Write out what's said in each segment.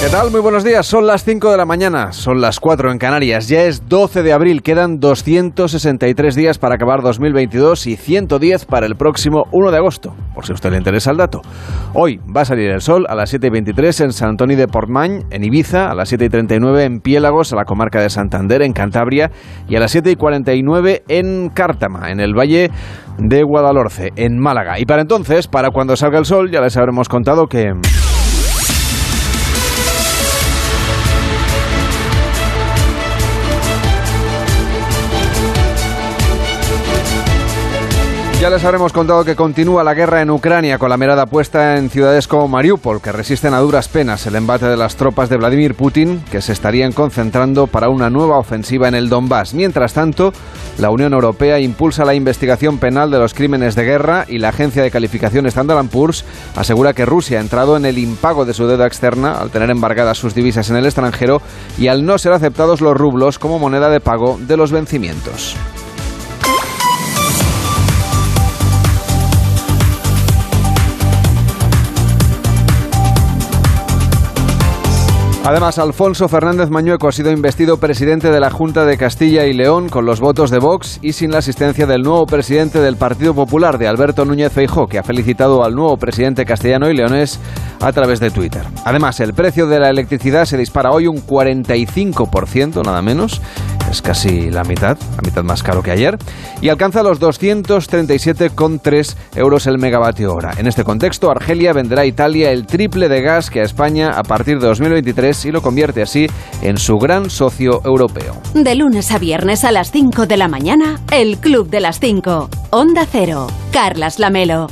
¿Qué tal? Muy buenos días. Son las 5 de la mañana, son las 4 en Canarias. Ya es 12 de abril, quedan 263 días para acabar 2022 y 110 para el próximo 1 de agosto, por si a usted le interesa el dato. Hoy va a salir el sol a las 7.23 en San Antonio de Portmany, en Ibiza, a las 7.39 en Piélagos, a la comarca de Santander, en Cantabria, y a las 7.49 en Cártama, en el Valle de Guadalhorce, en Málaga. Y para entonces, para cuando salga el sol, ya les habremos contado que... Ya les habremos contado que continúa la guerra en Ucrania con la mirada puesta en ciudades como Mariupol, que resisten a duras penas el embate de las tropas de Vladimir Putin, que se estarían concentrando para una nueva ofensiva en el Donbass. Mientras tanto, la Unión Europea impulsa la investigación penal de los crímenes de guerra y la agencia de calificación Standard Poor's asegura que Rusia ha entrado en el impago de su deuda externa al tener embargadas sus divisas en el extranjero y al no ser aceptados los rublos como moneda de pago de los vencimientos. Además, Alfonso Fernández Mañueco ha sido investido presidente de la Junta de Castilla y León con los votos de Vox y sin la asistencia del nuevo presidente del Partido Popular, de Alberto Núñez Feijó, que ha felicitado al nuevo presidente castellano y leonés a través de Twitter. Además, el precio de la electricidad se dispara hoy un 45%, nada menos, es casi la mitad, la mitad más caro que ayer, y alcanza los 237,3 euros el megavatio hora. En este contexto, Argelia venderá a Italia el triple de gas que a España a partir de 2023 y lo convierte así en su gran socio europeo. De lunes a viernes a las 5 de la mañana, el Club de las 5. Onda Cero. Carlas Lamelo.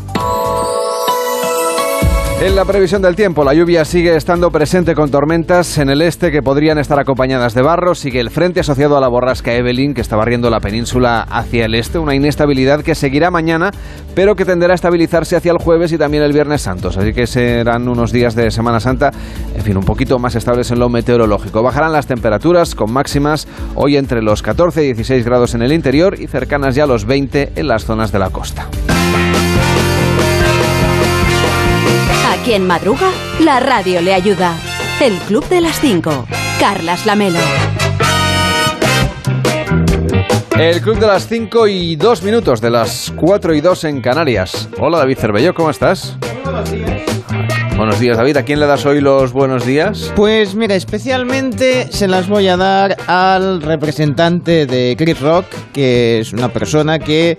En la previsión del tiempo, la lluvia sigue estando presente con tormentas en el este que podrían estar acompañadas de barro. Sigue el frente asociado a la borrasca Evelyn que está barriendo la península hacia el este. Una inestabilidad que seguirá mañana, pero que tenderá a estabilizarse hacia el jueves y también el viernes santos. Así que serán unos días de Semana Santa, en fin, un poquito más estables en lo meteorológico. Bajarán las temperaturas con máximas hoy entre los 14 y 16 grados en el interior y cercanas ya a los 20 en las zonas de la costa. A quien madruga, la radio le ayuda. El Club de las 5. Carlas Lamelo. El Club de las 5 y 2 minutos, de las 4 y 2 en Canarias. Hola David Cervelló, ¿cómo estás? Buenos días. Buenos días, David. ¿A quién le das hoy los buenos días? Pues mira, especialmente se las voy a dar al representante de Chris Rock, que es una persona que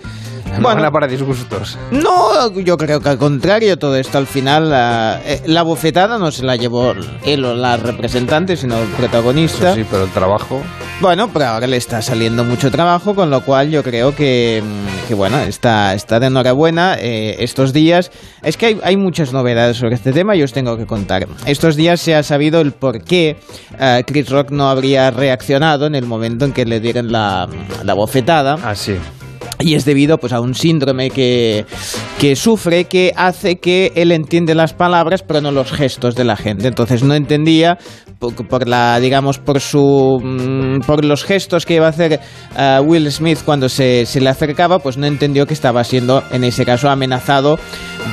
bueno, para disgustos. No, yo creo que al contrario, todo esto al final, la, eh, la bofetada no se la llevó él o la representante, sino el protagonista. sí, pero el trabajo. Bueno, pero ahora le está saliendo mucho trabajo, con lo cual yo creo que, mm, que bueno, está, está de enhorabuena eh, estos días. Es que hay, hay, muchas novedades sobre este tema y os tengo que contar. Estos días se ha sabido el por qué uh, Chris Rock no habría reaccionado en el momento en que le dieron la, la bofetada. Ah, sí y es debido pues a un síndrome que, que sufre que hace que él entiende las palabras pero no los gestos de la gente. Entonces no entendía por, la digamos por su mm, por los gestos que iba a hacer uh, Will Smith cuando se, se, le acercaba pues no entendió que estaba siendo en ese caso amenazado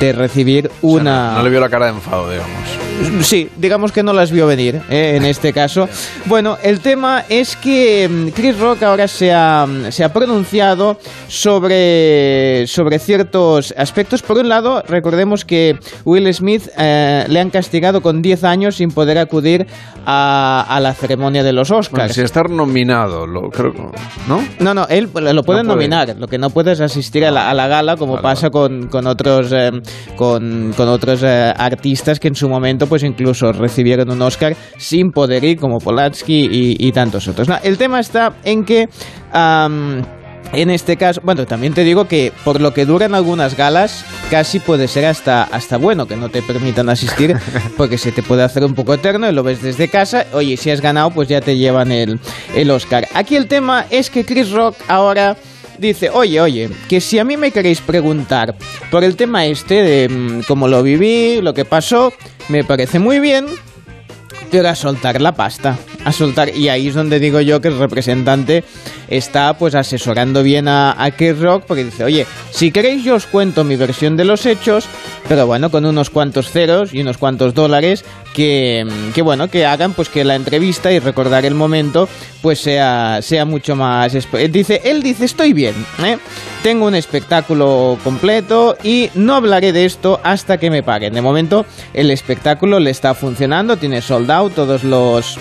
de recibir una no, le vio la cara de enfado digamos sí digamos que no las vio venir ¿eh? en este caso bueno el tema es que mm, Chris Rock ahora se ha, se ha pronunciado sobre sobre ciertos aspectos por un lado recordemos que Will Smith eh, le han castigado con 10 años sin poder acudir a, la ceremonia de los Oscars. Bueno, si estar nominado, lo, creo, ¿no? No, no, él lo pueden nominar. Lo que no puedes asistir a, la, a la gala, como pasa Con, con, otros, eh, con, con, otros eh, artistas que en su momento, pues incluso recibieron un Oscar sin poder ir, como Polanski y, y tantos otros. No, el tema está en que. Um, en este caso, bueno, también te digo que por lo que duran algunas galas, casi puede ser hasta, hasta bueno que no te permitan asistir, porque se te puede hacer un poco eterno y lo ves desde casa. Oye, si has ganado, pues ya te llevan el, el Oscar. Aquí el tema es que Chris Rock ahora dice, oye, oye, que si a mí me queréis preguntar por el tema este de mm, cómo lo viví, lo que pasó, me parece muy bien, pero a soltar la pasta. a soltar. Y ahí es donde digo yo que el representante está pues asesorando bien a, a Rock porque dice, oye, si queréis yo os cuento mi versión de los hechos, pero bueno, con unos cuantos ceros y unos cuantos dólares que, que bueno, que hagan pues que la entrevista y recordar el momento pues sea, sea mucho más... Dice, él dice, estoy bien, ¿eh? tengo un espectáculo completo y no hablaré de esto hasta que me paguen. De momento el espectáculo le está funcionando, tiene sold out todos los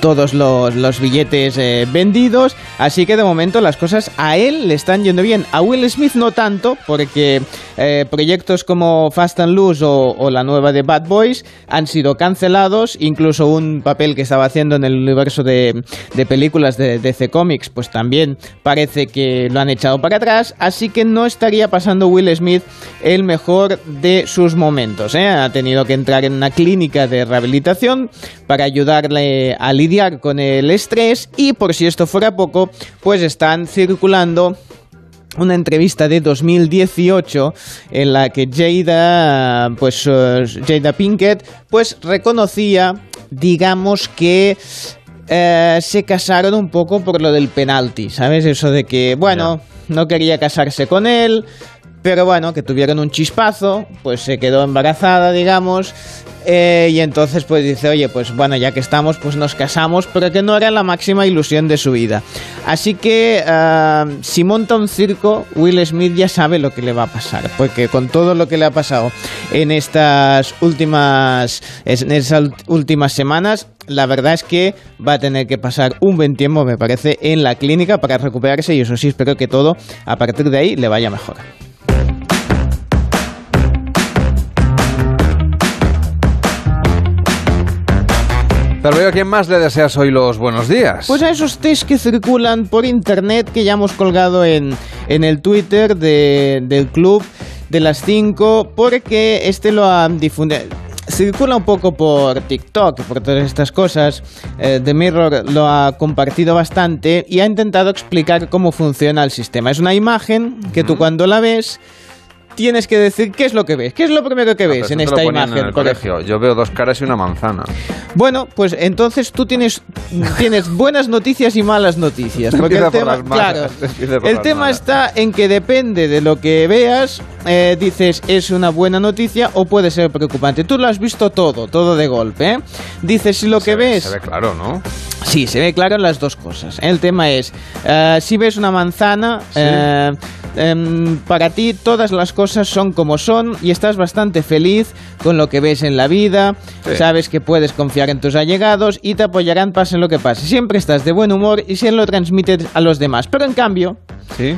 todos los, billetes eh, vendidos, así que de momento las cosas a él le están yendo bien. A Will Smith no tanto, porque eh, proyectos como Fast and Loose o, la nueva de Bad Boys han sido cancelados, incluso un papel que estaba haciendo en el universo de, películas de DC Comics, pues también parece que lo han echado para atrás, así que no estaría pasando Will Smith el mejor de sus momentos. ¿eh? Ha tenido que entrar en una clínica de rehabilitación para ayudarle a lidiar con el estrés y por si esto fuera poco, pues están circulando una entrevista de 2018 en la que Jada, pues eh, Jada Pinkett, pues reconocía, digamos que eh, se casaron un poco por lo del penalti, ¿sabes? Eso de que, bueno, no quería casarse con él, pero bueno, que tuvieron un chispazo, pues se quedó embarazada, digamos, eh, y entonces pues dice, oye, pues bueno, ya que estamos, pues nos casamos, pero que no era la máxima ilusión de su vida. Así que ah, si monta un circo, Will Smith ya sabe lo que le va a pasar, porque con todo lo que le ha pasado en estas últimas, en esas últimas semanas, la verdad es que va a tener que pasar un buen tiempo, me parece, en la clínica para recuperarse y eso sí, espero que todo a partir de ahí le vaya mejor. Pero veo a quién más le deseas hoy los buenos días. Pues a esos test que circulan por internet que ya hemos colgado en, en el Twitter del club de las 5, porque este lo han difundido circula un poco por TikTok, por todas estas cosas. Eh, The Mirror lo ha compartido bastante y ha intentado explicar cómo funciona el sistema. Es una imagen que tú cuando la ves tienes que decir qué es lo que ves. ¿Qué es lo primero que ves en esta imagen? En el colegio. Yo veo dos caras y una manzana. Bueno, pues entonces tú tienes, tienes buenas noticias y malas noticias. Porque el tema, claro, el tema está en que depende de lo que veas, eh, dices es una buena noticia o puede ser preocupante. Tú lo has visto todo, todo de golpe. ¿eh? Dices si lo que ves. Se ve claro, ¿no? Sí, se ve claro las dos cosas. El tema es, eh, si ves una manzana, em, para ti todas las cosas son como son y estás bastante feliz con lo que ves en la vida, sabes que puedes confiar en tus allegados y te apoyarán pase lo que pase. Siempre estás de buen humor y se lo transmites a los demás. Pero en cambio,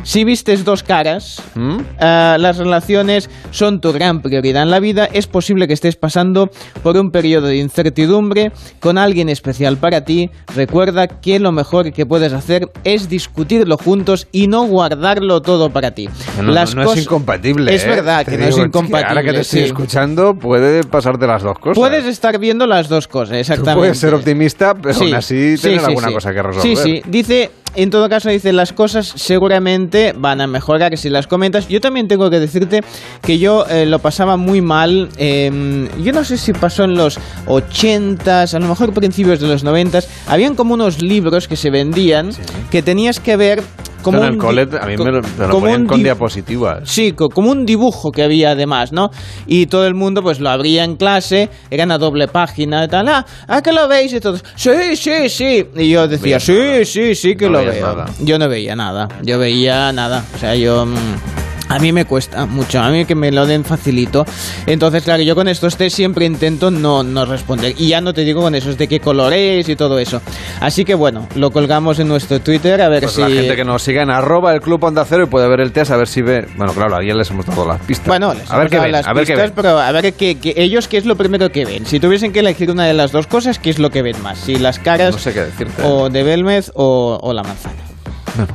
si vistes dos caras, ¿Mm? eh, las relaciones son tu gran prioridad en la vida. Es posible que estés pasando por un periodo de incertidumbre con alguien especial para ti. Recuerda que lo mejor que puedes hacer es discutirlo juntos y no guardarlo todo para ti. No, es incompatible. Es ¿eh? verdad que no es incompatible. ahora que te estoy escuchando, puede pasarte las dos cosas. Puedes estar viendo las dos cosas, exactamente. puedes ser optimista, pero aún así tener alguna cosa que resolver. Sí, sí. Dice en todo caso, dice, las cosas seguramente van a mejorar si las comentas. Yo también tengo que decirte que yo eh, lo pasaba muy mal. Em, yo no sé si pasó en los 80s, a lo mejor principios de los 90s. Habían como unos libros que se vendían que tenías que ver como en el cole a mí me lo, ponían con diapositivas. Sí, como un dibujo que había además, ¿no? Y todo el mundo pues lo abría en clase, era una doble página y tal. Ah, ¿a que lo veis? Y todos, sí, sí, sí. Y yo decía, sí, sí, sí que lo veo. Yo no veía nada, yo veía nada. O sea, yo... Mm, a mí me cuesta mucho, a mí que me lo den facilito. Entonces, claro, yo con estos test siempre intento no, no responder. Y ya no te digo con esos de qué color es y todo eso. Así que bueno, lo colgamos en nuestro Twitter a ver pues si... La gente que nos siga en arroba el club onda cero y puede ver el test a ver si ve... Bueno, claro, ayer les hemos dado las pistas. Bueno, les a ver qué ven, las a ver pistas, pero a ver que, ellos qué es lo primero que ven. Si tuviesen que elegir una de las dos cosas, ¿qué es lo que ven más? Si las caras no sé qué decirte. o de Belmez o, o la manzana.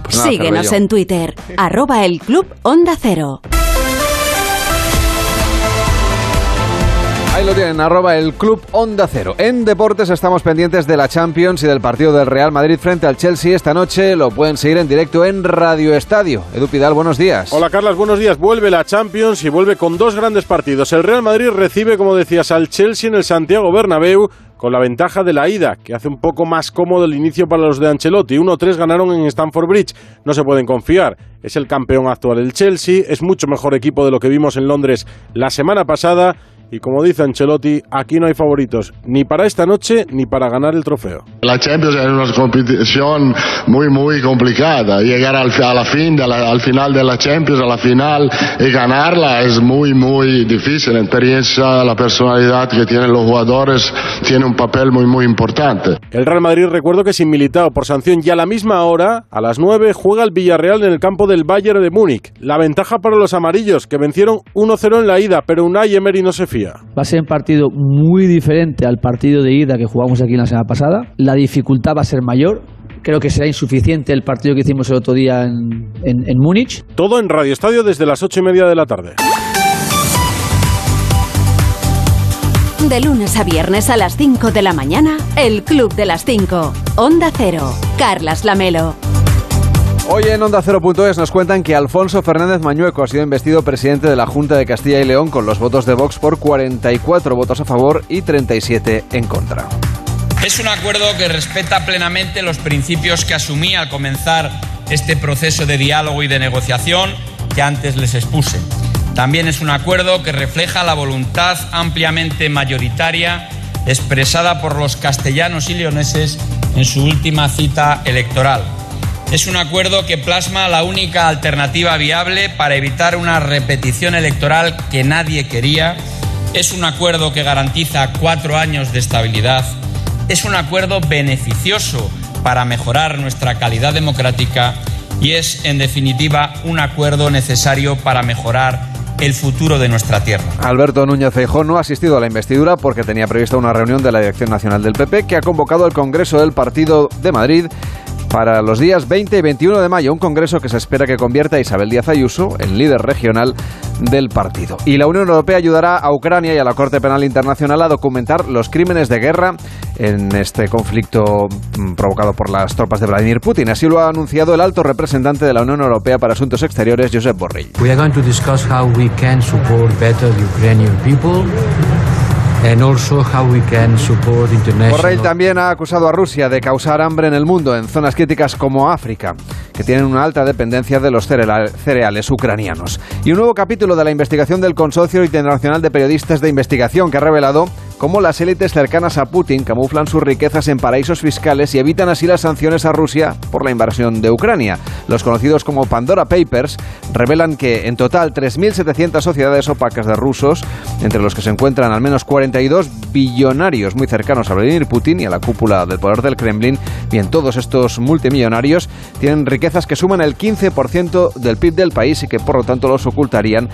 Pues Síguenos en Twitter, arroba el Club Onda Cero. Ahí lo tienen, arroba el Club Onda Cero. En deportes estamos pendientes de la Champions y del partido del Real Madrid frente al Chelsea esta noche. Lo pueden seguir en directo en Radio Estadio. Edu Pidal, buenos días. Hola Carlas, buenos días. Vuelve la Champions y vuelve con dos grandes partidos. El Real Madrid recibe, como decías, al Chelsea en el Santiago Bernabéu con la ventaja de la ida, que hace un poco más cómodo el inicio para los de Ancelotti. 1-3 ganaron en Stamford Bridge, no se pueden confiar. Es el campeón actual el Chelsea, es mucho mejor equipo de lo que vimos en Londres la semana pasada y como dice Ancelotti, aquí no hay favoritos ni para esta noche ni para ganar el trofeo. La Champions es una competición muy, muy complicada. Llegar al, a la fin, al final de la Champions, a la final y ganarla es muy, muy difícil. La experiencia, la personalidad que tienen los jugadores tiene un papel muy, muy importante. El Real Madrid, recuerdo que sin militado por sanción y a la misma hora, a las 9, juega el Villarreal en el campo del Bayern de Múnich. La ventaja para los amarillos, que vencieron 1-0 en la ida, pero Unai Emery no se Va a ser un partido muy diferente al partido de ida que jugamos aquí la semana pasada. La dificultad va a ser mayor. Creo que será insuficiente el partido que hicimos el otro día en, en Múnich. Todo en Radio Estadio desde las ocho y media de la tarde. De lunes a viernes a las 5 de la mañana, el Club de las 5. Onda Cero. Carlas Lamelo. Hoy en Onda 0.es nos cuentan que Alfonso Fernández Mañueco ha sido investido presidente de la Junta de Castilla y León con los votos de Vox por 44 votos a favor y 37 en contra. Es un acuerdo que respeta plenamente los principios que asumí al comenzar este proceso de diálogo y de negociación que antes les expuse. También es un acuerdo que refleja la voluntad ampliamente mayoritaria expresada por los castellanos y leoneses en su última cita electoral es un acuerdo que plasma la única alternativa viable para evitar una repetición electoral que nadie quería. Es un acuerdo que garantiza cuatro años de estabilidad. Es un acuerdo beneficioso para mejorar nuestra calidad democrática y es, en definitiva, un acuerdo necesario para mejorar el futuro de nuestra tierra. Alberto Núñez Feijóo no ha asistido a la investidura porque tenía prevista una reunión de la Dirección Nacional del PP que ha convocado el Congreso del Partido de Madrid para los días 20 y 21 de mayo, un congreso que se espera que convierta a Isabel Díaz Ayuso en líder regional del partido. Y la Unión Europea ayudará a Ucrania y a la Corte Penal Internacional a documentar los crímenes de guerra en este conflicto mm, provocado por las tropas de Vladimir Putin. Así lo ha anunciado el alto representante de la Unión Europea para Asuntos Exteriores, Josep Borrell. We are going to discuss how we can support better the Ukrainian people Borrell también ha acusado a Rusia de causar hambre en el mundo, en zonas críticas como África, que tienen una alta dependencia de los cereales ucranianos. Y un nuevo capítulo de la investigación del Consorcio Internacional de Periodistas de Investigación que ha revelado cómo las élites cercanas a Putin camuflan sus riquezas en paraísos fiscales y evitan así las sanciones a Rusia por la invasión de Ucrania. Los conocidos como Pandora Papers revelan que en total 3.700 sociedades opacas de rusos, entre los que se encuentran al menos 42 billonarios muy cercanos a Vladimir Putin y a la cúpula del poder del Kremlin, bien, todos estos multimillonarios tienen riquezas que suman el 15% del PIB del país y que por lo tanto los ocultarían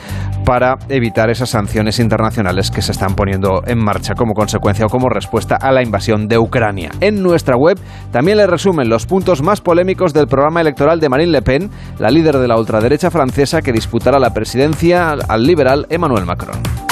para evitar esas sanciones internacionales que se están poniendo en marcha como consecuencia o como respuesta a la invasión de Ucrania. En nuestra web también le resumen los puntos más polémicos del programa electoral de Marine Le Pen, la líder de la ultraderecha francesa que disputará la presidencia al liberal Emmanuel Macron.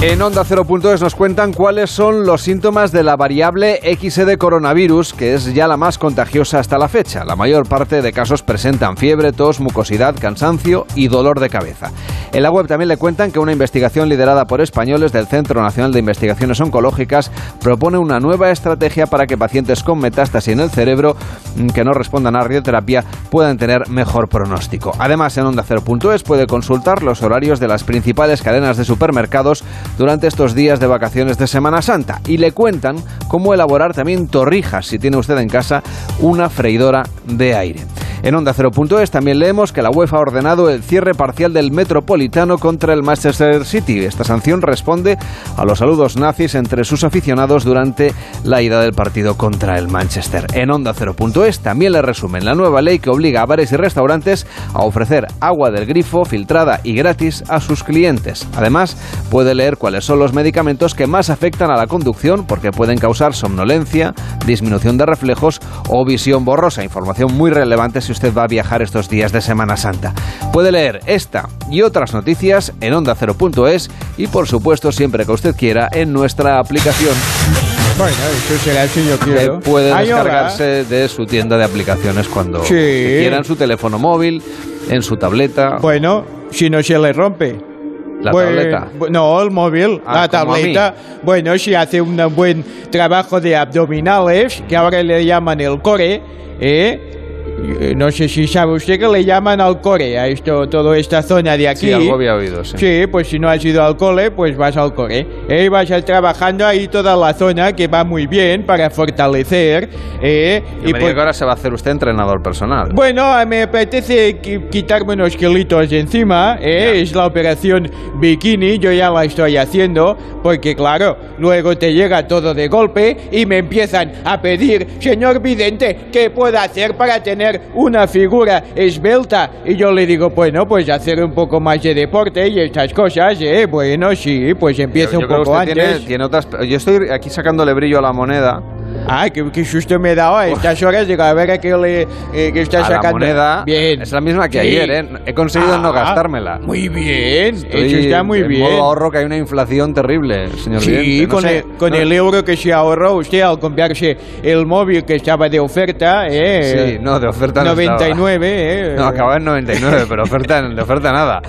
En Onda 0.es nos cuentan cuáles son los síntomas de la variable XE de coronavirus, que es ya la más contagiosa hasta la fecha. La mayor parte de casos presentan fiebre, tos, mucosidad, cansancio y dolor de cabeza. En la web también le cuentan que una investigación liderada por españoles del Centro Nacional de Investigaciones Oncológicas propone una nueva estrategia para que pacientes con metástasis en el cerebro mm, que no respondan a radioterapia puedan tener mejor pronóstico. Además, en Onda 0.es puede consultar los horarios de las principales cadenas de supermercados durante estos días de vacaciones de Semana Santa y le cuentan cómo elaborar también torrijas si tiene usted en casa una freidora de aire. En Onda 0.es también leemos que la UEFA ha ordenado el cierre parcial del Metropolitano contra el Manchester City. Esta sanción responde a los saludos nazis entre sus aficionados durante la ida del partido contra el Manchester. En Onda 0.es también le resumen la nueva ley que obliga a bares y restaurantes a ofrecer agua del grifo filtrada y gratis a sus clientes. Además, puede leer cuáles son los medicamentos que más afectan a la conducción porque pueden causar somnolencia, disminución de reflejos o visión borrosa. Información muy relevante si usted va a viajar estos días de Semana Santa. Puede leer esta y otras noticias en onda0.es y por supuesto siempre que usted quiera en nuestra aplicación. Bueno, eso será si yo quiero. puede descargarse de su tienda de aplicaciones cuando quiera en su teléfono móvil, en su tableta. Bueno, si no se le rompe. ¿La Bueno, tableta? No, el móvil, Ah, la tableta. Bueno, si hace un buen trabajo de abdominales, que ahora le llaman el core, ¿eh? Eh, No sé si sabe usted que le llaman al core a esto, toda esta zona de aquí. Sí, algo había oído, sí. Sí, pues si no has ido al cole, pues vas al core. ¿eh? Y vas a ir trabajando ahí toda la zona que va muy bien para fortalecer. ¿eh? Y me pues- diga que ahora se va a hacer usted entrenador personal. bueno, me apetece qui- quitarme unos kilitos de encima, ¿eh? es la operación bikini, yo ya la estoy haciendo, porque claro, luego te llega todo de golpe y me empiezan a pedir, señor vidente, ¿qué puedo hacer para tener una figura esbelta? Y yo le digo, bueno, pues hacer un poco más de deporte y estas cosas, ¿eh? Bueno, sí, pues empiezo Yo un poco antes. tiene, tiene otras. Yo estoy aquí sacándole brillo a la moneda. Ay, qué, qué susto me he dado a estas horas, digo, a ver a qué le eh, que está a la sacando. moneda. Bien. Es la misma que Sí. ayer, ¿eh? He conseguido no Ah, gastármela. Muy bien, Estoy eso está muy en bien. modo ahorro que hay una inflación terrible, señor Sí, Vidente. No con, sé, el, con no- el euro que se ahorró usted al comprarse el móvil que estaba de oferta, ¿eh? Sí, no, de oferta no 99, ¿eh? No, acababa en 99, pero oferta, de oferta nada.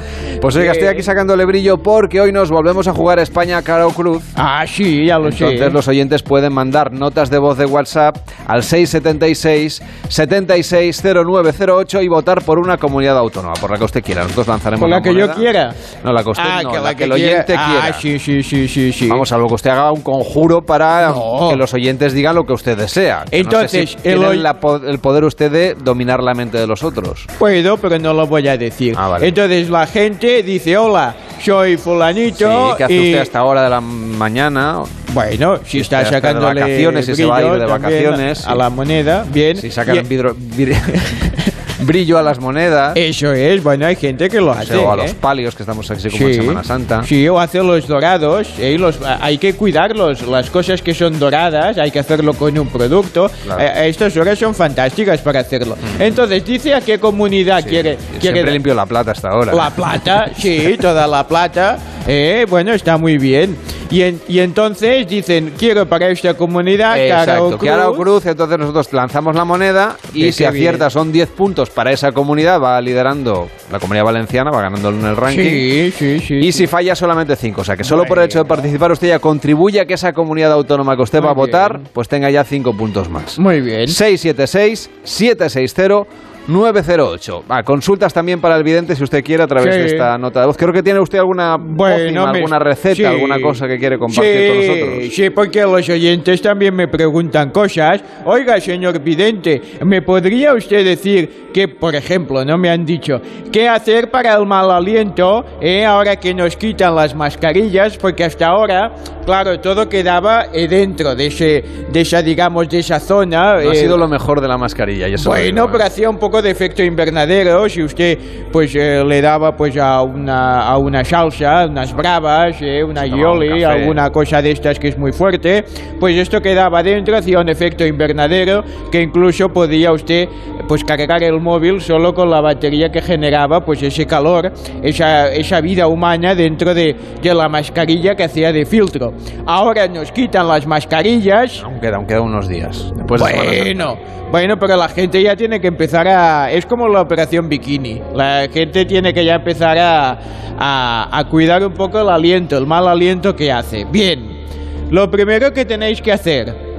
Pues oiga, estoy aquí sacándole brillo porque hoy nos volvemos a jugar España cara o cruz. Ah, sí, ya lo sé. Entonces los oyentes pueden mandar notas de voz de WhatsApp al 676 760908 y votar por una comunidad autónoma, por la que usted quiera. Nosotros lanzaremos Por la que yo moneda. quiera. No, la que usted Ah, no, que la, la que, el oyente quiera. quiera. Ah, sí, sí, sí, sí, sí. Vamos, que usted haga un conjuro para No. que los oyentes digan lo que usted desea. Que no sé Entonces, si el tiene oy- la el poder usted de dominar la mente de los otros. Puedo, pero no lo voy a decir. Ah, vale. Entonces la gente dice, hola, soy Sí, fulanito. ¿qué hace y- usted hasta hora de la mañana? Bueno, si está está de vacaciones y se va a ir de vacaciones, a la moneda, bien. Si sacan vidro- brillo a las monedas, Eso es, bueno, hay gente que lo hace. o a ¿eh? los palios que estamos así como en Semana Santa. Sí, o hace los dorados. ¿eh? Los, hay que cuidarlos. Las cosas que son doradas hay que hacerlo con un producto. Claro. Eh, estas horas son fantásticas para hacerlo. Entonces, dice a qué comunidad Sí, quiere, quiere Siempre limpio la plata hasta ahora. la plata, sí, toda la plata. Eh, bueno, está muy bien. Y, en- y entonces dicen, quiero para esta comunidad cara o Exacto, que ahora o cruz. cruz, entonces nosotros lanzamos la moneda y si acierta bien. son 10 puntos para esa comunidad, va liderando la comunidad valenciana, va ganando en el ranking. Sí, sí, sí. Y si falla solamente 5, o sea que solo por el hecho de participar usted ya contribuye a que esa comunidad autónoma que usted Muy va a votar, pues tenga ya 5 puntos más. Muy bien. 676-760-908. Ah, consultas también para el vidente si usted quiere a través Sí. de esta nota de voz. Creo que tiene usted alguna pócima, me- alguna receta, sí. alguna cosa que quiere compartir sí, con nosotros. Sí, porque los oyentes también me preguntan cosas. Oiga, señor vidente, ¿me podría usted decir que, por ejemplo, no me han dicho qué hacer para el mal aliento eh, ahora que nos quitan las mascarillas? Porque hasta ahora, claro, todo quedaba eh, dentro de, ese, de esa, digamos, de esa zona. No ha eh, sido lo mejor de la mascarilla. y eso bueno, digo, pero ¿eh? hacía un poco de efecto invernadero si usted pues eh, le daba pues a una, a una salsa, unas bravas, eh, una un yoli, café. alguna cosa de estas que es muy fuerte, pues esto quedaba dentro, hacía un efecto invernadero que incluso podía usted pues cargar el móvil solo con la batería que generaba pues ese calor, esa, esa vida humana dentro de, de la mascarilla que hacía de filtro. Ahora nos quitan las mascarillas. Aún queda, aún queda unos días. Después de. Bueno, bueno, pero la gente ya tiene que empezar a... Es como la operación bikini. La gente tiene que ya empezar a, a, a cuidar un poco el aliento, el mal aliento que hace. Bien, lo primero que tenéis que hacer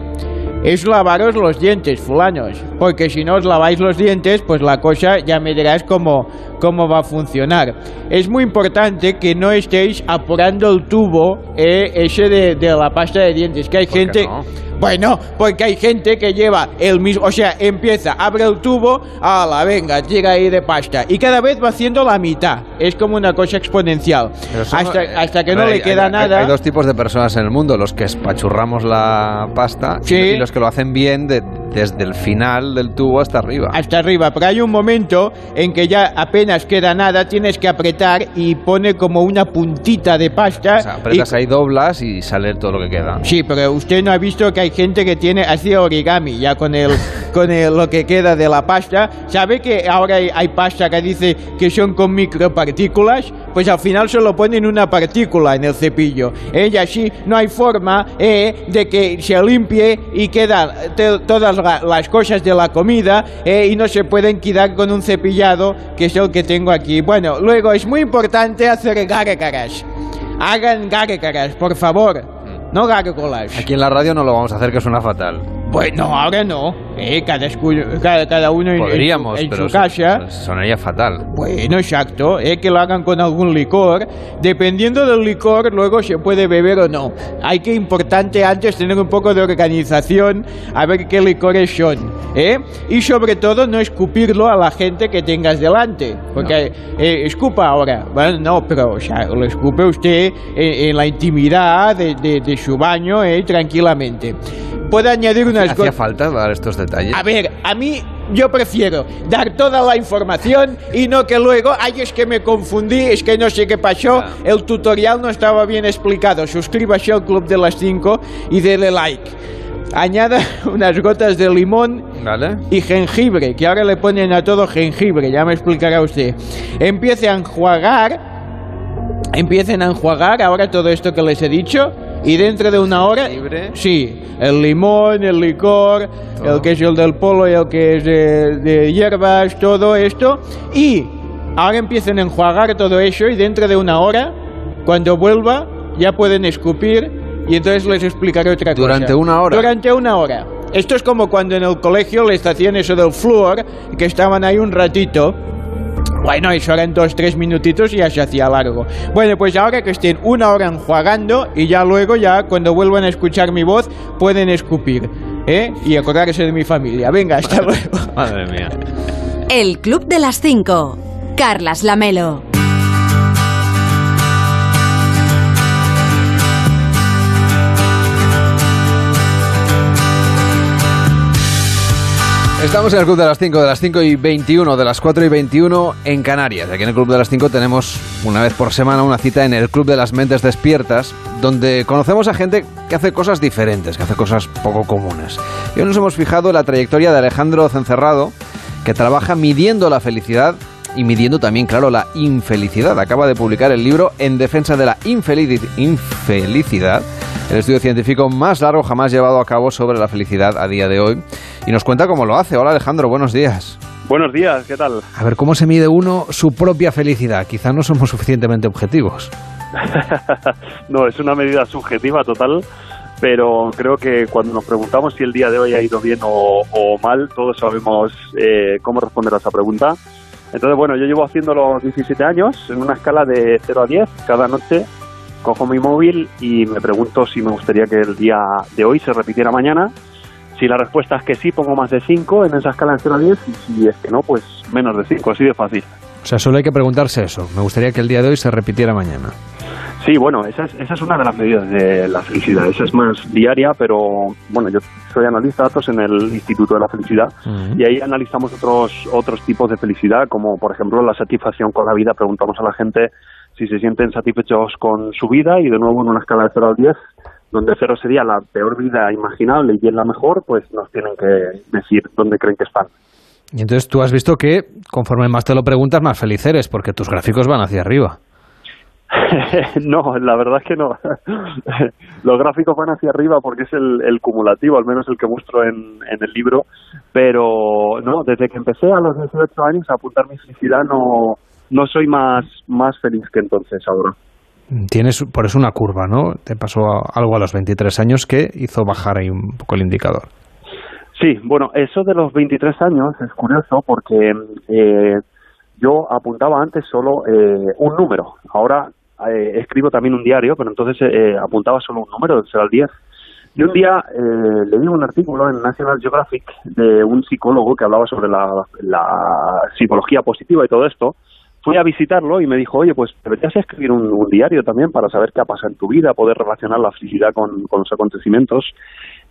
es lavaros los dientes, fulanos. Porque si no os laváis los dientes, pues la cosa ya me dirás cómo, cómo va a funcionar. Es muy importante que no estéis apurando el tubo eh, ese de, de la pasta de dientes. Que hay ¿Por qué gente... no? Bueno, porque hay gente que lleva el mismo, o sea, empieza, abre el tubo, a la venga, tira ahí de pasta y cada vez va haciendo la mitad. Es como una cosa exponencial. No- Hasta, eh, hasta que no ver, le hay- queda hay- nada. Hay dos tipos de personas en el mundo, los que espachurramos la pasta Sí. y los que lo hacen bien de- desde el final del tubo hasta arriba. hasta arriba, pero hay un momento en que ya apenas queda nada, tienes que apretar y pone como una puntita de pasta. O sea, apretas y- ahí, doblas y sale todo lo que queda. Sí, pero usted no ha visto que hay gente que tiene así origami ya con el con el- lo que queda de la pasta. ¿Sabe que ahora hay, hay pasta que dice que son con micropartículas? Pues al final solo ponen una partícula en el cepillo. ¿eh? Y así no hay forma eh, de que se limpie y quedan todas las cosas de la comida eh, y no se pueden quitar con un cepillado que es el que tengo aquí. Bueno, luego es muy importante hacer gárgaras. hagan gárgaras, por favor. No gárgolas. Aquí en la radio no lo vamos a hacer, que suena fatal. Pues no, ahora no. Eh, cada, cada, cada uno Podríamos, en, su, pero en su casa. Sonaría fatal. Bueno, exacto. Eh, que lo hagan con algún licor. Dependiendo del licor, luego se puede beber o no. Hay que importante antes tener un poco de organización a ver qué licores son. ¿eh? Y sobre todo no escupirlo a la gente que tengas delante. Porque eh, escupa ahora. Bueno, no, pero o sea, lo escupe usted en, en la intimidad de, de, de su baño eh, tranquilamente. Puede añadir unas ¿Hacía falta dar estos detalles? A ver, a mí yo prefiero dar toda la información y no que luego, ay, es que me confundí, es que no sé qué pasó, el tutorial no estaba bien explicado. Suscríbase al Club de las 5 y dele like. Añada unas gotas de limón ¿Vale? y jengibre, que ahora le ponen a todo jengibre, ya me explicará usted. Empiece a enjuagar, empiecen a enjuagar ahora todo esto que les he dicho y dentro de una hora, Jengibre. sí, el limón, el licor, Todo. el que es el del polo y el que es de, de hierbas, todo esto, y ahora empiecen a enjuagar todo eso y dentro de una hora, cuando vuelva, ya pueden escupir y entonces les explicaré otra cosa. ¿Durante una hora? Durante una hora. Esto es como cuando en el colegio les hacían eso del flúor, que estaban ahí un ratito. Bueno, eso eran dos, tres minutitos y ya se hacía largo. Bueno, pues ahora que estén una hora enjuagando y ya luego, ya cuando vuelvan a escuchar mi voz, pueden escupir. ¿Eh? Y acordarse de mi familia. Venga, hasta luego. Madre mía. El Club de las 5. Carlas Lamelo. Estamos en el Club de las 5, de las 5 y 21, de las 4 y 21 en Canarias. Aquí en el Club de las 5 tenemos una vez por semana una cita en el Club de las Mentes Despiertas, donde conocemos a gente que hace cosas diferentes, que hace cosas poco comunes. Y hoy nos hemos fijado en la trayectoria de Alejandro Cencerrado, que trabaja midiendo la felicidad y midiendo también, claro, la infelicidad. Acaba de publicar el libro En defensa de la infelici- infelicidad, el estudio científico más largo jamás llevado a cabo sobre la felicidad a día de hoy. Y nos cuenta cómo lo hace. Hola Alejandro, buenos días. Buenos días, ¿qué tal? A ver, ¿cómo se mide uno su propia felicidad? Quizá no somos suficientemente objetivos. no, es una medida subjetiva total, pero creo que cuando nos preguntamos si el día de hoy ha ido bien o, o mal, todos sabemos eh, cómo responder a esa pregunta. Entonces, bueno, yo llevo haciéndolo 17 años en una escala de 0 a 10. Cada noche cojo mi móvil y me pregunto si me gustaría que el día de hoy se repitiera mañana. Si la respuesta es que sí, pongo más de 5 en esa escala de 0 a 10 y si es que no, pues menos de 5, así de fácil. O sea, solo hay que preguntarse eso. Me gustaría que el día de hoy se repitiera mañana. Sí, bueno, esa es, esa es una de las medidas de la felicidad. Esa es más diaria, pero bueno, yo soy analista de datos en el Instituto de la Felicidad y ahí analizamos otros, otros tipos de felicidad, como por ejemplo la satisfacción con la vida. Preguntamos a la gente si se sienten satisfechos con su vida y de nuevo en una escala de 0 al 10, donde 0 sería la peor vida imaginable y 10 la mejor, pues nos tienen que decir dónde creen que están. Y entonces tú has visto que conforme más te lo preguntas, más feliz eres, porque tus gráficos van hacia arriba. no, la verdad es que no. Los gráficos van hacia arriba porque es el, el cumulativo, al menos el que muestro en, en, el libro. Pero no, desde que empecé a los 18 años a apuntar mi felicidad, no, no soy más, más feliz que entonces ahora. Tienes por eso una curva, ¿no? Te pasó algo a los 23 años que hizo bajar ahí un poco el indicador. Sí, bueno, eso de los 23 años es curioso porque eh, yo apuntaba antes solo eh, un número. Ahora eh, escribo también un diario, pero entonces eh, apuntaba solo un número, del 0 al 10. Y un día eh, leí un artículo en National Geographic de un psicólogo que hablaba sobre la, la, psicología positiva y todo esto. Fui a visitarlo y me dijo, oye, pues deberías escribir un, diario también para saber qué ha pasado en tu vida, poder relacionar la felicidad con, con los acontecimientos.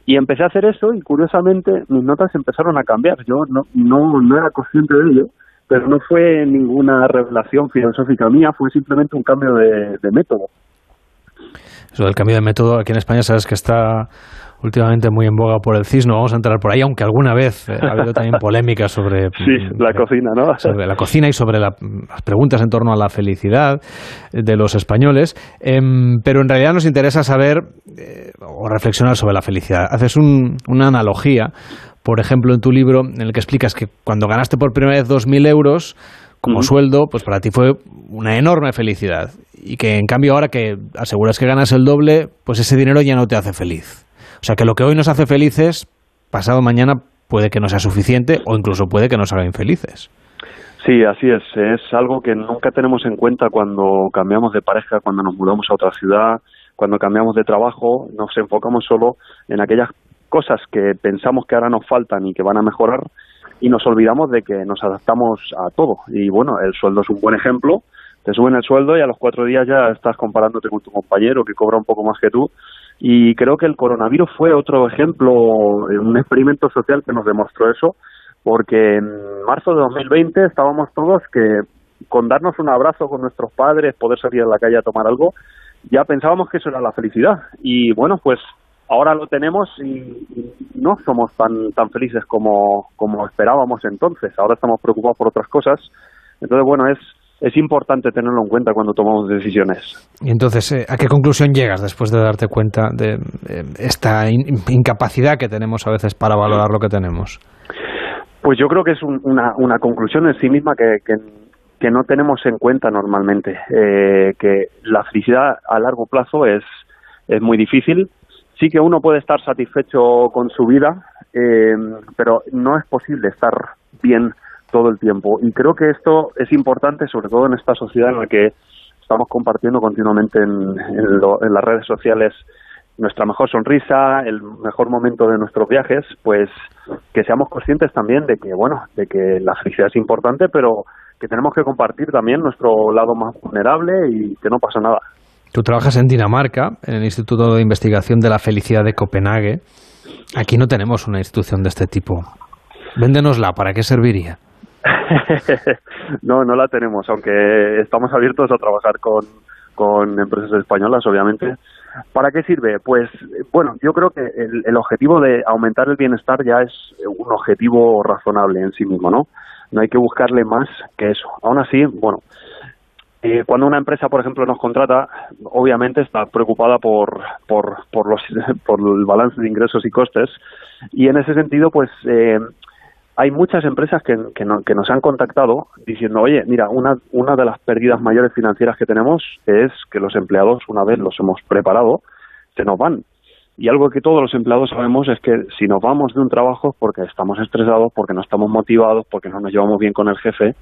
Y empecé a hacer eso y curiosamente mis notas empezaron a cambiar. Yo no, no, no era consciente de ello, pero no fue ninguna revelación filosófica mía, fue simplemente un cambio de, de método. Eso del cambio de método aquí en España sabes que está últimamente muy en boga por el CIS, no vamos a entrar por ahí, aunque alguna vez eh, ha habido también polémica sobre sí, la cocina, ¿no? Sobre la cocina y sobre la, las preguntas en torno a la felicidad de los españoles, eh, pero en realidad nos interesa saber eh, o reflexionar sobre la felicidad. Haces un, una analogía, por ejemplo, en tu libro, en el que explicas que cuando ganaste por primera vez 2.000 euros, como sueldo, pues para ti fue una enorme felicidad. Y que en cambio ahora que aseguras que ganas el doble, pues ese dinero ya no te hace feliz. O sea que lo que hoy nos hace felices, pasado mañana puede que no sea suficiente o incluso puede que nos haga infelices. Sí, así es. Es algo que nunca tenemos en cuenta cuando cambiamos de pareja, cuando nos mudamos a otra ciudad, cuando cambiamos de trabajo. Nos enfocamos solo en aquellas cosas que pensamos que ahora nos faltan y que van a mejorar y nos olvidamos de que nos adaptamos a todo. Y bueno, el sueldo es un buen ejemplo. Te suben el sueldo y a los cuatro días ya estás comparándote con tu compañero que cobra un poco más que tú. Y creo que el coronavirus fue otro ejemplo, un experimento social que nos demostró eso, porque en marzo de 2020 estábamos todos que con darnos un abrazo con nuestros padres, poder salir a la calle a tomar algo, ya pensábamos que eso era la felicidad. Y bueno, pues ahora lo tenemos y, no somos tan tan felices como, como esperábamos entonces. Ahora estamos preocupados por otras cosas. Entonces, bueno, es es importante tenerlo en cuenta cuando tomamos decisiones. Y entonces, eh, ¿a qué conclusión llegas después de darte cuenta de esta incapacidad que tenemos a veces para valorar lo que tenemos? Pues yo creo que es una, una conclusión en sí misma que, que, no tenemos en cuenta normalmente, eh, que la felicidad a largo plazo es, es muy difícil. Sí que uno puede estar satisfecho con su vida, eh, pero no es posible estar bien todo el tiempo. Y creo que esto es importante, sobre todo en esta sociedad en la que estamos compartiendo continuamente en, en, las redes sociales nuestra mejor sonrisa, el mejor momento de nuestros viajes, pues que seamos conscientes también de que, bueno, de que la felicidad es importante, pero que tenemos que compartir también nuestro lado más vulnerable y que no pasa nada. Tú trabajas en Dinamarca, en el Instituto de Investigación de la Felicidad de Copenhague. Aquí no tenemos una institución de este tipo. Véndenosla, ¿para qué serviría? no, no la tenemos, aunque estamos abiertos a trabajar con, con empresas españolas, obviamente. ¿Para qué sirve? Pues, bueno, yo creo que el, objetivo de aumentar el bienestar ya es un objetivo razonable en sí mismo, ¿no? No hay que buscarle más que eso. Aún así, bueno, eh, cuando una empresa, por ejemplo, nos contrata, obviamente está preocupada por, por, por, los, por el balance de ingresos y costes y en ese sentido, pues, eh, hay muchas empresas que, nos han contactado diciendo, oye, mira, una, una de las pérdidas mayores financieras que tenemos es que los empleados, una vez los hemos preparado, se nos van. Y algo que todos los empleados sabemos es que si nos vamos de un trabajo es porque estamos estresados, porque no estamos motivados, porque no nos llevamos bien con el jefe.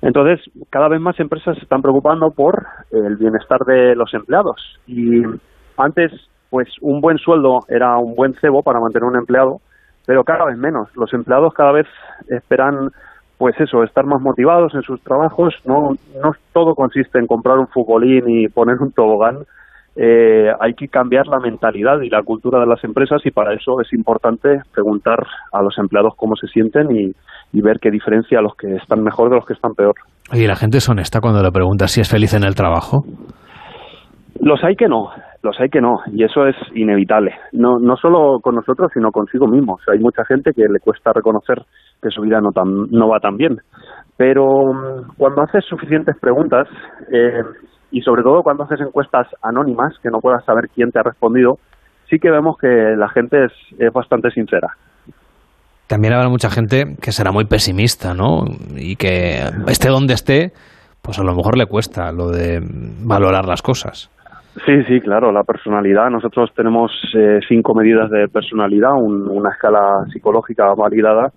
Entonces, cada vez más empresas se están preocupando por el bienestar de los empleados. Y antes, pues un buen sueldo era un buen cebo para mantener un empleado, pero cada vez menos. Los empleados cada vez esperan, pues eso, estar más motivados en sus trabajos. No, no todo consiste en comprar un futbolín y poner un tobogán. Eh, hay que cambiar la mentalidad y la cultura de las empresas y para eso es importante preguntar a los empleados cómo se sienten y, y ver qué diferencia a los que están mejor de los que están peor. ¿Y la gente es honesta cuando le pregunta si es feliz en el trabajo? Los hay que no, los hay que no, y eso es inevitable. No, no solo con nosotros, sino consigo mismo. hay mucha gente que le cuesta reconocer que su vida no, tan, no va tan bien. Pero mm, cuando haces suficientes preguntas, eh, y sobre todo cuando haces encuestas anónimas, que no puedas saber quién te ha respondido, sí que vemos que la gente es, es bastante sincera. También habrá mucha gente que será muy pesimista, ¿no? Y que esté donde esté, pues a lo mejor le cuesta lo de valorar las cosas. Sí, sí, claro, la personalidad. Nosotros tenemos eh, cinco medidas de personalidad, una escala psicológica validada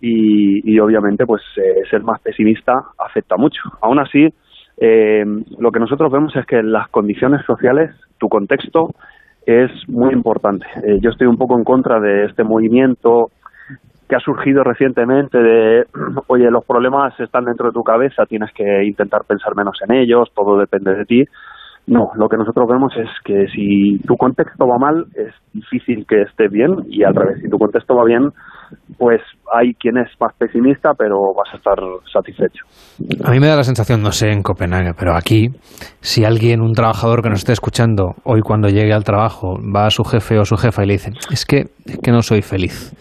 y, obviamente pues eh, ser más pesimista afecta mucho. Aún así, eh, lo que nosotros vemos es que las condiciones sociales, tu contexto, es muy importante. yo estoy un poco en contra de este movimiento que ha surgido recientemente de, oye, los problemas están dentro de tu cabeza, tienes que intentar pensar menos en ellos, todo depende de ti. No, lo que nosotros vemos es que si tu contexto va mal, es difícil que esté bien y al revés, si tu contexto va bien, pues hay quien es más pesimista, pero vas a estar satisfecho. A mí me da la sensación, no sé en Copenhague, pero aquí, si alguien, un trabajador que nos esté escuchando, hoy cuando llegue al trabajo, va a su jefe o su jefa y le dice, es que, es que no soy feliz.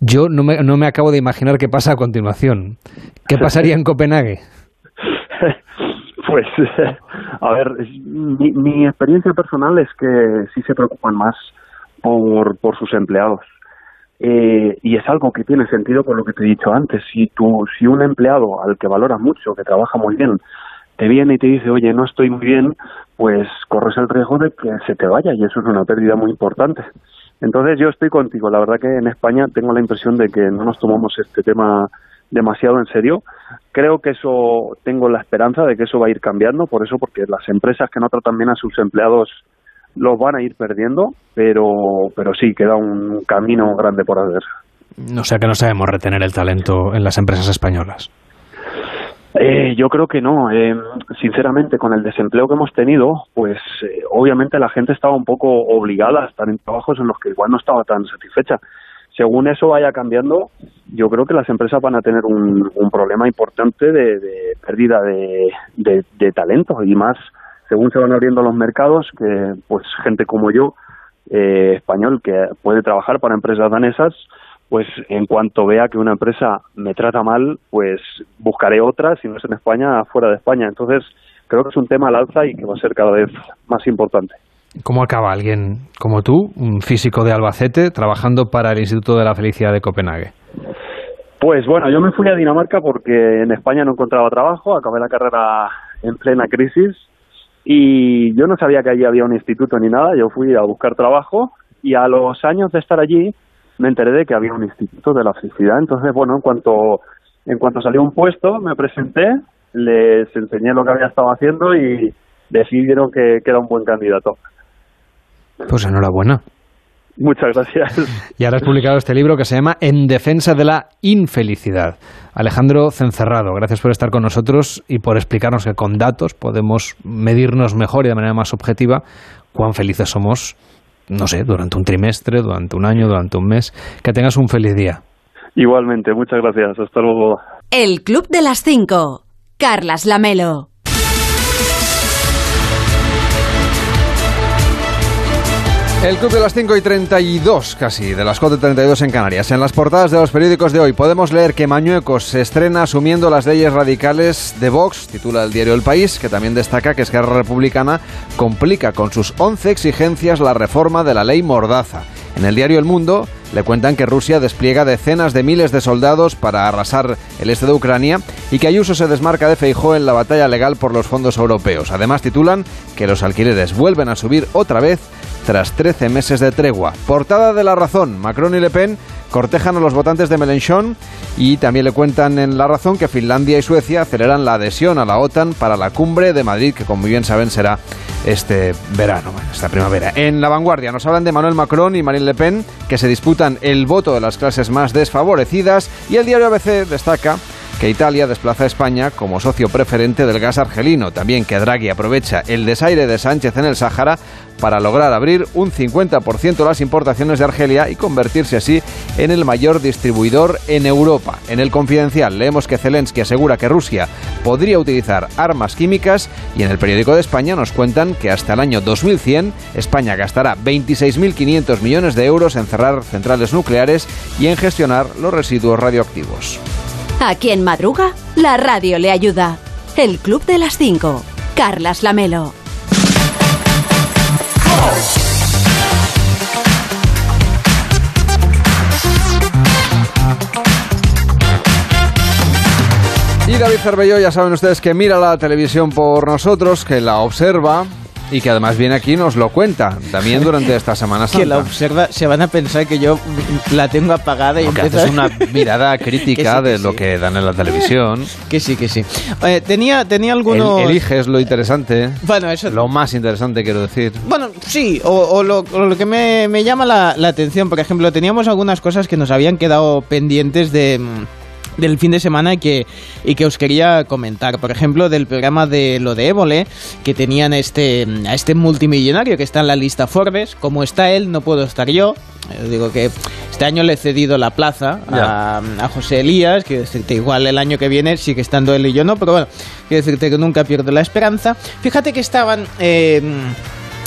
Yo no me, no me acabo de imaginar qué pasa a continuación. ¿Qué pasaría en Copenhague? Pues, a ver, mi, experiencia personal es que sí se preocupan más por, por sus empleados. eh, y es algo que tiene sentido por lo que te he dicho antes. Si, tú, si un empleado al que valoras mucho, que trabaja muy bien, te viene y te dice, oye, no estoy muy bien, pues corres el riesgo de que se te vaya y eso es una pérdida muy importante. Entonces yo estoy contigo. La verdad que en España tengo la impresión de que no nos tomamos este tema demasiado en serio. Creo que eso, tengo la esperanza de que eso va a ir cambiando, por eso, porque las empresas que no tratan bien a sus empleados los van a ir perdiendo, pero, pero sí, queda un camino grande por hacer. O sea que no sabemos retener el talento en las empresas españolas. Eh, yo creo que no. Eh, sinceramente, con el desempleo que hemos tenido, pues eh, obviamente la gente estaba un poco obligada a estar en trabajos en los que igual no estaba tan satisfecha. Según eso vaya cambiando, yo creo que las empresas van a tener un, problema importante de, pérdida de, de, talento y más según se van abriendo los mercados, que pues gente como yo, eh, español, que puede trabajar para empresas danesas, pues en cuanto vea que una empresa me trata mal, pues buscaré otra, si no es en España, fuera de España. Entonces, creo que es un tema al alza y que va a ser cada vez más importante. ¿Cómo acaba alguien como tú, un físico de Albacete, trabajando para el Instituto de la Felicidad de Copenhague? Pues bueno, yo me fui a Dinamarca porque en España no encontraba trabajo, acabé la carrera en plena crisis y yo no sabía que allí había un instituto ni nada, yo fui a buscar trabajo y a los años de estar allí me enteré de que había un instituto de la felicidad. Entonces, bueno, en cuanto, en cuanto salió un puesto, me presenté, les enseñé lo que había estado haciendo y decidieron que, que era un buen candidato. Pues enhorabuena. Muchas gracias. Y ahora has publicado este libro que se llama En defensa de la infelicidad. Alejandro Cencerrado, gracias por estar con nosotros y por explicarnos que con datos podemos medirnos mejor y de manera más objetiva cuán felices somos no sé, durante un trimestre, durante un año, durante un mes. Que tengas un feliz día. Igualmente, muchas gracias. Hasta luego. El Club de las Cinco. Carlas Lamelo. El Club de las 5 y 32, casi, de las 4 y 32 en Canarias. En las portadas de los periódicos de hoy podemos leer que Mañuecos se estrena asumiendo las leyes radicales de Vox, titula el diario El País, que también destaca que Esquerra Republicana complica con sus 11 exigencias la reforma de la ley Mordaza. En el diario El Mundo le cuentan que Rusia despliega decenas de miles de soldados para arrasar el este de Ucrania y que Ayuso se desmarca de Feijó en la batalla legal por los fondos europeos. Además titulan que los alquileres vuelven a subir otra vez tras 13 meses de tregua. Portada de La Razón, Macron y Le Pen cortejan a los votantes de Mélenchon y también le cuentan en La Razón que Finlandia y Suecia aceleran la adhesión a la OTAN para la cumbre de Madrid, que como bien saben será este verano, esta primavera. En La Vanguardia nos hablan de Manuel Macron y Marine Le Pen, que se disputan el voto de las clases más desfavorecidas, y el diario ABC destaca que Italia desplaza a España como socio preferente del gas argelino. También que Draghi aprovecha el desaire de Sánchez en el Sáhara para lograr abrir un 50% las importaciones de Argelia y convertirse así en el mayor distribuidor en Europa. En el Confidencial leemos que Zelensky asegura que Rusia podría utilizar armas químicas y en el periódico de España nos cuentan que hasta el año 2100 España gastará 26.500 millones de euros en cerrar centrales nucleares y en gestionar los residuos radioactivos. A quien madruga, la radio le ayuda. El Club de las 5. Carlas Lamelo. Y David Cervelló, ya saben ustedes que mira la televisión por nosotros, que la observa, y que además viene aquí y nos lo cuenta también durante esta Semana Santa. Que la observa, se van a pensar que yo la tengo apagada y Porque haces una mirada crítica de lo que dan en la televisión. Que sí, que sí. tenía, tenía algunos... El, eliges lo interesante. Bueno, eso... Lo más interesante, quiero decir. Bueno, sí, o, lo, que me, me llama la, la atención, por ejemplo, teníamos algunas cosas que nos habían quedado pendientes de del fin de semana y que, y que os quería comentar. Por ejemplo, del programa de lo de Évole, que tenían este, a este multimillonario que está en la lista Forbes. Como está él, no puedo estar yo. Eh, digo que este año le he cedido la plaza a, José Elías, que decirte, igual el año que viene sigue estando él y yo no, pero bueno, quiero decirte que nunca pierdo la esperanza. Fíjate que estaban... Eh,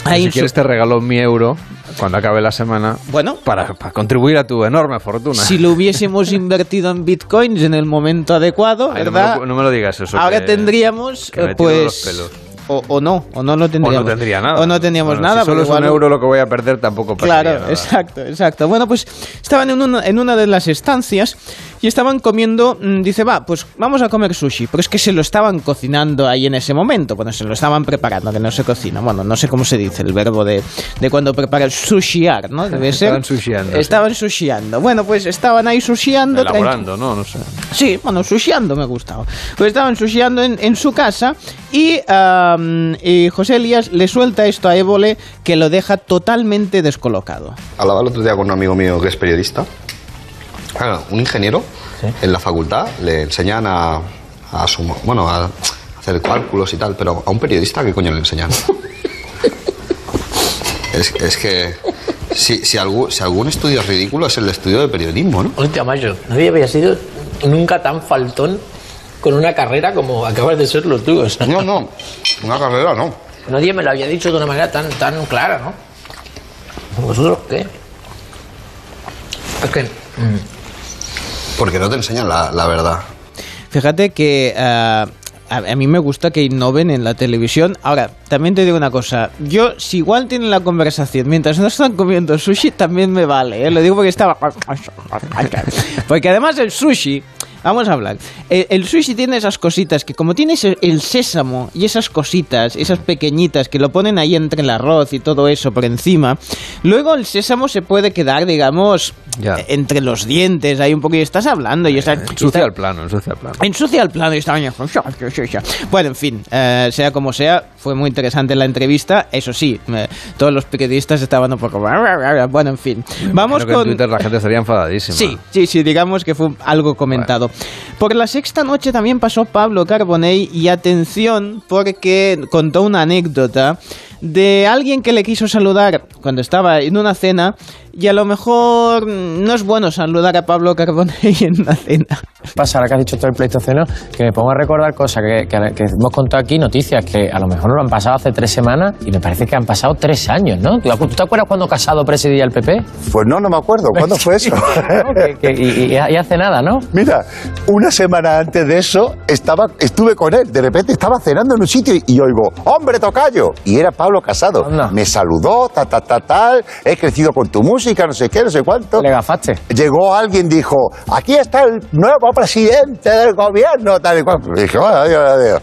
si quieres te regalo mi euro cuando acabe la semana bueno, para, contribuir a tu enorme fortuna. Si lo hubiésemos invertido en bitcoins en el momento adecuado, ¿verdad? no, me lo, digas eso. Ahora tendríamos, pues, o, no, o no lo tendríamos. O no tendría nada. O no teníamos nada. Si solo es un euro lo que voy a perder, tampoco pasaría Claro, nada. exacto, exacto. Bueno, pues estaban en una, en una de las estancias y estaban comiendo, mm, dice, va, pues vamos a comer sushi. Pero es que se lo estaban cocinando ahí en ese momento. Bueno, se lo estaban preparando, que no se cocina. Bueno, no sé cómo se dice el verbo de, de cuando preparas sushiar, ¿no? Debe ser. Estaban sushiando, sí. Estaban sushiando. Bueno, pues estaban ahí sushiando. Elaborando, ¿no? No sé. Sí, bueno, sushiando me gustaba. Pues estaban sushiando en, en su casa y, y José Elías le suelta esto a Évole que lo deja totalmente descolocado. Hablaba el otro día con un amigo mío que es periodista. Claro, un ingeniero en la facultad le enseñan a, a sumar- bueno, a hacer cálculos y tal, pero a un periodista, ¿qué coño le enseñan? es, es que si, si, algún, si algún estudio es ridículo es el estudio de periodismo, ¿no? Hostia, macho, nadie había sido nunca tan faltón con una carrera como acabas de serlo tú. o sea. No, no, una carrera no. Nadie me lo había dicho de una manera tan, tan clara, ¿no? ¿Vosotros qué? Es que... mm, Porque no te enseñan la, verdad. Fíjate que a, a mí me gusta que innoven en la televisión. Ahora, también te digo una cosa. Yo, si igual tienen la conversación mientras no están comiendo sushi, también me vale. ¿eh? Lo digo porque estaba... Porque además el sushi... Vamos a hablar. El, el sushi tiene esas cositas que como tienes el, sésamo y esas cositas, esas pequeñitas que lo ponen ahí entre el arroz y todo eso por encima, luego el sésamo se puede quedar, digamos, entre los dientes, ahí un poco y estás hablando y estás... Ensucia el plano, ensucia el plano. Ensucia el plano y está Bueno, en fin, eh, sea como sea, fue muy interesante la entrevista. Eso sí, eh, todos los periodistas estaban un poco. Bueno, en fin. Vamos Creo que con. en Twitter la gente estaría enfadadísima. Sí, sí, sí, digamos que fue algo comentado. Por la sexta noche también pasó Pablo Carbonell y atención porque contó una anécdota de alguien que le quiso saludar cuando estaba en una cena y a lo mejor no es bueno saludar a Pablo Carbonell en una cena. pasa ahora que has dicho todo el pleistoceno que me pongo a recordar cosas que, que- que hemos contado aquí, noticias que a lo mejor no lo han pasado hace tres semanas y me parece que han pasado tres años, ¿no? ¿Tú tú te acuerdas cuando Casado presidía el PP? Pues no, no me acuerdo. ¿Cuándo fue eso? Que- que- y, y- y hace nada, ¿no? Mira, una semana antes de eso estaba, estuve con él. De repente estaba cenando en un sitio y, y oigo, ¡hombre, tocayo! Y era Pablo Casado. Me saludó, ta, ta, ta, tal. He crecido con tu música, no sé qué, no sé cuánto. Le gafaste. Llegó alguien, dijo, aquí está el nuevo presidente del gobierno, tal y cual. Y dije, bueno, adiós, adiós.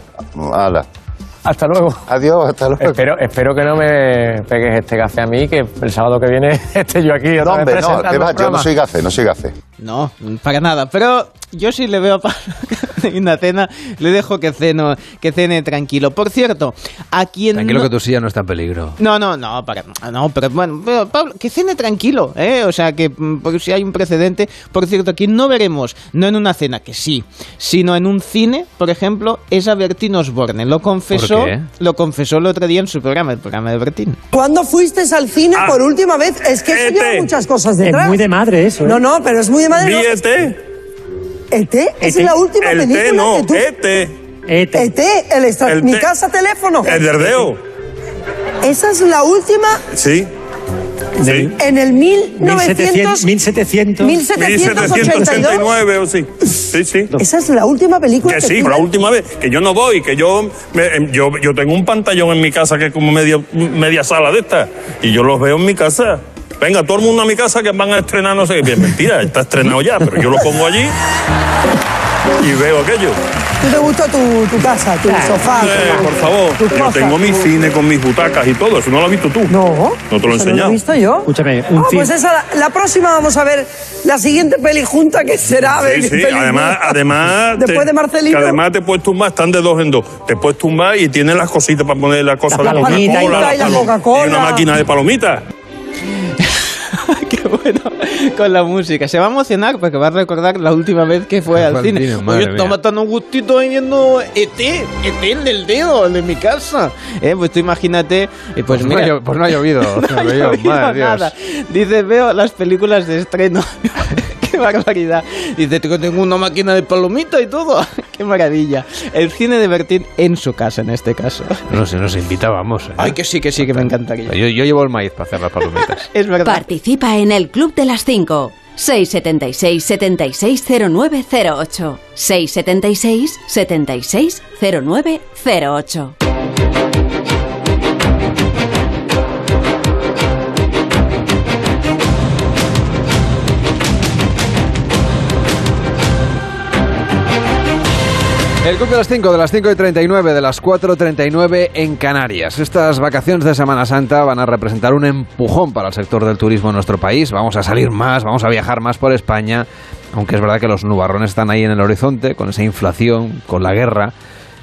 Hala. Hasta luego. Adiós, hasta luego. Espero, espero que no me pegues este café a mí, que el sábado que viene esté yo aquí. otra No, vez hombre, no, el va, yo no soy gafe, no soy gafe. No, para nada. Pero yo sí le veo a Pablo una cena, le dejo que, ceno, que cene tranquilo. Por cierto, a quien. Tranquilo no- que tu silla no está en peligro. No, no, no, para, no, pero bueno, pero Pablo, que cene tranquilo, ¿eh? O sea, que mm, porque si hay un precedente, por cierto, quien no veremos, no en una cena, que sí, sino en un cine, por ejemplo, es a Bertín Osborne. Lo confesó, ¿Por qué? lo confesó el otro día en su programa, el programa de Bertín. ¿Cuándo fuiste al cine por última vez? Es que eso lleva muchas cosas detrás. Es muy de madre eso. ¿eh? No, no, pero es muy de madre. No. ¿ET? Esa es ET. la última El película no, que tú... ET. ET, el extra... El mi casa teléfono. El verdeo. Esa es la última Sí. Sí. en el 1900... 1700. 1782. 1789 o sí. Sí, sí. Esa es la última película Que que sí, la última vez, que yo no voy, que yo, me- em, yo, yo tengo un pantallón en mi casa que es como media, media sala de esta, y yo los veo en mi casa. Venga, todo el mundo a mi casa que van a estrenar, no sé qué. Bien, mentira, está estrenado ya, pero yo lo pongo allí y veo aquello. ¿Tú te gusta tu, tu casa, tu sofá? Eh, tu- por favor, tus yo tengo mi tu- cine con mis butacas y todo, eso no lo has visto tú. No. No te lo he Eso no enseñado. lo he visto yo. Escúchame, Ah, pues esa, la, la próxima vamos a ver la siguiente peli junta que será. Sí, de- sí, además, además. Después de Marcelino. Que además te puedes tumbar, están de dos en dos. Te puedes tumbar y tienes las cositas para poner las cosas La de palomita y Coca-Cola, la las palom- Coca-Cola. Y una máquina de palomitas. Qué bueno con la música. Se va a emocionar porque va a recordar la última vez que fue al cine. cine, Oye, estaba mía. tan a gustito viendo ET, ET en el dedo, el de mi casa. Eh, pues tú imagínate, eh, pues, Pues no mira, llo- pues no ha llovido, no ha no llovido, madre nada. Dice, veo las películas de estreno. Qué barbaridad. Dice, "Tengo- tengo una máquina de palomita y todo. Qué maravilla. El cine de Bertín en su casa, en este caso. No sé, nos invitábamos. ¿eh? Ay, que sí, que sí, que me encantaría. Yo, yo llevo el maíz para hacer las palomitas. Es verdad. Participa en el Club de las 5. 676 760908. 676 760908. El club de las 5, de las 5 y 39, de las 4 y 39 en Canarias. Estas vacaciones de Semana Santa van a representar un empujón para el sector del turismo en nuestro país. Vamos a salir más, vamos a viajar más por España, aunque es verdad que los nubarrones están ahí en el horizonte, con esa inflación, con la guerra.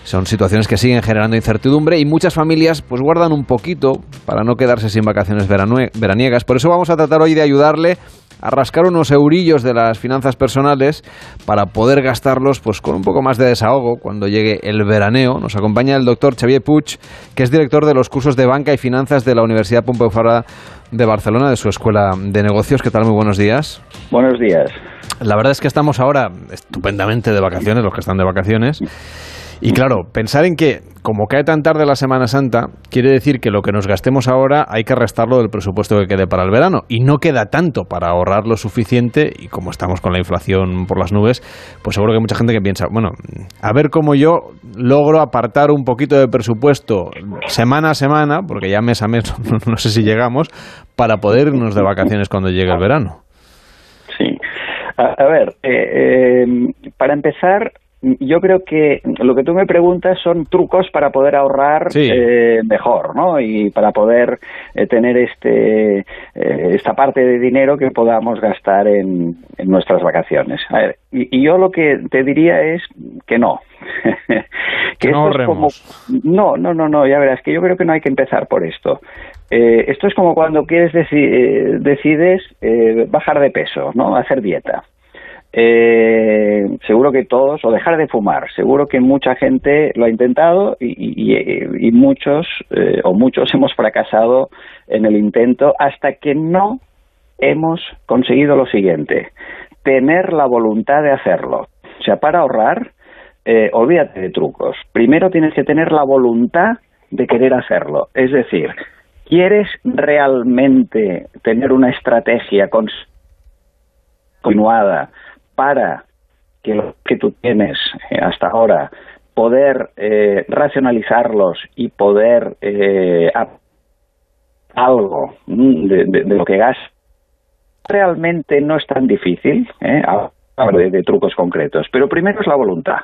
Son situaciones que siguen generando incertidumbre y muchas familias pues guardan un poquito para no quedarse sin vacaciones veraniegas. Por eso vamos a tratar hoy de ayudarle a rascar unos eurillos de las finanzas personales para poder gastarlos pues con un poco más de desahogo cuando llegue el veraneo. Nos acompaña el doctor Xavier Puig, que es director de los cursos de banca y finanzas de la Universidad Pompeu Fabra de Barcelona, de su escuela de negocios. ¿Qué tal? Muy buenos días. Buenos días. La verdad es que estamos ahora estupendamente de vacaciones, los que están de vacaciones. Y claro, pensar en que, como cae tan tarde la Semana Santa, quiere decir que lo que nos gastemos ahora hay que restarlo del presupuesto que quede para el verano. Y no queda tanto para ahorrar lo suficiente. Y como estamos con la inflación por las nubes, pues seguro que hay mucha gente que piensa, bueno, a ver cómo yo logro apartar un poquito de presupuesto semana a semana, porque ya mes a mes no sé si llegamos, para poder irnos de vacaciones cuando llegue el verano. Sí. A, ver, eh, eh, para empezar, yo creo que lo que tú me preguntas son trucos para poder ahorrar eh, mejor, ¿no? Y para poder eh, tener este eh, esta parte de dinero que podamos gastar en, nuestras vacaciones. A ver, y, yo lo que te diría es que no. que no esto es como no, no, no, no. Ya verás que yo creo que no hay que empezar por esto. esto es como cuando quieres decides bajar de peso, ¿no? Hacer dieta eh, seguro que todos, o dejar de fumar, seguro que mucha gente lo ha intentado y, muchos, eh, o muchos hemos fracasado en el intento hasta que no hemos conseguido lo siguiente, tener la voluntad de hacerlo. O sea, para ahorrar, eh, olvídate de trucos. Primero tienes que tener la voluntad de querer hacerlo. Es decir, ¿quieres realmente tener una estrategia continuada para que lo que tú tienes eh, hasta ahora poder eh, racionalizarlos y poder eh, algo mm, de, lo que gas realmente no es tan difícil ¿eh? de, de, trucos concretos pero primero es la voluntad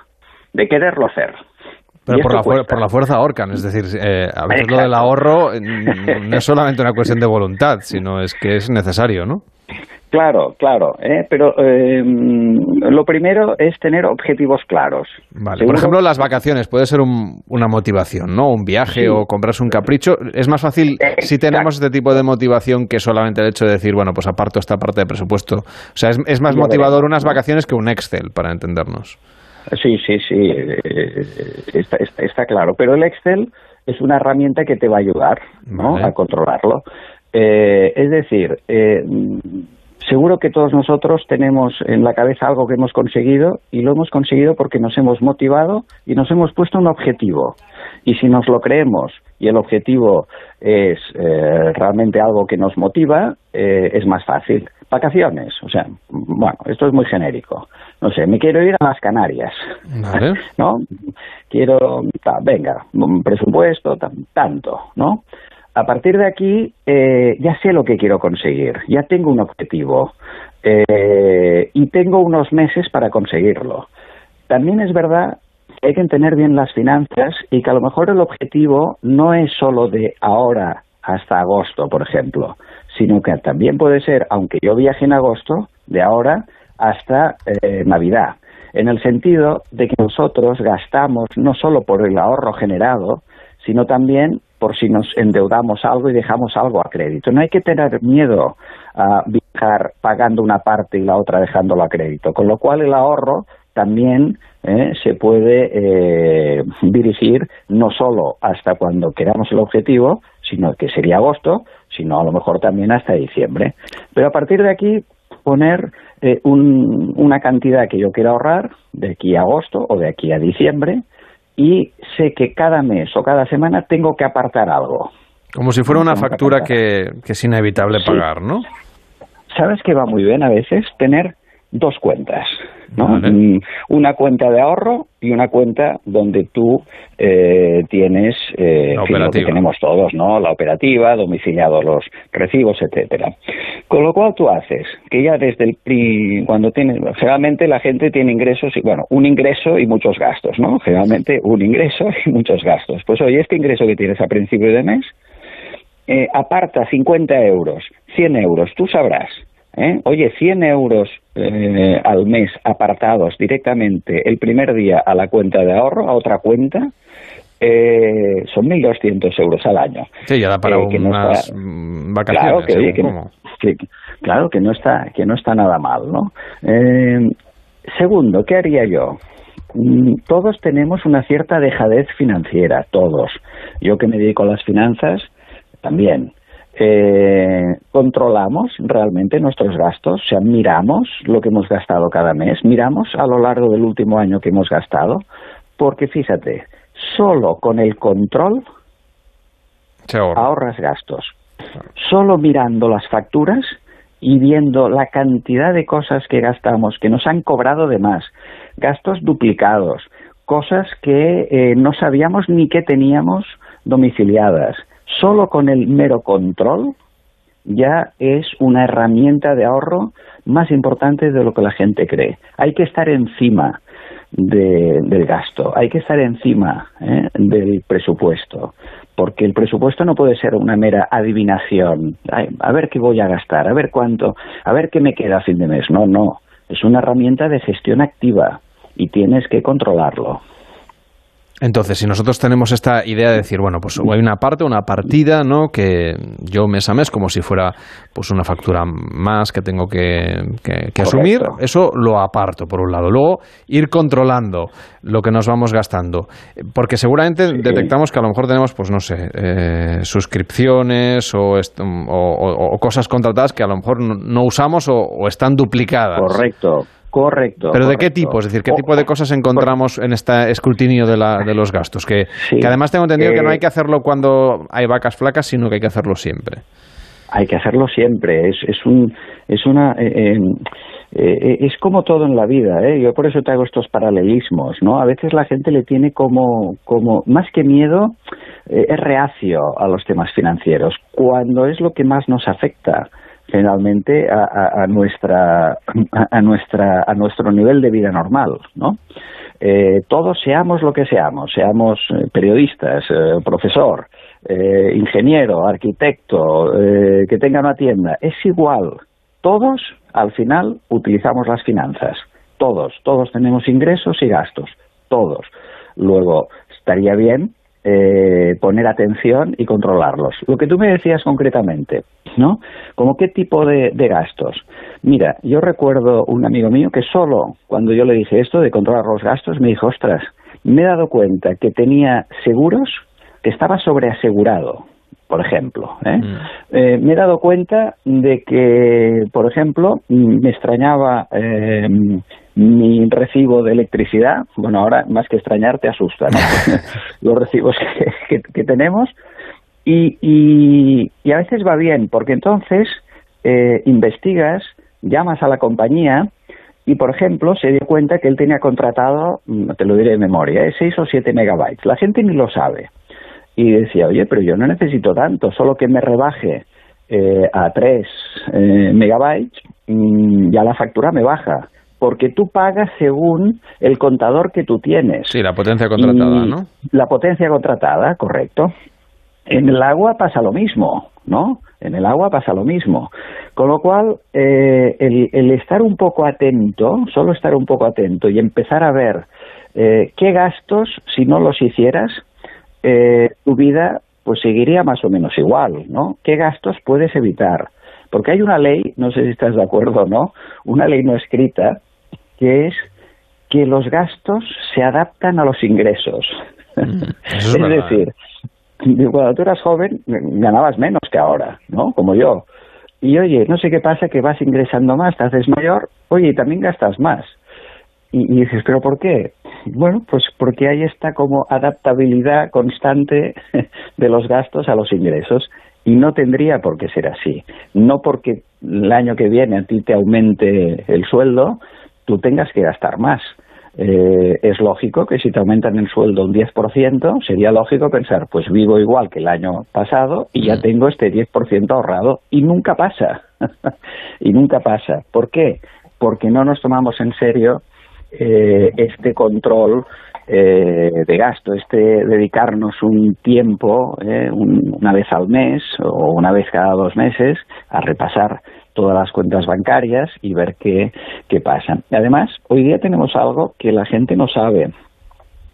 de quererlo hacer pero por la, por la, fuerza ahorcan, es decir, a veces lo del ahorro no es solamente una cuestión de voluntad, sino es que es necesario, ¿no? Claro, claro, ¿eh? pero eh, lo primero es tener objetivos claros. Vale. Por ejemplo, las vacaciones puede ser una motivación, ¿no? Un viaje o comprarse un capricho. Es más fácil si tenemos este tipo de motivación que solamente el hecho de decir, bueno, pues aparto esta parte de presupuesto. O sea, es, más motivador unas vacaciones que un Excel, para entendernos. Sí, sí, sí, eh, está, está, claro. Pero el Excel es una herramienta que te va a ayudar ¿no? a controlarlo. Eh, es decir, eh, seguro que todos nosotros tenemos en la cabeza algo que hemos conseguido y lo hemos conseguido porque nos hemos motivado y nos hemos puesto un objetivo. Y si nos lo creemos y el objetivo es eh, realmente algo que nos motiva, es más fácil. Vacaciones, o sea, bueno, esto es muy genérico. No sé, me quiero ir a las Canarias, ¿no? Quiero, venga, un presupuesto, tanto, ¿no? A partir de aquí eh, ya sé lo que quiero conseguir, ya tengo un objetivo eh, y tengo unos meses para conseguirlo. También es verdad que hay que tener bien las finanzas y que a lo mejor el objetivo no es solo de ahora hasta agosto, por ejemplo, sino que también puede ser, aunque yo viaje en agosto, de ahora hasta eh, Navidad, en el sentido de que nosotros gastamos no solo por el ahorro generado, sino también por si nos endeudamos algo y dejamos algo a crédito. No hay que tener miedo a viajar pagando una parte y la otra dejándolo a crédito, con lo cual el ahorro también eh, se puede eh, dirigir no solo hasta cuando queramos el objetivo, sino que sería agosto, sino a lo mejor también hasta diciembre. Pero a partir de aquí poner eh, una cantidad que yo quiera ahorrar de aquí a agosto o de aquí a diciembre y sé que cada mes o cada semana tengo que apartar algo. Como si fuera una factura que, es inevitable pagar, ¿no? ¿Sabes que va muy bien a veces? Tener dos cuentas. ¿No? Mm, Una cuenta de ahorro y una cuenta donde tú eh, tienes eh, fin, lo que tenemos todos, ¿no? La operativa, domiciliados los recibos, etcétera. Con lo cual tú haces que ya desde el pri- cuando tienes generalmente la gente tiene ingresos y bueno un ingreso y muchos gastos, ¿no? Generalmente un ingreso y muchos gastos. Pues oye este ingreso que tienes a principio de mes eh, aparta 50 euros, 100 euros, tú sabrás. ¿Eh? Oye, 100 euros eh, al mes apartados directamente el primer día a la cuenta de ahorro, a otra cuenta, eh, son 1.200 euros al año. Sí, ya da para Eh, que no unas está- vacaciones. Claro que, oye, que, cómo. que- claro que no está que no está nada mal, ¿no? Eh, segundo, ¿qué haría yo? Mm, Todos tenemos una cierta dejadez financiera, todos. Yo que me dedico a las finanzas, también. Eh, controlamos realmente nuestros gastos, o sea, miramos lo que hemos gastado cada mes, miramos a lo largo del último año que hemos gastado, porque fíjate, solo con el control ahorras gastos. Solo mirando las facturas y viendo la cantidad de cosas que gastamos, que nos han cobrado de más, gastos duplicados, cosas que eh, no sabíamos ni que teníamos domiciliadas. Solo con el mero control ya es una herramienta de ahorro más importante de lo que la gente cree. Hay que estar encima de- del gasto, hay que estar encima ¿eh? del presupuesto, porque el presupuesto no puede ser una mera adivinación. Ay, a ver qué voy a gastar, a ver cuánto, a ver qué me queda a fin de mes. No, no, es una herramienta de gestión activa y tienes que controlarlo. Entonces, si nosotros tenemos esta idea de decir, bueno, pues hay una parte, una partida, ¿no? Que yo mes a mes, como si fuera pues una factura más que tengo que, que- que asumir, eso lo aparto por un lado. Luego, ir controlando lo que nos vamos gastando. Porque seguramente detectamos que a lo mejor tenemos, pues no sé, eh, suscripciones o, o- o- o cosas contratadas que a lo mejor no, no usamos o, o están duplicadas. Correcto, correcto. ¿Pero de qué tipo? Es decir, ¿qué tipo de cosas encontramos en este escrutinio de, la- de los gastos? Que, que además tengo entendido que no Eh, hay que hacerlo cuando hay vacas flacas, sino que hay que hacerlo siempre. hay que hacerlo siempre es, es un es una eh, eh, eh, es como todo en la vida ¿eh? yo por eso te hago estos paralelismos no a veces la gente le tiene como como más que miedo es reacio a los temas financieros cuando es lo que más nos afecta generalmente a, a- a nuestra a, nuestra a nuestro nivel de vida normal no eh, todos seamos lo que seamos, seamos eh, periodistas, eh, profesor, eh, ingeniero, arquitecto, eh, que tenga una tienda, es igual. Todos, al final, utilizamos las finanzas. Todos, todos tenemos ingresos y gastos. Todos. Luego, estaría bien eh, poner atención y controlarlos. Lo que tú me decías concretamente, ¿no? Como qué tipo de, de gastos. Mira, yo recuerdo un amigo mío que solo cuando yo le dije esto de controlar los gastos, me dijo, ostras, me he dado cuenta que tenía seguros, que estaba sobreasegurado, por ejemplo. ¿eh? Eh, me he dado cuenta de que, por ejemplo, mm, me extrañaba eh, mi recibo de electricidad. Bueno, ahora más que extrañar te asusta, ¿no? Los recibos que, que- que tenemos. Y, y- y a veces va bien, porque entonces eh, investigas, llamas a la compañía y, por ejemplo, se dio cuenta que él tenía contratado, mm, te lo diré de memoria, 6 o 7 megabytes. La gente ni lo sabe y decía, oye, pero yo no necesito tanto, solo que me rebaje eh, a 3 megabytes, mm, ya la factura me baja, porque tú pagas según el contador que tú tienes. Sí, la potencia contratada, Y ¿no? La potencia contratada, correcto. En el agua pasa lo mismo, ¿no? En el agua pasa lo mismo. Con lo cual, eh, el, el estar un poco atento, solo estar un poco atento y empezar a ver eh, qué gastos, si no los hicieras, eh, tu vida pues seguiría más o menos igual, ¿no? ¿Qué gastos puedes evitar? Porque hay una ley, no sé si estás de acuerdo o no, una ley no escrita, que es que los gastos se adaptan a los ingresos. es decir, cuando tú eras joven ganabas menos que ahora, ¿no? Como yo. Y oye, no sé qué pasa, que vas ingresando más, te haces mayor, oye, y también gastas más. Y, y dices, ¿pero por qué? Bueno, pues porque hay esta como adaptabilidad constante de los gastos a los ingresos y no tendría por qué ser así. No porque el año que viene a ti te aumente el sueldo, tú tengas que gastar más. Eh, es lógico que si te aumentan el sueldo un 10%, sería lógico pensar, pues vivo igual que el año pasado y ya mm. tengo este 10% ahorrado. Y nunca pasa. y nunca pasa. ¿Por qué? Porque no nos tomamos en serio eh, este control eh, de gasto, este dedicarnos un tiempo, una vez al mes o una vez cada dos meses, a repasar todas las cuentas bancarias y ver qué, qué pasa. Además, hoy día tenemos algo que la gente no sabe,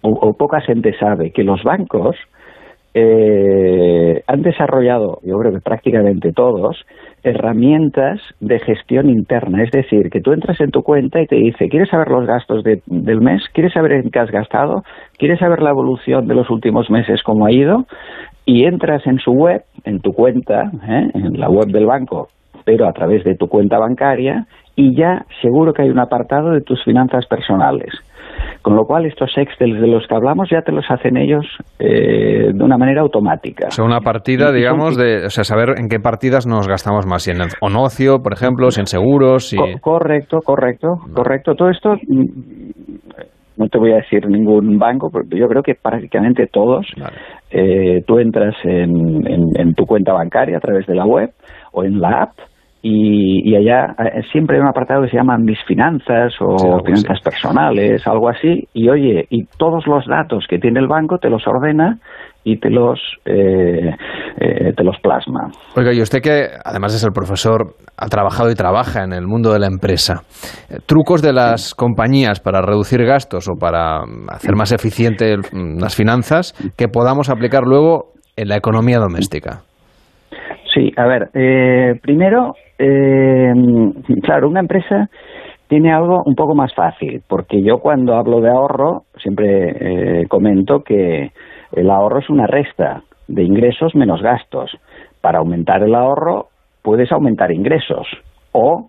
o, poca gente sabe, que los bancos eh, han desarrollado, yo creo que prácticamente todos, herramientas de gestión interna. Es decir, que tú entras en tu cuenta y te dice, ¿quieres saber los gastos del mes? ¿Quieres saber en qué has gastado? ¿Quieres saber la evolución de los últimos meses, cómo ha ido? Y entras en su web, en tu cuenta, ¿eh? en la web del banco, pero a través de tu cuenta bancaria y ya seguro que hay un apartado de tus finanzas personales. Con lo cual, estos Excel de los que hablamos ya te los hacen ellos eh, de una manera automática. O sea, una partida, digamos, de o sea, saber en qué partidas nos gastamos más, si en o ocio, por ejemplo, si en seguros. Si... correcto, correcto, correcto. Todo esto, mm, no te voy a decir ningún banco, pero yo creo que prácticamente todos, eh, tú entras en tu cuenta bancaria a través de la web o en la app, y, allá eh, siempre hay un apartado que se llama mis finanzas o finanzas personales, algo así, y oye, y todos los datos que tiene el banco te los ordena y te los eh, eh, te los plasma. Oiga, y usted que además es el profesor, ha trabajado y trabaja en el mundo de la empresa. ¿Trucos de las compañías para reducir gastos o para hacer más eficiente las finanzas que podamos aplicar luego en la economía doméstica? Sí, a ver, eh, primero, eh, claro, una empresa tiene algo un poco más fácil, porque yo cuando hablo de ahorro siempre eh, comento que el ahorro es una resta de ingresos menos gastos. Para aumentar el ahorro puedes aumentar ingresos o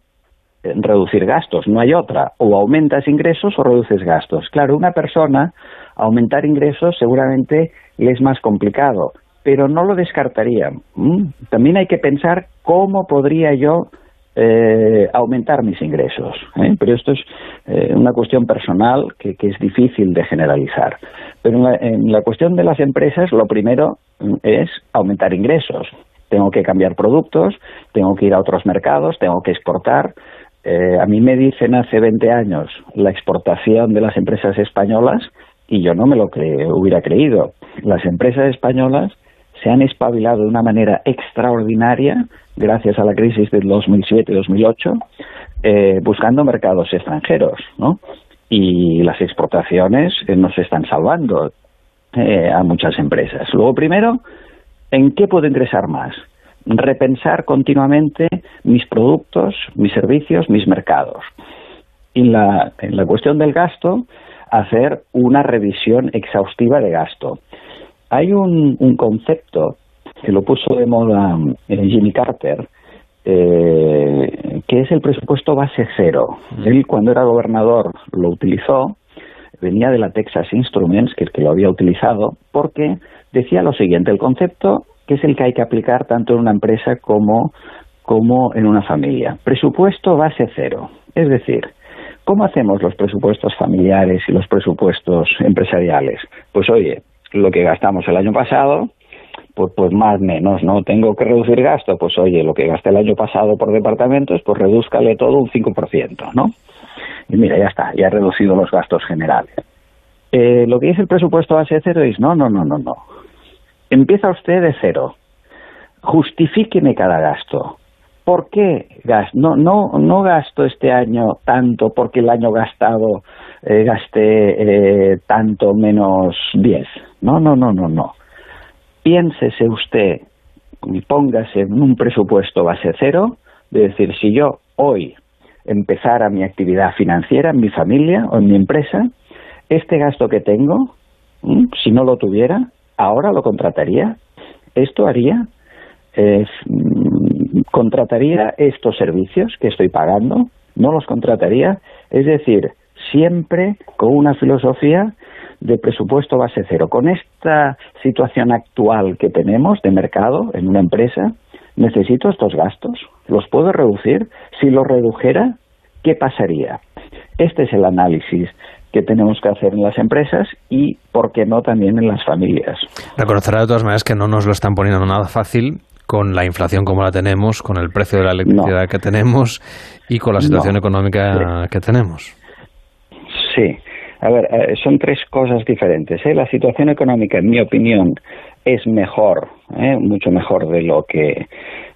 reducir gastos, no hay otra. O aumentas ingresos o reduces gastos. Claro, una persona aumentar ingresos seguramente le es más complicado pero no lo descartaría. También hay que pensar cómo podría yo eh, aumentar mis ingresos. ¿eh? Pero esto es eh, una cuestión personal que, es difícil de generalizar. Pero en la, en la, cuestión de las empresas, lo primero mm, es aumentar ingresos. Tengo que cambiar productos, tengo que ir a otros mercados, tengo que exportar. a mí me dicen hace 20 años la exportación de las empresas españolas y yo no me lo hubiera creído. Las empresas españolas se han espabilado de una manera extraordinaria gracias a la crisis del 2007-2008, eh, buscando mercados extranjeros, ¿no? Y las exportaciones eh, nos están salvando eh, a muchas empresas. Luego, primero, ¿en qué puedo ingresar más? Repensar continuamente mis productos, mis servicios, mis mercados. Y la, en la cuestión del gasto, hacer una revisión exhaustiva de gasto hay un, concepto que lo puso de moda eh, Jimmy Carter, eh, que es el presupuesto base cero. Él, cuando era gobernador, lo utilizó, venía de la Texas Instruments, que, que lo había utilizado, porque decía lo siguiente, el concepto que es el que hay que aplicar tanto en una empresa como, como en una familia. Presupuesto base cero. Es decir, ¿cómo hacemos los presupuestos familiares y los presupuestos empresariales? Pues oye, lo que gastamos el año pasado, pues, pues más menos, ¿no? Tengo que reducir gasto, pues oye, lo que gasté el año pasado por departamentos, pues redúzcale todo un 5%, ¿no? Y mira, ya está, ya he reducido los gastos generales. Eh, lo que dice el presupuesto base cero es, no, no, no, no, no. Empieza usted de cero. Justifíqueme cada gasto. ¿Por qué gasto? No, no, no gasto este año tanto porque el año gastado eh, gasté eh, tanto menos 10. No, no, no, no, no. Piénsese usted y póngase en un presupuesto base cero, de decir, si yo hoy empezara mi actividad financiera en mi familia o en mi empresa, este gasto que tengo, si no lo tuviera, ahora lo contrataría. Esto haría, mm, contrataría estos servicios que estoy pagando, no los contrataría. Es decir, siempre con una filosofía de presupuesto base cero. Con esta situación actual que tenemos de mercado en una empresa, necesito estos gastos, los puedo reducir. Si los redujera, ¿qué pasaría? Este es el análisis que tenemos que hacer en las empresas y, ¿por qué no, también en las familias. Reconocerá de todas maneras que no nos lo están poniendo nada fácil con la inflación como la tenemos, con el precio de la electricidad que tenemos y con la situación económica que tenemos. Sí. A ver, eh, son tres cosas diferentes. ¿eh? La situación económica, en mi opinión, es mejor, ¿eh? mucho mejor de lo que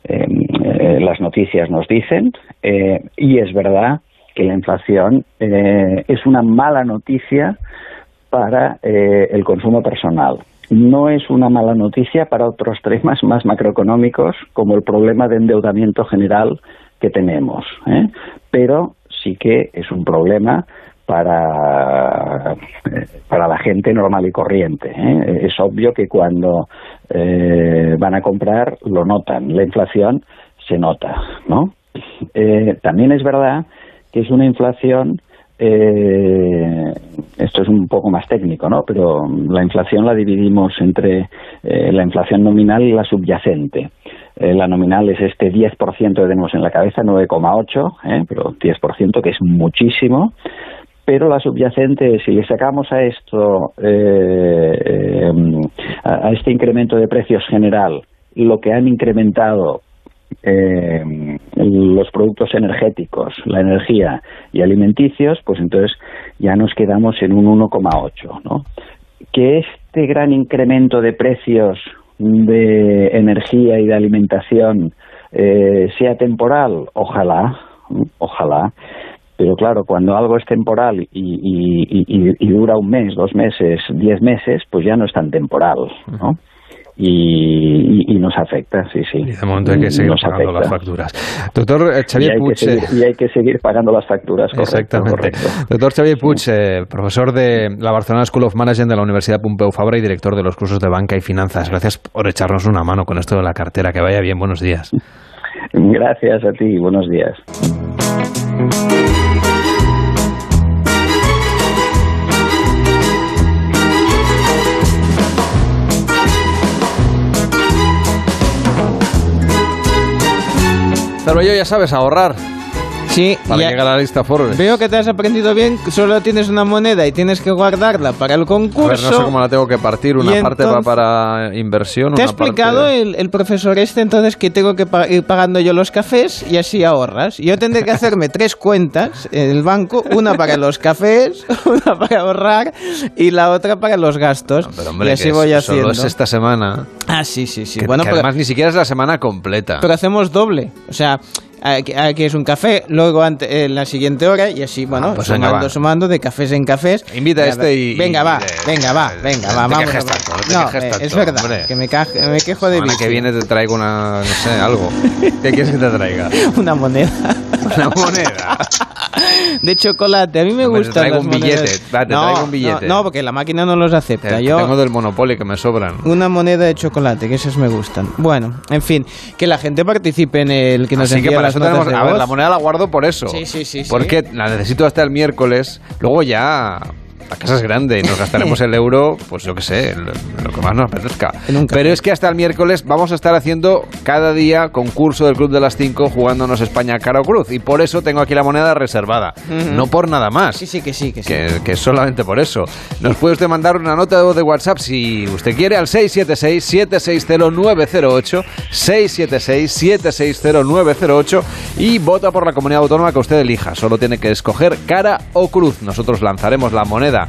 las noticias nos dicen. y es verdad que la inflación es una mala noticia para el consumo personal. No es una mala noticia para otros temas más macroeconómicos, como el problema de endeudamiento general que tenemos. Pero sí que es un problema para, para la gente normal y corriente. ¿eh? Es obvio que cuando eh, van a comprar lo notan, la inflación se nota, ¿no? Eh, también es verdad que es una inflación esto es un poco más técnico, ¿no? Pero la inflación la dividimos entre la inflación nominal y la subyacente. la nominal es este 10% que tenemos en la cabeza, 9,8, ¿eh? pero 10% que es muchísimo pero la subyacente, si le sacamos a esto, eh, em, a, este incremento de precios general, lo que han incrementado em, los productos energéticos, la energía y alimenticios, pues entonces ya nos quedamos en un 1,8, ¿no? Que este gran incremento de precios de energía y de alimentación eh, sea temporal, ojalá, ojalá, pero claro, cuando algo es temporal y, dura un mes, dos meses, diez meses, pues ya no es tan temporal, ¿no? Y, nos afecta, sí, sí. Y de momento hay que seguir pagando las facturas. Doctor eh, Xavier Puig. y hay que seguir pagando las facturas, Exactamente. Doctor Xavier Puig, eh, profesor de la Barcelona School of Management de la Universidad Pompeu Fabra y director de los cursos de banca y finanzas. Gracias por echarnos una mano con esto de la cartera. Que vaya bien, buenos días. Gracias a ti, buenos días. Pero yo ya sabes ahorrar. Sí, para llegar a la lista Forbes. Veo que te has aprendido bien, solo tienes una moneda y tienes que guardarla para el concurso. A ver, no sé cómo la tengo que partir, una parte va para inversión. ¿Te ha explicado el, profesor este entonces que tengo que ir pagando yo los cafés y así ahorras? Yo tendré que hacerme tres cuentas en el banco, una para los cafés, una para ahorrar y la otra para los gastos. pero hombre, y así voy haciendo. Solo es esta semana. Ah, sí, sí, sí. Que, bueno, además ni siquiera es la semana completa. Pero hacemos doble. O sea, aquí es un café, luego en eh, la siguiente hora y así, bueno, ah, pues sumando, sumando de cafés en cafés. Invita a este y... Venga, va, venga, va, venga, va, vamos. no, eh, es verdad, que me, me quejo de que viene te traigo una, no sé, algo. ¿Qué quieres que te traiga? una moneda. Una moneda. de chocolate. A mí me gusta. Te traigo un billete. te no, traigo un billete. No, porque la máquina no los acepta. Yo tengo del Monopoly que me sobran. Una moneda de chocolate, que esos me gustan. Bueno, en fin, que la gente participe en el que nos Así que para eso tenemos, A ver, la moneda la guardo por eso. Sí, sí, sí. Porque la necesito hasta el miércoles. Luego ya la casa es grande y nos gastaremos el euro, pues yo qué sé, lo, que más nos apetezca. Pero es que hasta el miércoles vamos a estar haciendo cada día concurso del Club de las 5 jugándonos España cara o cruz. Y por eso tengo aquí la moneda reservada. No por nada más. Sí, sí, que sí, que sí. Que, solamente por eso. Nos puede usted mandar una nota de voz de WhatsApp si usted quiere al 676-760-908. 676-760-908 y vota por la comunidad autónoma que usted elija. Solo tiene que escoger cara o cruz. Nosotros lanzaremos la moneda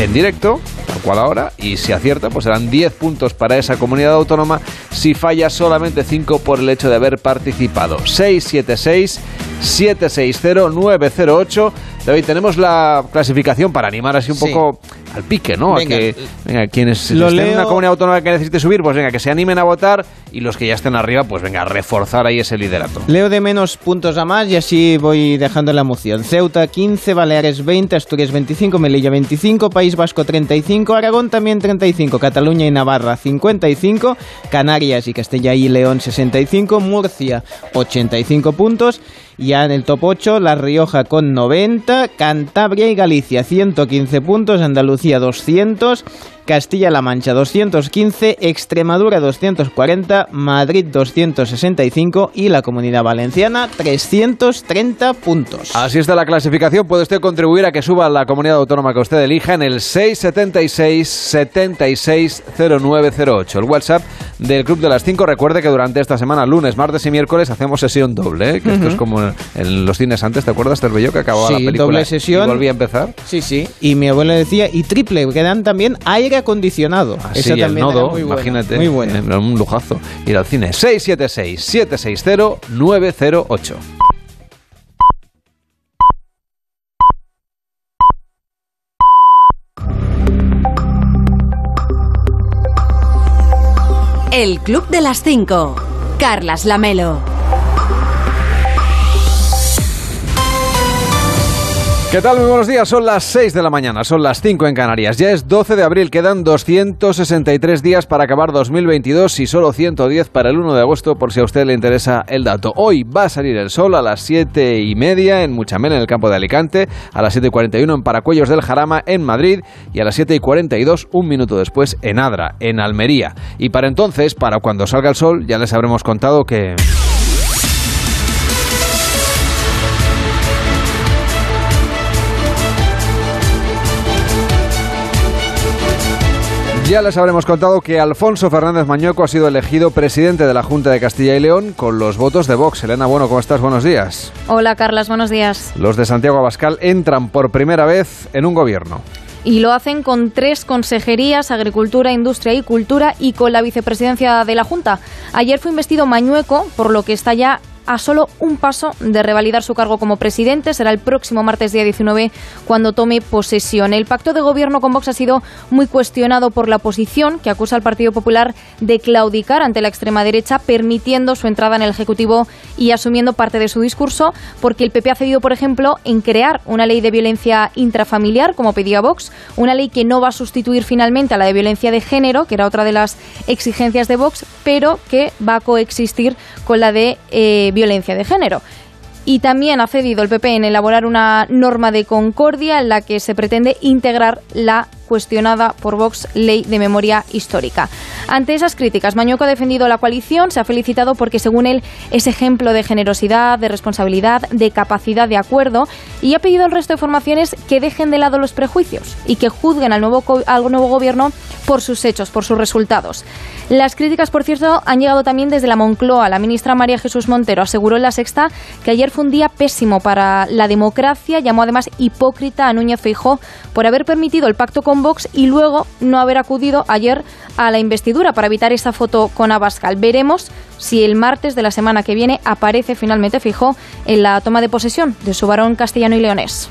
en directo, tal cual ahora, y si acierta, pues serán 10 puntos para esa comunidad autónoma, si falla solamente 5 por el hecho de haber participado. 676 760 908 David, tenemos la clasificación para animar así un poco al pique, ¿no? a que venga, quienes estén en una comunidad autónoma que necesite subir, pues venga, que se animen a votar y los que ya estén arriba, pues venga, a reforzar ahí ese liderato. Leo de menos puntos a más y así voy dejando la moción. Ceuta 15, Baleares 20, Asturias 25, Melilla 25, País Vasco 35, Aragón también 35, Cataluña y Navarra 55, Canarias y Castilla y León 65, Murcia 85 puntos Ya en el top 8, La Rioja con 90, Cantabria y Galicia 115 puntos, Andalucía 200, Castilla-La Mancha 215, Extremadura 240, Madrid 265 y la Comunidad Valenciana 330 puntos. Así está la clasificación. Puede usted contribuir a que suba la comunidad autónoma que usted elija en el 676 760908. El WhatsApp del Club de las 5. Recuerde que durante esta semana, lunes, martes y miércoles, hacemos sesión doble. ¿eh? Que esto es como en los cines antes, ¿te acuerdas, Terbello, que acababa la película doble sesión. y volvía a empezar? Sí, sí. Y mi abuela decía, y triple, que dan también aire acondicionado. Así, el nodo, imagínate. Muy bueno. Un lujazo. Ir al cine 676-760-908. El Club de las 5. Carlas Lamelo. ¿Qué tal? Muy buenos días. Son las 6 de la mañana, son las 5 en Canarias. Ya es 12 de abril, quedan 263 días para acabar 2022 y solo 110 para el 1 de agosto, por si a usted le interesa el dato. Hoy va a salir el sol a las 7 y media en Muchamel, en el campo de Alicante, a las 7 y 41 en Paracuellos del Jarama, en Madrid, y a las 7 y 42, un minuto después, en Adra, en Almería. Y para entonces, para cuando salga el sol, ya les habremos contado que... Ya les habremos contado que Alfonso Fernández Mañueco ha sido elegido presidente de la Junta de Castilla y León con los votos de Vox. Elena, bueno, ¿cómo estás? Buenos días. Hola, Carlas, buenos días. Los de Santiago Abascal entran por primera vez en un gobierno y lo hacen con tres consejerías, Agricultura, Industria y Cultura, y con la vicepresidencia de la Junta. Ayer fue investido Mañueco, por lo que está ya a solo un paso de revalidar su cargo como presidente. Será el próximo martes día 19 cuando tome posesión. El pacto de gobierno con Vox ha sido muy cuestionado por la oposición, que acusa al Partido Popular de claudicar ante la extrema derecha, permitiendo su entrada en el Ejecutivo y asumiendo parte de su discurso, porque el PP ha cedido, por ejemplo, en crear una ley de violencia intrafamiliar, como pedía Vox, una ley que no va a sustituir finalmente a la de violencia de género, que era otra de las exigencias de Vox, pero que va a coexistir con la de eh, violencia de género. Y también ha cedido el PP en elaborar una norma de concordia en la que se pretende integrar la cuestionada por Vox ley de memoria histórica. Ante esas críticas, Mañueco ha defendido la coalición, se ha felicitado porque según él es ejemplo de generosidad, de responsabilidad, de capacidad de acuerdo y ha pedido al resto de formaciones que dejen de lado los prejuicios y que juzguen al nuevo, al nuevo gobierno por sus hechos, por sus resultados. Las críticas, por cierto, han llegado también desde la Moncloa. La ministra María Jesús Montero aseguró en la sexta que ayer fue un día pésimo para la democracia, llamó además hipócrita a Núñez Feijó por haber permitido el pacto con Vox y luego no haber acudido ayer a la investidura para evitar esa foto con Abascal. Veremos si el martes de la semana que viene aparece finalmente Fijo en la toma de posesión de su varón castellano y leonés.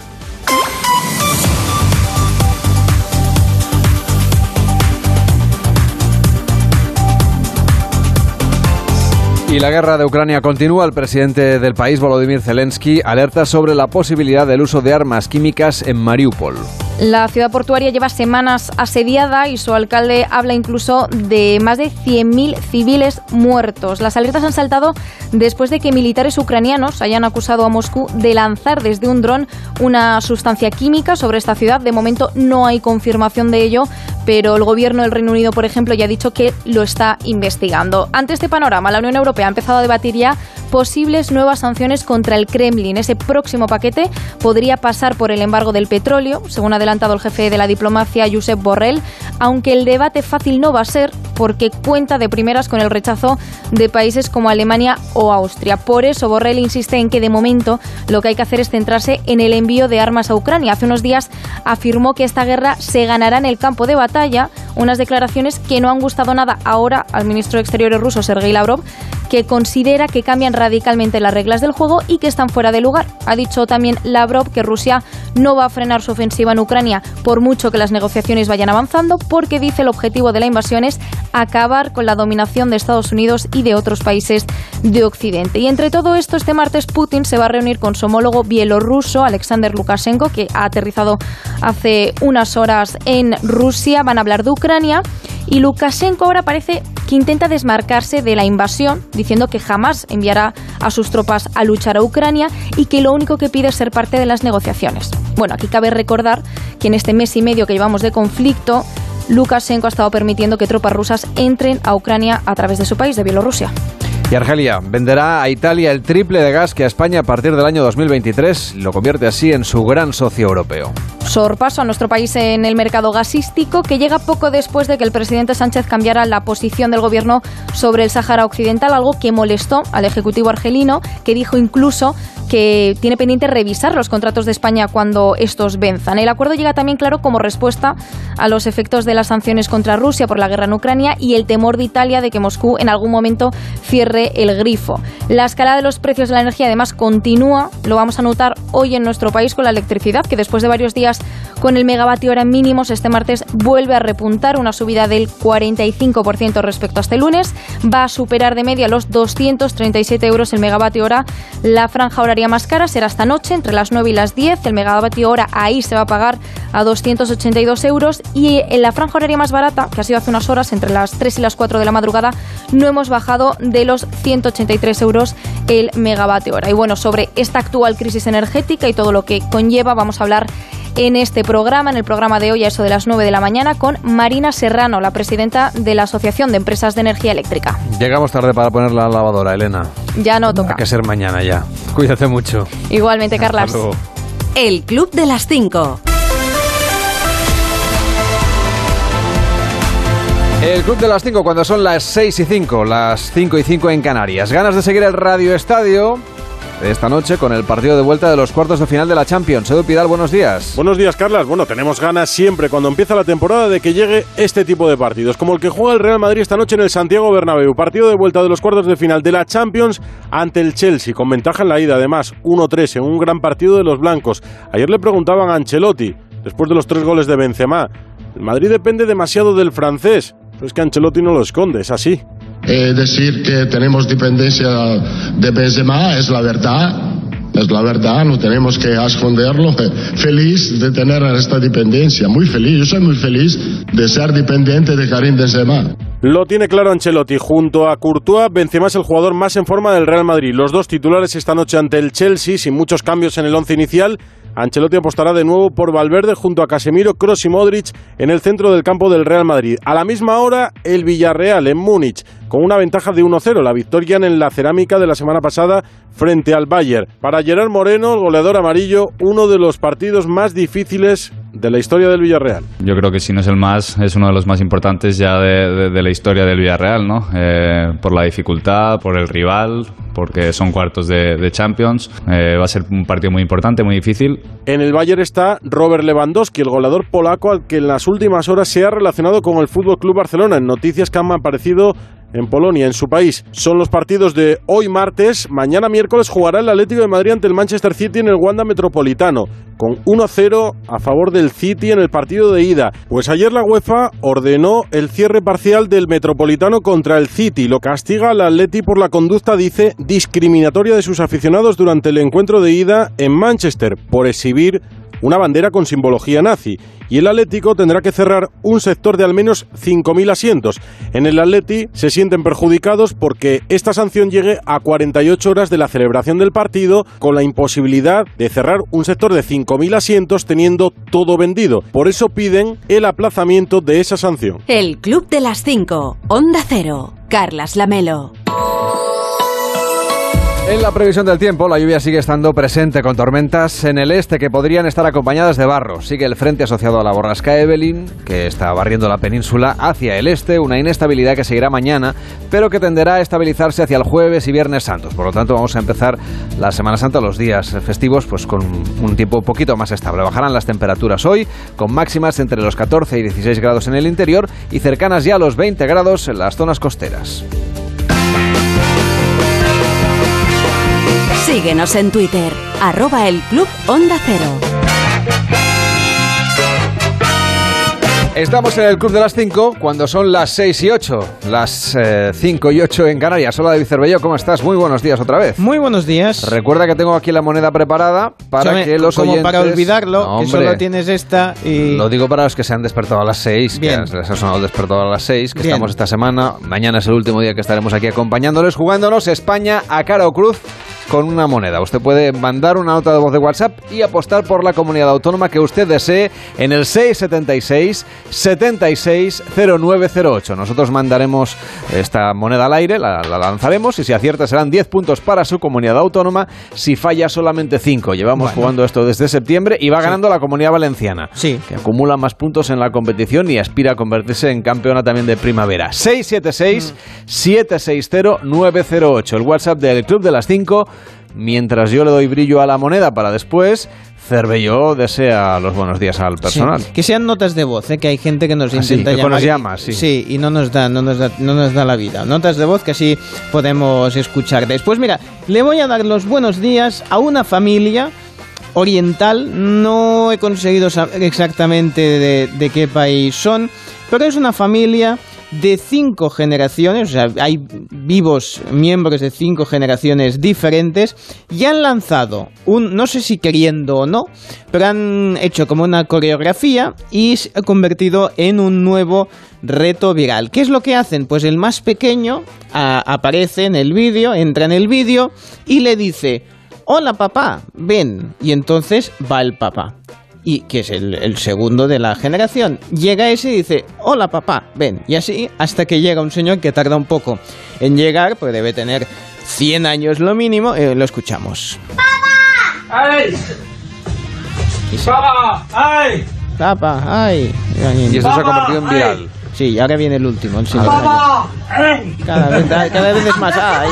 Y la guerra de Ucrania continúa. El presidente del país, Volodymyr Zelensky, alerta sobre la posibilidad del uso de armas químicas en Mariupol. La ciudad portuaria lleva semanas asediada y su alcalde habla incluso de más de 100.000 civiles muertos. Las alertas han saltado después de que militares ucranianos hayan acusado a Moscú de lanzar desde un dron una sustancia química sobre esta ciudad. De momento no hay confirmación de ello, pero el gobierno del Reino Unido, por ejemplo, ya ha dicho que lo está investigando. Ante este panorama, la Unión Europea ha empezado a debatir ya posibles nuevas sanciones contra el Kremlin. Ese próximo paquete podría pasar por el embargo del petróleo, según ha el jefe de la diplomacia, Josep Borrell, aunque el debate fácil no va a ser porque cuenta de primeras con el rechazo de países como Alemania o Austria. Por eso Borrell insiste en que de momento lo que hay que hacer es centrarse en el envío de armas a Ucrania. Hace unos días afirmó que esta guerra se ganará en el campo de batalla, unas declaraciones que no han gustado nada ahora al ministro de Exteriores ruso Sergei Lavrov, que considera que cambian radicalmente las reglas del juego y que están fuera de lugar. Ha dicho también Lavrov que Rusia no va a frenar su ofensiva en Ucrania por mucho que las negociaciones vayan avanzando, porque dice el objetivo de la invasión es acabar con la dominación de Estados Unidos y de otros países de Occidente. Y entre todo esto, este martes Putin se va a reunir con su homólogo bielorruso, Alexander Lukashenko, que ha aterrizado hace unas horas en Rusia. Van a hablar de Ucrania Y Lukashenko ahora parece que intenta desmarcarse de la invasión, diciendo que jamás enviará a sus tropas a luchar a Ucrania y que lo único que pide es ser parte de las negociaciones. Bueno, aquí cabe recordar que en este mes y medio que llevamos de conflicto, Lukashenko ha estado permitiendo que tropas rusas entren a Ucrania a través de su país, de Bielorrusia. Y Argelia venderá a Italia el triple de gas que a España a partir del año 2023 lo convierte así en su gran socio europeo. Sorpaso a nuestro país en el mercado gasístico que llega poco después de que el presidente Sánchez cambiara la posición del gobierno sobre el Sáhara Occidental, algo que molestó al Ejecutivo argelino, que dijo incluso que tiene pendiente revisar los contratos de España cuando estos venzan. El acuerdo llega también, claro, como respuesta a los efectos de las sanciones contra Rusia por la guerra en Ucrania y el temor de Italia de que Moscú en algún momento cierre el grifo. La escala de los precios de la energía además continúa, lo vamos a notar hoy en nuestro país con la electricidad, que después de varios días con el megavatio hora mínimos, este martes vuelve a repuntar una subida del 45% respecto a este lunes, va a superar de media los 237 euros el megavatio hora la franja horaria más cara será esta noche, entre las 9 y las 10. El megavatio hora ahí se va a pagar a 282 euros. Y en la franja horaria más barata, que ha sido hace unas horas, entre las 3 y las 4 de la madrugada, no hemos bajado de los 183 euros el megavatio hora. Y bueno, sobre esta actual crisis energética y todo lo que conlleva, vamos a hablar en este programa, en el programa de hoy a eso de las 9 de la mañana, con Marina Serrano, la presidenta de la Asociación de Empresas de Energía Eléctrica. Llegamos tarde para poner la lavadora, Elena. Ya no toca. Hay que ser mañana ya. Cuídate mucho. Igualmente, Carlas. El Club de las 5. El Club de las 5 cuando son las 6 y 5, las 5 y 5 en Canarias. Ganas de seguir el Radio Estadio esta noche con el partido de vuelta de los cuartos de final de la Champions. Edu Pidal, buenos días. Buenos días, Carlas. Bueno, tenemos ganas siempre cuando empieza la temporada de que llegue este tipo de partidos, como el que juega el Real Madrid esta noche en el Santiago Bernabéu. Partido de vuelta de los cuartos de final de la Champions ante el Chelsea, con ventaja en la ida, además 1-3 en un gran partido de los blancos. Ayer le preguntaban a Ancelotti, después de los tres goles de Benzema, el Madrid depende demasiado del francés. Pero es que Ancelotti no lo esconde, es así. Eh, decir que tenemos dependencia de Benzema es la verdad. Es la verdad, no tenemos que esconderlo. Feliz de tener esta dependencia, muy feliz. Yo soy muy feliz de ser dependiente de Karim Benzema. Lo tiene claro Ancelotti. Junto a Courtois, Benzema es el jugador más en forma del Real Madrid. Los dos titulares esta noche ante el Chelsea, sin muchos cambios en el once inicial. Ancelotti apostará de nuevo por Valverde junto a Casemiro, Kroos y Modric en el centro del campo del Real Madrid. A la misma hora, el Villarreal en Múnich, con una ventaja de 1-0, la victoria en la cerámica de la semana pasada frente al Bayern. Para Gerard Moreno, el goleador amarillo, uno de los partidos más difíciles de la historia del Villarreal. Yo creo que si no es el más, es uno de los más importantes ya de, la historia del Villarreal, ¿no? Eh, por la dificultad, por el rival, porque son cuartos de, Champions. Eh, va a ser un partido muy importante, muy difícil. En el Bayern está Robert Lewandowski, el goleador polaco al que en las últimas horas se ha relacionado con el Fútbol Club Barcelona. En noticias que han aparecido en Polonia, en su país. Son los partidos de hoy martes. Mañana miércoles jugará el Atlético de Madrid ante el Manchester City en el Wanda Metropolitano, con 1-0 a favor del City en el partido de ida. Pues ayer la UEFA ordenó el cierre parcial del Metropolitano contra el City. Lo castiga al Atleti por la conducta, dice, discriminatoria de sus aficionados durante el encuentro de ida en Manchester, por exhibir una bandera con simbología nazi y el Atlético tendrá que cerrar un sector de al menos 5.000 asientos. En el Atleti se sienten perjudicados porque esta sanción llegue a 48 horas de la celebración del partido con la imposibilidad de cerrar un sector de 5.000 asientos teniendo todo vendido. Por eso piden el aplazamiento de esa sanción. El Club de las 5, Onda Cero, Carlas Lamelo. En la previsión del tiempo, la lluvia sigue estando presente con tormentas en el este que podrían estar acompañadas de barro. Sigue el frente asociado a la borrasca Evelyn, que está barriendo la península hacia el este, una inestabilidad que seguirá mañana, pero que tenderá a estabilizarse hacia el jueves y viernes santos. Por lo tanto, vamos a empezar la Semana Santa, los días festivos, pues con un tiempo un poquito más estable. Bajarán las temperaturas hoy, con máximas entre los 14 y 16 grados en el interior y cercanas ya a los 20 grados en las zonas costeras. Síguenos en Twitter, arroba el Club Onda Cero. Estamos en el Club de las 5 cuando son las 6 y 8, las 5 eh, y 8 en Canarias. Hola David Cervello, ¿cómo estás? Muy buenos días otra vez. Muy buenos días. Recuerda que tengo aquí la moneda preparada para que los como oyentes... para olvidarlo, que solo tienes esta y... Lo digo para los que se han despertado a las 6, Bien. que les ha sonado despertado a las 6, que Bien. estamos esta semana. Mañana es el último día que estaremos aquí acompañándoles, jugándonos España a cara o cruz con una moneda. Usted puede mandar una nota de voz de WhatsApp y apostar por la comunidad autónoma que usted desee en el 676 76 0908. Nosotros mandaremos esta moneda al aire, la, la lanzaremos y si acierta serán 10 puntos para su comunidad autónoma, si falla solamente 5. Llevamos Bueno. jugando esto desde septiembre y va ganando la comunidad valenciana, Sí. que acumula más puntos en la competición y aspira a convertirse en campeona también de primavera. 676 760 908, el WhatsApp del Club de las 5. Mientras yo le doy brillo a la moneda para después, Cervelló desea los buenos días al personal. Sí, Que sean notas de voz, ¿eh? que hay gente que nos Ah, sí, que llamar. llama, sí. y no nos, da, no, nos da, no nos da la vida. Notas de voz que así podemos escuchar. Después, mira, le voy a dar los buenos días a una familia oriental. No he conseguido saber exactamente de, de qué país son, pero es una familia de cinco generaciones, o sea, hay vivos miembros de cinco generaciones diferentes y han lanzado un, no sé si queriendo o no, pero han hecho como una coreografía y se ha convertido en un nuevo reto viral. ¿Qué es lo que hacen? Pues el más pequeño aparece en el vídeo, entra en el vídeo y le dice, hola papá, ven. Y entonces va el papá. Y que es el, el segundo de la generación. Llega ese y dice, hola papá, ven. Y así hasta que llega un señor que tarda un poco en llegar, pues debe tener 100 años lo mínimo, eh, lo escuchamos. ¡Ay! Y se- ¡Papá! ¡Ay! Papá, ay. Y esto se ha convertido en viral. Sí, y ahora viene el último, el. ¡Papá! Cada vez, cada vez es más ay.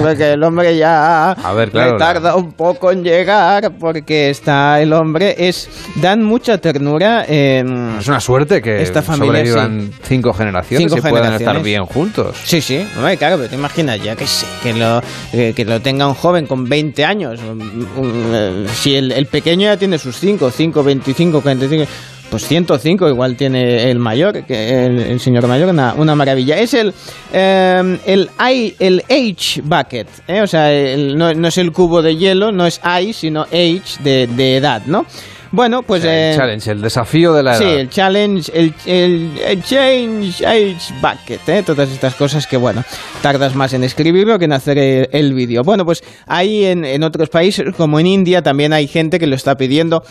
Porque el hombre ya A ver, claro. le tarda un poco en llegar porque está el hombre es dan mucha ternura en Es una suerte que Esta familia, sobrevivan cinco generaciones Cinco y puedan generaciones. estar bien juntos. Sí, sí, hombre, claro, pero te imaginas ya que sé, que lo, eh, que lo tenga un joven con 20 años. un- un, eh, si el, el pequeño ya tiene sus 5, 5, 25, 45, pues 105 igual tiene el mayor, el, señor mayor, una, una maravilla. Es el, eh, el, I- el Age Bucket, ¿eh? o sea, el- no, es el cubo de hielo, no es I, sino Age de, de edad, ¿no? Bueno, pues... El eh, challenge, el desafío de la Sí, el challenge, el, el- el change age bucket, ¿eh? todas estas cosas que, bueno, tardas más en escribirlo que en hacer el, el vídeo. Bueno, pues ahí en, en otros países, como en India, también hay gente que lo está pidiendo.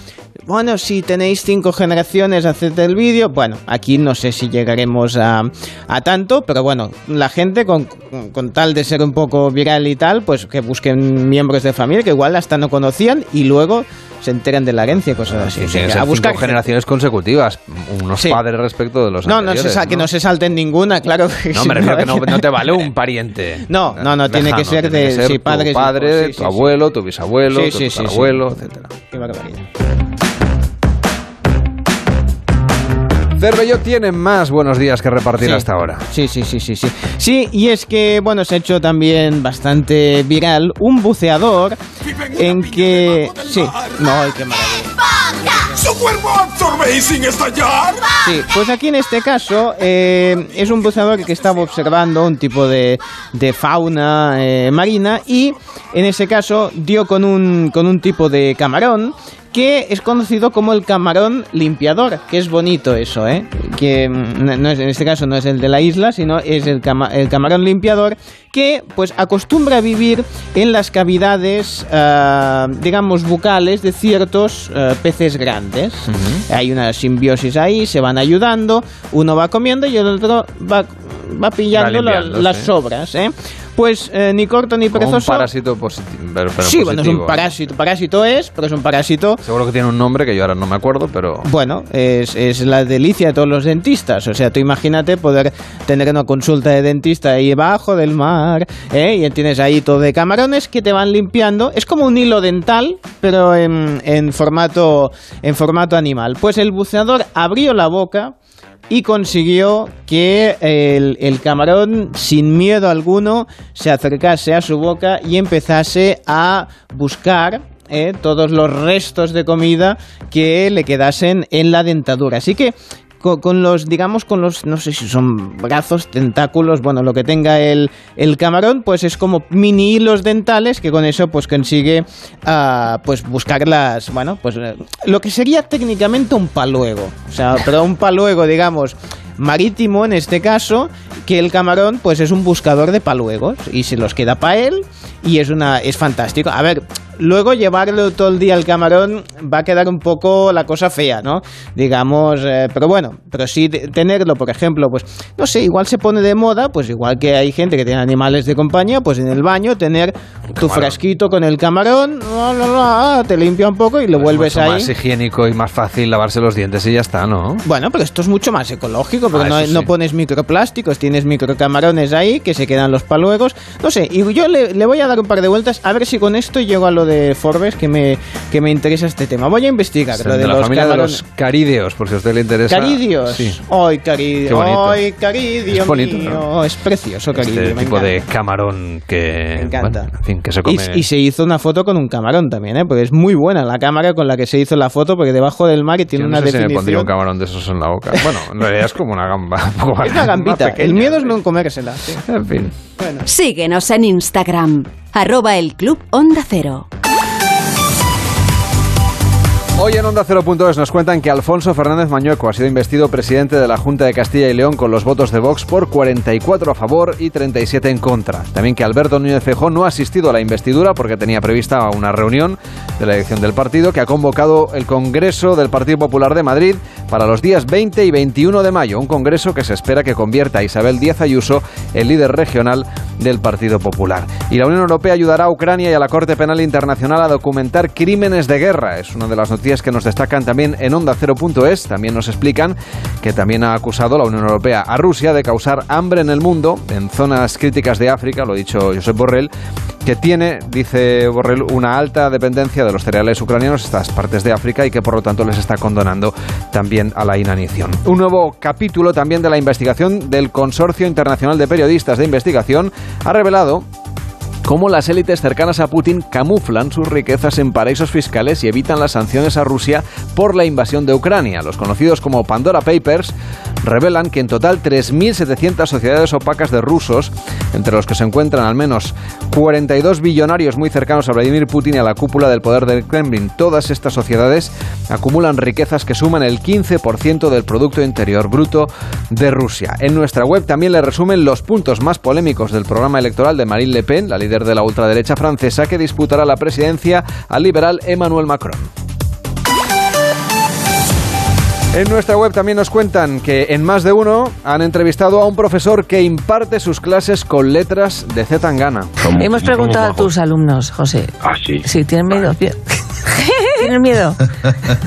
Bueno, si tenéis cinco generaciones, haced el vídeo. Bueno, aquí no sé si llegaremos a, a tanto, pero bueno, la gente con, con tal de ser un poco viral y tal, pues que busquen miembros de familia que igual hasta no conocían y luego se enteran de la herencia y cosas así. Sí, a buscar cinco generaciones consecutivas, unos Sí. padres respecto de los no, no, se anteriores, sa- que no se salten ninguna, claro. que No, me refiero que no, no te vale un pariente. No, no, no, tiene que ser de que ser sí, tu padres y padre, tu abuelo, tu bisabuelo, tu abuelo, etcétera. Qué barbaridad. Cervello tiene más buenos días que repartir Sí. hasta ahora. Sí, sí, sí, sí, sí. Sí, y es que, bueno, se ha hecho también bastante viral un buceador en que... Sí, no, ay, qué maravilla. ¡Su cuerpo absorbe sin estallar! Sí, pues aquí en este caso eh, es un buceador que estaba observando un tipo de, de fauna eh, marina y en ese caso dio con un, con un tipo de camarón que es conocido como el camarón limpiador, que es bonito eso, ¿eh? Que mm, no- es, en este caso no es el de la isla, sino es el, cama- el camarón limpiador que pues acostumbra a vivir en las cavidades, ah, digamos, bucales de ciertos ah, peces grandes. Hay una simbiosis ahí, se van ayudando, uno va comiendo y el otro va, va pillando la- las sobras, ¿eh? Pues eh, ni corto ni Como un perezoso. parásito positivo. pero- pero sí, bueno, es un parásito. Parásito es, pero es un parásito Seguro que tiene un nombre que yo ahora no me acuerdo, pero... bueno, es, es la delicia de todos los dentistas. O sea, tú imagínate poder tener una consulta de dentista ahí bajo del mar, ¿eh? y tienes ahí todo de camarones que te van limpiando. Es como un hilo dental, pero en, formato, en formato animal. Pues el buceador abrió la boca y consiguió que el, el camarón, sin miedo alguno, se acercase a su boca y empezase a buscar eh, todos los restos de comida que le quedasen en la dentadura. Así que con, los, digamos, con los, no sé si son brazos, tentáculos, bueno, lo que tenga el, el camarón, pues es como mini hilos dentales que con eso pues consigue uh, pues buscar las, bueno, pues eh, lo que sería técnicamente un paluego, o sea, pero un paluego, digamos, marítimo en este caso, que el camarón pues es un buscador de paluegos y se los queda para él y es una es fantástico. A ver, luego llevarlo todo el día al camarón va a quedar un poco la cosa fea, ¿no? Digamos, eh, pero bueno, pero sí tenerlo, por ejemplo, pues no sé, igual se pone de moda, pues igual que hay gente que tiene animales de compañía, pues en el baño tener tu frasquito con el camarón, te limpia un poco y lo vuelves ahí. más higiénico y más fácil lavarse los dientes y ya está, ¿no? Bueno, pero esto es mucho más ecológico, porque ah, no, pones microplásticos, tienes microcamarones ahí que se quedan los paluegos. No sé, y yo le, le voy a dar un par de vueltas a ver si con esto llego a lo de de Forbes que me, que me interesa este tema. Voy a investigar lo de, la los familia de los caridios, por si a usted le interesa. ¿Caridios? Sí. ¡Ay, caridio! ¡Ay, caridio es bonito, mío! Es precioso, caridio. Este tipo de camarón que... Me encanta. en fin, que se come... Y, se hizo una foto con un camarón también, ¿eh? Porque es muy buena la cámara con la que se hizo la foto, porque debajo del mar y tiene una definición... Si me pondría un camarón de esos en la boca. Bueno, en realidad es como una gamba. es una gambita. el miedo es no comérsela. En fin. Síguenos en Instagram, arroba el Club Onda Cero. Hoy en Onda 0.es nos cuentan que Alfonso Fernández Mañueco ha sido investido presidente de la Junta de Castilla y León con los votos de Vox por 44 a favor y 37 en contra. También que Alberto Núñez Feijóo no ha asistido a la investidura porque tenía prevista una reunión de la elección del partido que ha convocado el Congreso del Partido Popular de Madrid para los días 20 y 21 de mayo. Un congreso que se espera que convierta a Isabel Díaz Ayuso en líder regional del Partido Popular. Y la Unión Europea ayudará a Ucrania y a la Corte Penal Internacional a documentar crímenes de guerra. Es una de las noticias que nos destacan también en Onda 0.es. También nos explican que también ha acusado la Unión Europea a Rusia de causar hambre en el mundo, en zonas críticas de África, lo ha dicho Josep Borrell, que tiene, dice Borrell, una alta dependencia de los cereales ucranianos, estas partes de África, y que por lo tanto les está condonando también a la inanición. Un nuevo capítulo también de la investigación del Consorcio Internacional de Periodistas de Investigación ha revelado cómo las élites cercanas a Putin camuflan sus riquezas en paraísos fiscales y evitan las sanciones a Rusia por la invasión de Ucrania. Los conocidos como Pandora Papers revelan que en total 3.700 sociedades opacas de rusos, entre los que se encuentran al menos 42 billonarios muy cercanos a Vladimir Putin y a la cúpula del poder del Kremlin, todas estas sociedades acumulan riquezas que suman el 15% del Producto Interior Bruto de Rusia. En nuestra web también le resumen los puntos más polémicos del programa electoral de Marine Le Pen, la líder de la ultraderecha francesa que disputará la presidencia al liberal Emmanuel Macron. En nuestra web también nos cuentan que en más de uno han entrevistado a un profesor que imparte sus clases con letras de Z. Hemos preguntado a tus alumnos, José. Ah, sí. Sí, tienen miedo. ¿Tienen miedo?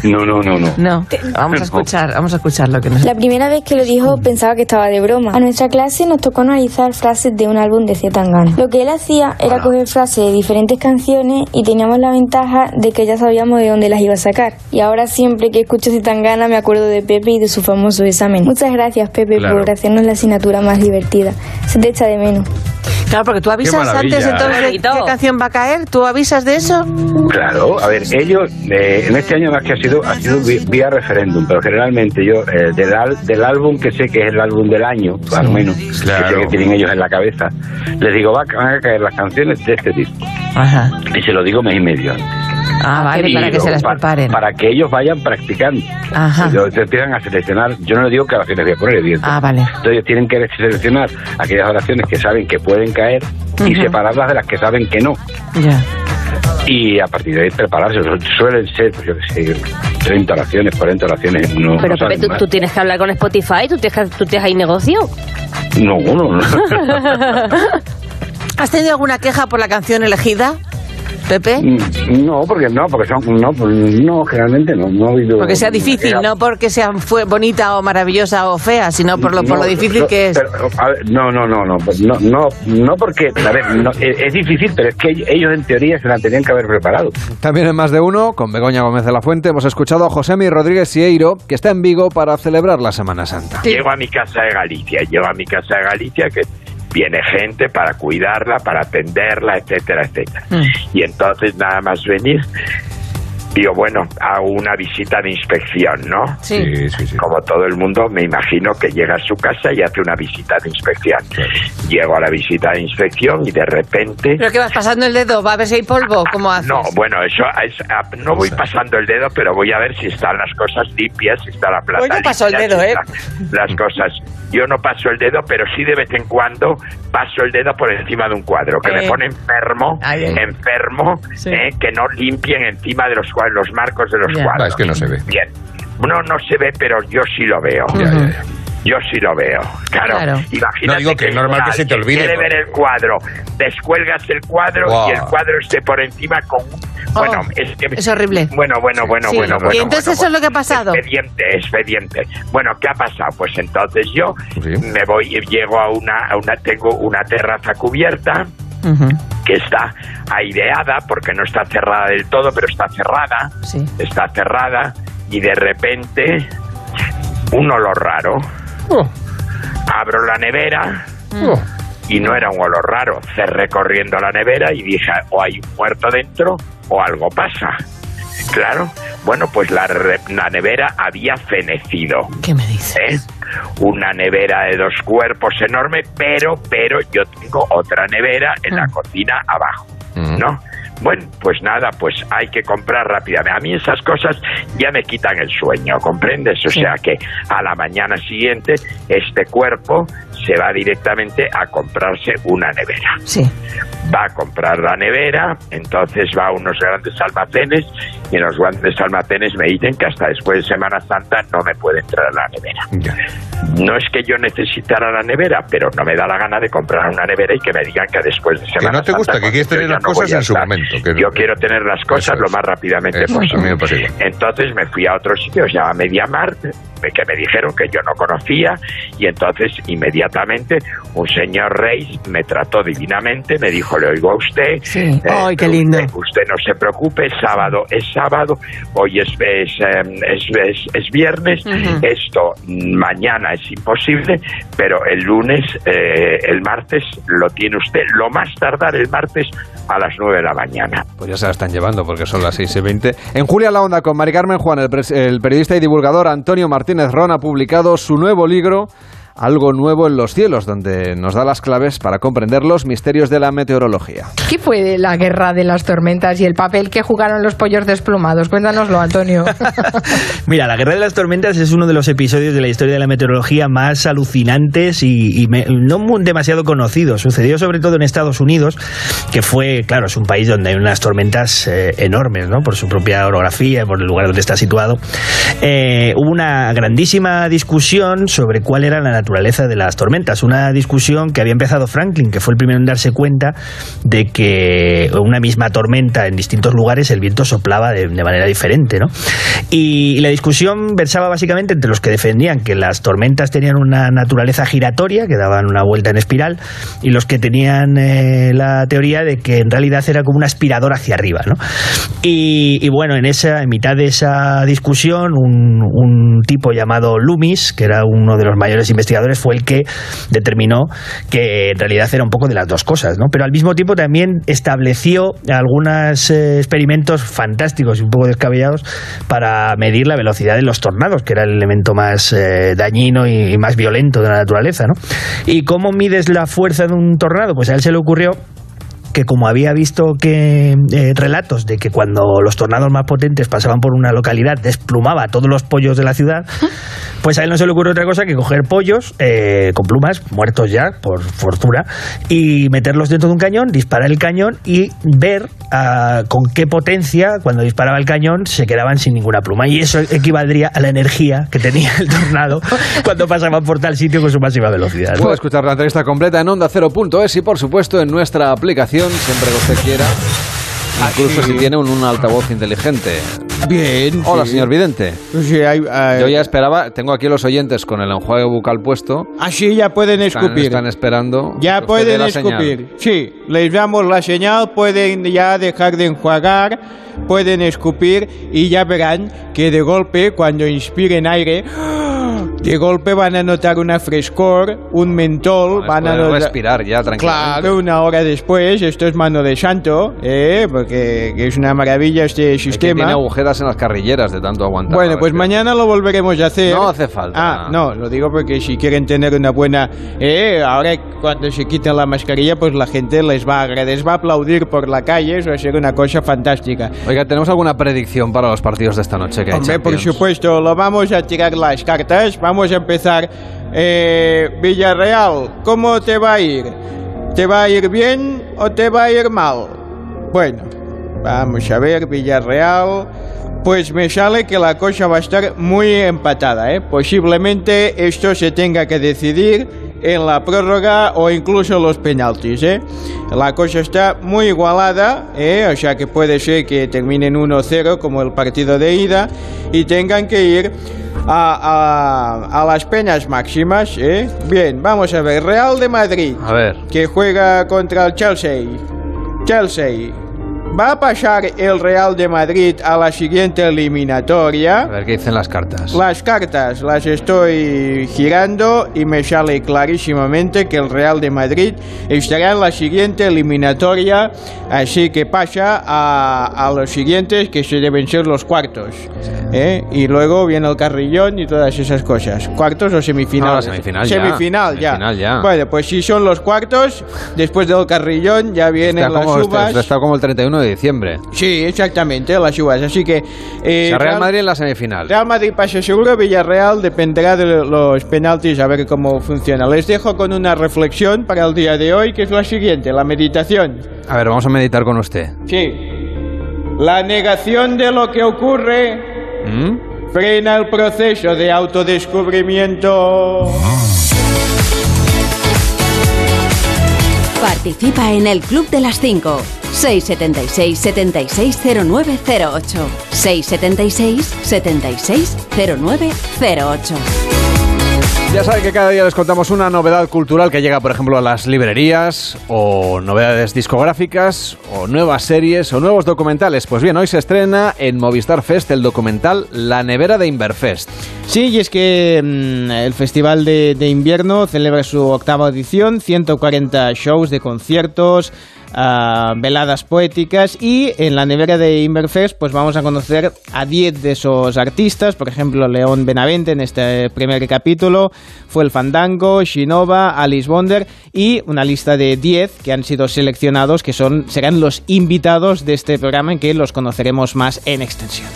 No, no, no, no. No. Vamos a escuchar, vamos a escuchar lo que nos. La primera vez que lo dijo pensaba que estaba de broma. A nuestra clase nos tocó analizar frases de un álbum de Zetangana. Lo que él hacía era coger frases de diferentes canciones y teníamos la ventaja de que ya sabíamos de dónde las iba a sacar. Y ahora siempre que escucho Zetangana me acuerdo de Pepe y de su famoso examen. Muchas gracias, Pepe, por hacernos la asignatura más divertida. Se te echa de menos. Claro, porque tú avisas antes entonces de qué canción va a caer. ¿Tú avisas de eso? Claro, a ver, ellos eh, en este año más que ha sido ha sido vía referéndum, pero generalmente yo eh, del, del álbum que sé que es el álbum del año, al menos, que, tienen ellos en la cabeza, les digo, van a caer las canciones de este disco. Ajá. Y se lo digo mes y medio Ah, vale, para que se las preparen. Para que ellos vayan practicando. Ajá. Entonces empiezan a seleccionar, yo no le digo que las voy a poner. Ah, vale. Entonces ellos tienen que seleccionar aquellas oraciones que saben que pueden caer y separarlas de las que saben que no. Ya. Y a partir de ahí prepararse. Suelen ser, pues yo qué sé, 30 oraciones, 40 oraciones. No, Pero tú, tienes que hablar con Spotify, tú tienes, tú tienes ahí negocio. No, no, no. ¿Has tenido alguna queja por la canción elegida? Pepe? Mm, no, porque no, porque son no, pues, no generalmente no, no habido Porque sea difícil, no porque sea fue bonita o maravillosa o fea, sino por lo, por lo difícil que es. no, no, no, no, pues no, no, no porque, a ver, es, difícil, pero es que ellos en teoría se la tenían que haber preparado. También en más de uno, con Begoña Gómez de la Fuente, hemos escuchado a José Mi Rodríguez Sieiro, que está en Vigo para celebrar la Semana Santa. Llego a mi casa de Galicia, llego a mi casa de Galicia que viene gente para cuidarla, para atenderla, etcétera, etcétera. Mm. Y entonces nada más venir, yo, bueno, hago una visita de inspección, ¿no? Sí. Como todo el mundo, me imagino que llega a su casa y hace una visita de inspección. Llego a la visita de inspección y de repente... ¿Pero qué vas pasando el dedo? ¿Va a ver si hay polvo? ¿Cómo haces? No, bueno, eso es- ah, no voy pasando el dedo, pero voy a ver si están las cosas limpias, si está la plata Hoy no paso el dedo, si ¿eh? están Las cosas. Yo no paso el dedo, pero sí de vez en cuando paso el dedo por encima de un cuadro, que me Eh. pone enfermo, Ay, enfermo, eh, que no limpien encima de los, cua- los marcos de los cuadros. Ah, es que no se ve. Bien. No, no se ve, pero yo sí lo veo. Yo sí lo veo. Claro. Claro. Imagínate No digo que es normal que se te olvide, Quiere ver el cuadro. Descuelgas el cuadro Guau. y el cuadro esté por encima con. Bueno, es que. Oh, es horrible. Bueno, bueno, bueno, Sí. bueno, Y bueno. entonces bueno, eso es lo que ha pasado. Expediente, expediente. Bueno, ¿qué ha pasado? Pues entonces yo me voy, llego a una, a una, tengo una terraza cubierta que está aireada porque no está cerrada del todo, pero está cerrada. Está cerrada y de repente un olor raro. Abro la nevera y no era un olor raro. Cerré corriendo la nevera y dije, o hay un muerto dentro o algo pasa. Claro, bueno, pues la, re- la nevera había fenecido. ¿Qué me dices? Una nevera de dos cuerpos enorme, pero, pero yo tengo otra nevera en la cocina abajo, ¿no? Bueno, pues nada, pues hay que comprar rápidamente. A mí esas cosas ya me quitan el sueño, ¿comprendes? O sea que a la mañana siguiente este cuerpo se va directamente a comprarse una nevera. Sí. Va a comprar la nevera, entonces va a unos grandes almacenes y en los grandes almacenes me dicen que hasta después de Semana Santa no me puede entrar la nevera. No es que yo necesitara la nevera, pero no me da la gana de comprar una nevera y que me digan que después de Semana no te gusta, Santa, que quieres tener yo las no cosas en su momento, que- Yo quiero tener las cosas Eso lo es. más rápidamente Eso, posible. Entonces me fui a otro sitio, se llama Mediamart, que me dijeron que yo no conocía, y entonces inmediatamente un señor Reis me trató divinamente, me dijo, le oigo a usted, Sí. eh, Ay, qué lindo. Usted, usted no se preocupe, sábado es sábado, hoy es, es, em, es, es- es viernes, Ujú. esto mm, mañana es imposible, pero el lunes, eh, el martes lo tiene usted, lo más tardar el martes a las 9 de la mañana. Pues ya se la están llevando porque son las 6 y 20. En Julia la Onda con Mari Carmen Juan, el, el periodista y divulgador Antonio Martínez Ron ha publicado su nuevo libro Algo nuevo en los cielos, donde nos da las claves para comprender los misterios de la meteorología. ¿Qué fue de la guerra de las tormentas y el papel que jugaron los pollos desplumados? Cuéntanoslo, Antonio. Mira, la Guerra de las Tormentas es uno de los episodios de la historia de la meteorología más alucinantes y, y me- no muy demasiado conocidos. Sucedió sobre todo en Estados Unidos, que fue, claro, es un país donde hay unas tormentas eh, enormes, ¿no? Por su propia orografía, por el lugar donde está situado. Eh, hubo una grandísima discusión sobre cuál era la naturaleza de las tormentas. Una discusión que había empezado Franklin, que fue el primero en darse cuenta de que una misma tormenta en distintos lugares el viento soplaba de, de manera diferente, ¿no? Y, la discusión versaba básicamente entre los que defendían que las tormentas tenían una naturaleza giratoria, que daban una vuelta en espiral, y los que tenían eh, la teoría de que en realidad era como un aspirador hacia arriba, ¿no? Y, y bueno, en esa, en mitad de esa discusión, un, un tipo llamado Loomis, que era uno de los mayores investigadores, fue el que determinó que en realidad era un poco de las dos cosas, ¿no? Pero al mismo tiempo también estableció algunos eh, experimentos fantásticos y un poco descabellados para medir la velocidad de los tornados, que era el elemento más eh, dañino y, y más violento de la naturaleza, ¿no? ¿Y cómo mides la fuerza de un tornado? Pues a él se le ocurrió que como había visto que eh, relatos de que cuando los tornados más potentes pasaban por una localidad desplumaba a todos los pollos de la ciudad, pues a él no se le ocurre otra cosa que coger pollos eh, con plumas, muertos ya, por fortuna, y meterlos dentro de un cañón, disparar el cañón y ver ah, con qué potencia, cuando disparaba el cañón, se quedaban sin ninguna pluma. Y eso equivaldría a la energía que tenía el tornado cuando pasaban por tal sitio con su máxima velocidad. Puede escuchar la entrevista completa en onda y por supuesto en nuestra aplicación siempre que usted quiera. Incluso si tiene un, un altavoz inteligente. Bien. Hola, sí. señor Vidente. Sí, hay, hay- Yo ya esperaba, tengo aquí los oyentes con el enjuague bucal puesto. Así ya pueden Están, escupir. están esperando. Ya pueden señal. escupir. Sí, les damos la señal, pueden ya dejar de enjuagar, pueden escupir y ya verán que de golpe, cuando inspiren aire, de golpe van a notar una frescor, un mentol, van a notar... respirar ya tranquilamente. Claro, una hora después, esto es mano de santo, ¿eh? porque que es una maravilla este sistema. tiene agujeras en las carrilleras de tanto aguantar. Bueno, pues mañana lo volveremos a hacer. No hace falta. Ah, no, lo digo porque si quieren tener una buena... Eh, ahora cuando se quiten la mascarilla, pues la gente les va a agradecer, va a aplaudir por la calle, eso va a ser una cosa fantástica. Oiga, ¿tenemos alguna predicción para los partidos de esta noche? Que Hombre, por supuesto, lo vamos a tirar las cartas. Vamos a empezar. Eh, Villarreal, ¿cómo te va a ir? ¿Te va a ir bien o te va a ir mal? Bueno, vamos a ver, Villarreal. Pues me sale que la cosa va a estar muy empatada, ¿eh? Posiblemente esto se tenga que decidir en la prórroga o incluso los penaltis, ¿eh? La cosa está muy igualada, ¿eh? O sea que puede ser que terminen 1-0 como el partido de ida y tengan que ir a, a- a las penas máximas, ¿eh? Bien, vamos a ver, Real de Madrid, A ver. que juega contra el Chelsea. Chelsea. ¿Va a pasar el Real de Madrid a la siguiente eliminatoria? A ver qué dicen las cartas. Las cartas las estoy girando y me sale clarísimamente que el Real de Madrid estará en la siguiente eliminatoria, así que pasa a, a los siguientes que se deben ser los cuartos. ¿eh? Y luego viene el carrillón y todas esas cosas. ¿Cuartos o semifinal? No, la semifinal ya. Semifinal ya. Semifinal ya. Bueno, pues si son los cuartos, después del carrillón ya vienen Está las como, uvas. está, está como el 31 de diciembre. Sí, exactamente, las uvas. Así que... eh, O sea, Real Real- Madrid en la semifinal. Real Madrid pasa seguro, Villarreal dependerá de los penaltis a ver cómo funciona. Les dejo con una reflexión para el día de hoy, que es la siguiente, la meditación. A ver, vamos a meditar con usted. Sí. La negación de lo que ocurre ¿Mm? frena el proceso de autodescubrimiento. Participa en el Club de las 5. 676 760908. 676 760908. Ya saben que cada día les contamos una novedad cultural que llega, por ejemplo, a las librerías, o novedades discográficas, o nuevas series, o nuevos documentales. Pues bien, hoy se estrena en Movistar Fest el documental La nevera de Inverfest. Sí, y es que mm, el Festival de Invierno celebra su octava edición, 140 shows de conciertos, ah, veladas poéticas y en la nevera de Inverfest pues vamos a conocer a 10 de esos artistas, por ejemplo León Benavente en este primer capítulo, fue el Fandango, Shinova, Alice Wonder y una lista de 10 que han sido seleccionados que son serán los invitados de este programa en que los conoceremos más en extensión.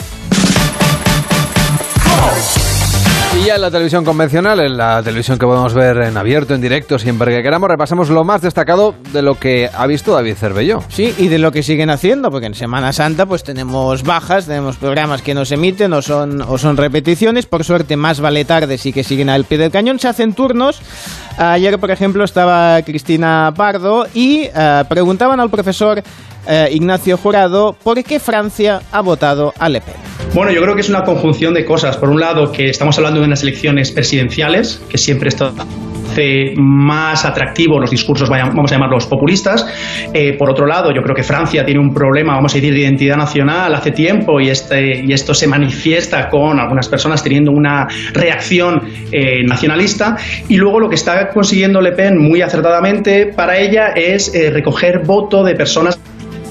Y ya en la televisión convencional, en la televisión que podemos ver en abierto, en directo, siempre que queramos, repasamos lo más destacado de lo que ha visto David Cervelló. Sí, y de lo que siguen haciendo, porque en Semana Santa pues tenemos bajas, tenemos programas que no se emiten o son, o son repeticiones. Por suerte, más vale tarde, sí que siguen al pie del cañón. Se hacen turnos. Ayer, por ejemplo, estaba Cristina Pardo y eh, preguntaban al profesor eh, Ignacio Jurado por qué Francia ha votado a Le Pen. Bueno, yo creo que es una conjunción de cosas. Por un lado, que estamos hablando de unas elecciones presidenciales, que siempre hace más atractivo los discursos, vamos a llamarlos populistas. Eh, por otro lado, yo creo que Francia tiene un problema, vamos a decir, de identidad nacional hace tiempo y, este, y esto se manifiesta con algunas personas teniendo una reacción eh, nacionalista. Y luego lo que está consiguiendo Le Pen muy acertadamente para ella es eh, recoger voto de personas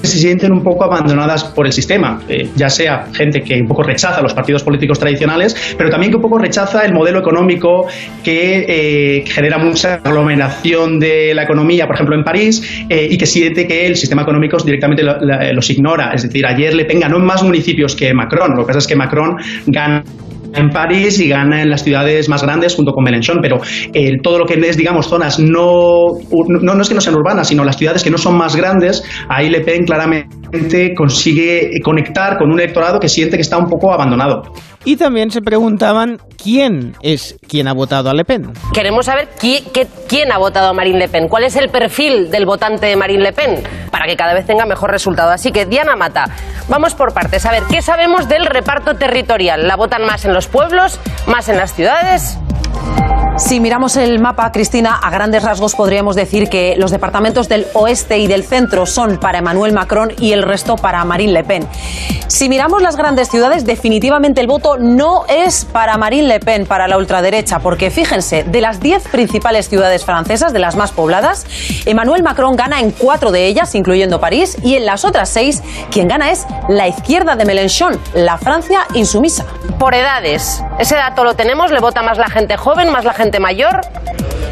se sienten un poco abandonadas por el sistema, eh, ya sea gente que un poco rechaza los partidos políticos tradicionales, pero también que un poco rechaza el modelo económico que eh, genera mucha aglomeración de la economía, por ejemplo en París, eh, y que siente que el sistema económico directamente lo- los ignora. Es decir, ayer Le Pen más municipios que Macron, lo que pasa es que Macron gana en París y gana en las ciudades más grandes junto con Mélenchon, pero eh, todo lo que es, digamos, zonas no, no, no es que no sean urbanas, sino las ciudades que no son más grandes, ahí Le Pen claramente consigue conectar con un electorado que siente que está un poco abandonado. Y también se preguntaban quién es quien ha votado a Le Pen. Queremos saber quién ha votado a Marine Le Pen, cuál es el perfil del votante de Marine Le Pen, para que cada vez tenga mejor resultado. Así que, Diana Mata, vamos por partes. A ver, ¿qué sabemos del reparto territorial? ¿La votan más en los pueblos, más en las ciudades? Si miramos el mapa, Cristina, a grandes rasgos podríamos decir que los departamentos del oeste y del centro son para Emmanuel Macron y el resto para Marine Le Pen. Si miramos las grandes ciudades, definitivamente el voto no es para Marine Le Pen, para la ultraderecha, porque fíjense, de las diez principales ciudades francesas, de las más pobladas, Emmanuel Macron gana en cuatro de ellas, incluyendo París, y en las otras seis, quien gana es la izquierda de Mélenchon, la Francia insumisa. Por edades, ese dato lo tenemos, le vota más la gente joven, más la gente mayor?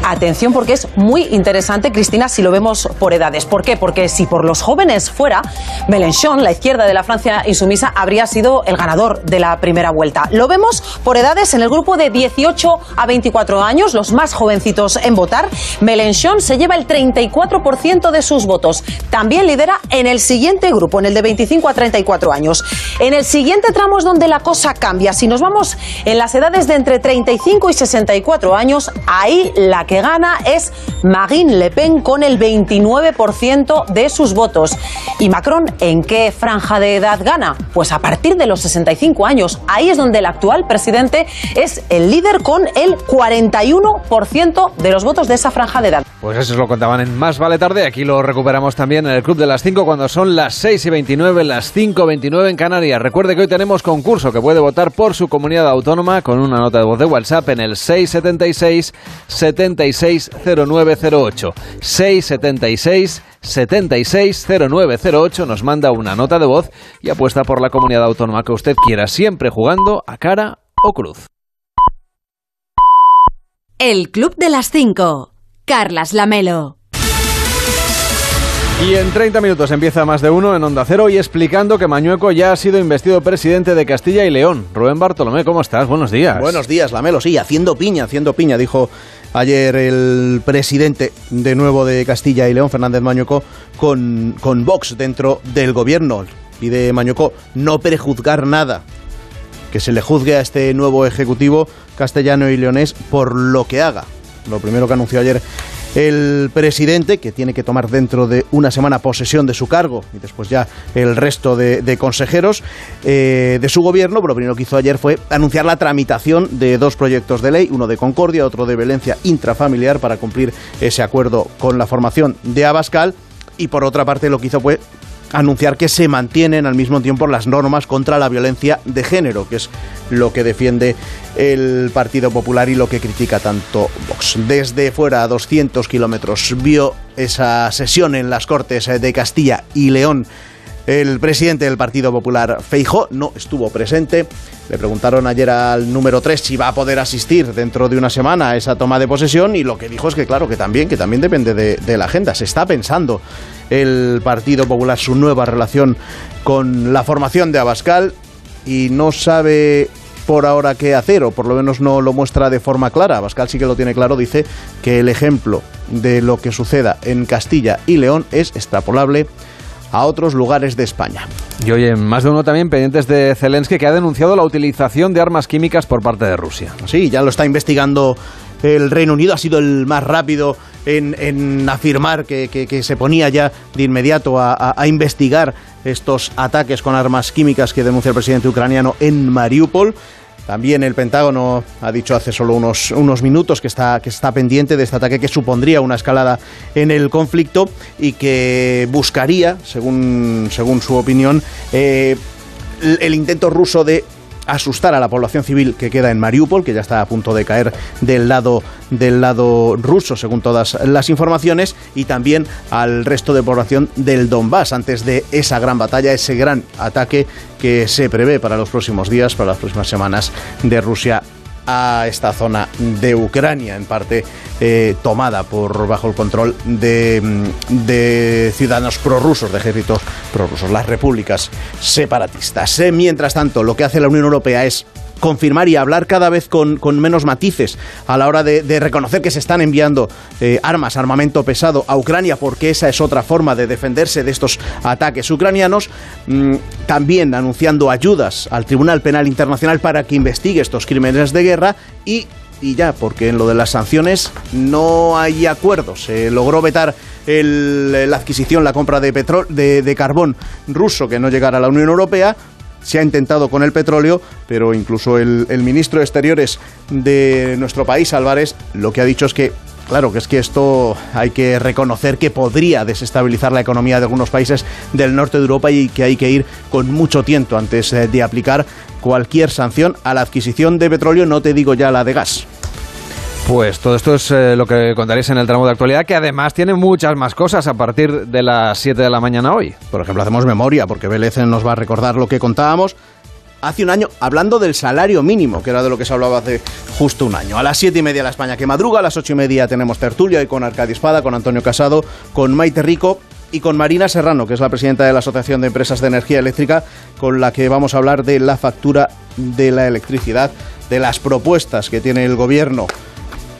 Atención porque es muy interesante, Cristina, si lo vemos por edades. ¿Por qué? Porque si por los jóvenes fuera, Mélenchon, la izquierda de la Francia insumisa, habría sido el ganador de la primera vuelta. Lo vemos por edades en el grupo de 18 a 24 años, los más jovencitos en votar. Mélenchon se lleva el 34% de sus votos. También lidera en el siguiente grupo, en el de 25 a 34 años. En el siguiente tramo es donde la cosa cambia. Si nos vamos en las edades de entre 35 y 64 años, ahí la que gana es Marine Le Pen con el 29% de sus votos. ¿Y Macron en qué franja de edad gana? Pues a partir de los 65 años. Ahí es donde el actual presidente es el líder con el 41% de los votos de esa franja de edad. Pues eso lo contaban en Más Vale Tarde. Aquí lo recuperamos también en el Club de las 5 cuando son las 6 y 29, las 5 y 29 en Canarias. Recuerde que hoy tenemos concurso que puede votar por su comunidad autónoma con una nota de voz de WhatsApp en el 676 760908. 676 760908 nos manda una nota de voz y apuesta por la comunidad autónoma que usted quiera, siempre jugando a cara o cruz. El Club de las 5. Carlas Lamelo. Y en 30 minutos empieza más de uno en Onda Cero y explicando que Mañueco ya ha sido investido presidente de Castilla y León. Rubén Bartolomé, ¿cómo estás? Buenos días. Buenos días, Lamelo. Sí, haciendo piña, haciendo piña, dijo ayer el presidente de nuevo de Castilla y León, Fernández Mañueco, con, con Vox dentro del gobierno. Pide Mañueco no prejuzgar nada, que se le juzgue a este nuevo ejecutivo castellano y leonés por lo que haga. Lo primero que anunció ayer el presidente, que tiene que tomar dentro de una semana posesión de su cargo, y después ya el resto de, consejeros eh, de su gobierno, lo primero que hizo ayer fue anunciar la tramitación de dos proyectos de ley, uno de Concordia, otro de violencia intrafamiliar, para cumplir ese acuerdo con la formación de Abascal, y por otra parte lo que hizo fue anunciar que se mantienen al mismo tiempo las normas contra la violencia de género, que es lo que defiende el Partido Popular y lo que critica tanto Vox. Desde fuera a 200 kilómetros vio esa sesión en las Cortes de Castilla y León el presidente del Partido Popular, Feijó, no estuvo presente. Le preguntaron ayer al número 3 si va a poder asistir dentro de una semana a esa toma de posesión y lo que dijo es que claro, que también, que también depende de, de la agenda. Se está pensando el Partido Popular su nueva relación con la formación de Abascal y no sabe por ahora qué hacer, o por lo menos no lo muestra de forma clara. Abascal sí que lo tiene claro, dice que el ejemplo de lo que suceda en Castilla y León es extrapolable a otros lugares de España. Y oye, más de uno también pendientes de Zelensky que ha denunciado la utilización de armas químicas por parte de Rusia. Sí, ya lo está investigando el Reino Unido, ha sido el más rápido en, afirmar que, se ponía ya de inmediato a, a investigar estos ataques con armas químicas que denuncia el presidente ucraniano en Mariupol. También el Pentágono ha dicho hace solo unos, unos minutos que está, que está pendiente de este ataque que supondría una escalada en el conflicto y que buscaría, según, según su opinión, eh, el intento ruso de asustar a la población civil que queda en Mariupol, que ya está a punto de caer del lado, del lado ruso, según todas las informaciones, y también al resto de población del Donbass, antes de esa gran batalla, ese gran ataque que se prevé para los próximos días, para las próximas semanas de Rusia a esta zona de Ucrania, en parte eh, tomada por bajo el control de, mm, de ciudadanos prorrusos, de ejércitos prorrusos, las repúblicas separatistas. Eh, mientras tanto, lo que hace la Unión Europea es confirmar y hablar cada vez con, menos matices a la hora de, reconocer que se están enviando eh, armas, armamento pesado a Ucrania, porque esa es otra forma de defenderse de estos ataques ucranianos. Mm, también anunciando ayudas al Tribunal Penal Internacional para que investigue estos crímenes de guerra y y ya, porque en lo de las sanciones no hay acuerdo. Se logró vetar la adquisición, la compra de, petróleo, de, carbón ruso que no llegara a la Unión Europea, se ha intentado con el petróleo, pero incluso el, ministro de Exteriores de nuestro país, Álvarez, lo que ha dicho es que Claro, que es que esto hay que reconocer que podría desestabilizar la economía de algunos países del norte de Europa y que hay que ir con mucho tiento antes eh, de aplicar cualquier sanción a la adquisición de petróleo, no te digo ya la de gas. Pues todo esto es eh, lo que contaréis en el tramo de actualidad, que además tiene muchas más cosas a partir de las 7 de la mañana hoy. Por ejemplo, hacemos memoria, porque Vélez nos va a recordar lo que contábamos hace un año hablando del salario mínimo, que era de lo que se hablaba hace justo un año. A las siete y media la España que madruga, a las ocho y media tenemos tertulia y con Arcadio Espada, con Antonio Casado, con Maite Rico y con Marina Serrano, que es la presidenta de la Asociación de Empresas de Energía Eléctrica, con la que vamos a hablar de la factura de la electricidad, de las propuestas que tiene el gobierno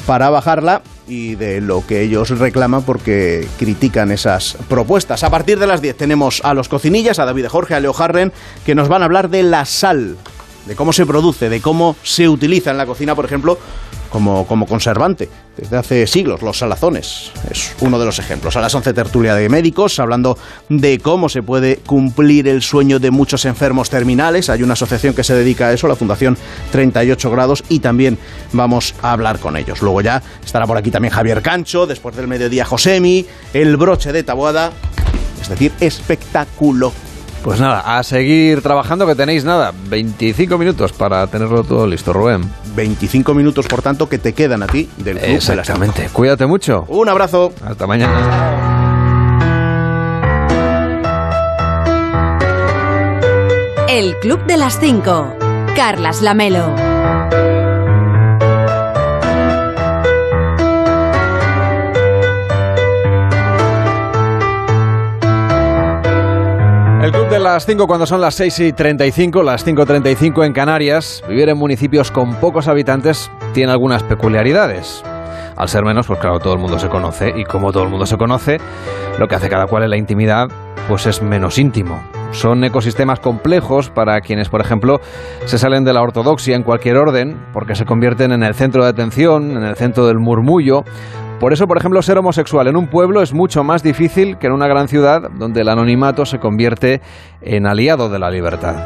para bajarla y de lo que ellos reclaman porque critican esas propuestas. A partir de las 10 tenemos a los cocinillas, a David de Jorge, a Leo Harren, que nos van a hablar de la sal, de cómo se produce, de cómo se utiliza en la cocina, por ejemplo, como, como conservante desde hace siglos, los salazones. Es uno de los ejemplos. A las 11 tertulia de médicos, hablando de cómo se puede cumplir el sueño de muchos enfermos terminales. Hay una asociación que se dedica a eso, la Fundación 38 Grados, y también vamos a hablar con ellos. Luego ya estará por aquí también Javier Cancho, después del mediodía Josemi, el broche de Taboada, es decir, espectáculo. Pues nada, a seguir trabajando que tenéis nada, 25 minutos para tenerlo todo listo, Rubén. 25 minutos, por tanto, que te quedan a ti del club Exactamente. De Cuídate mucho. Un abrazo. Hasta mañana. El Club de las 5. Carlas Lamelo. Las 5 cuando son las 6 y 35, las 5.35 en Canarias, vivir en municipios con pocos habitantes tiene algunas peculiaridades. Al ser menos, pues claro, todo el mundo se conoce y como todo el mundo se conoce, lo que hace cada cual en la intimidad, pues es menos íntimo. Son ecosistemas complejos para quienes, por ejemplo, se salen de la ortodoxia en cualquier orden, porque se convierten en el centro de atención, en el centro del murmullo, por eso, por ejemplo, ser homosexual en un pueblo es mucho más difícil que en una gran ciudad donde el anonimato se convierte en aliado de la libertad.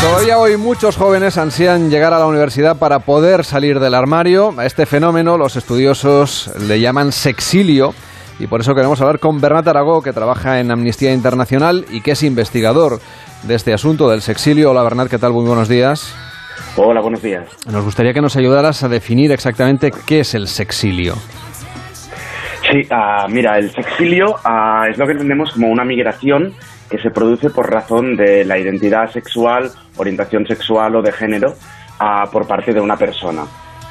Todavía hoy muchos jóvenes ansían llegar a la universidad para poder salir del armario. A este fenómeno los estudiosos le llaman sexilio y por eso queremos hablar con Bernat Aragó, que trabaja en Amnistía Internacional y que es investigador de este asunto del sexilio. Hola Bernat, ¿qué tal? Muy buenos días. Hola, buenos días. Nos gustaría que nos ayudaras a definir exactamente qué es el sexilio. Sí, ah, mira, el sexilio ah, es lo que entendemos como una migración que se produce por razón de la identidad sexual, orientación sexual o de género ah, por parte de una persona.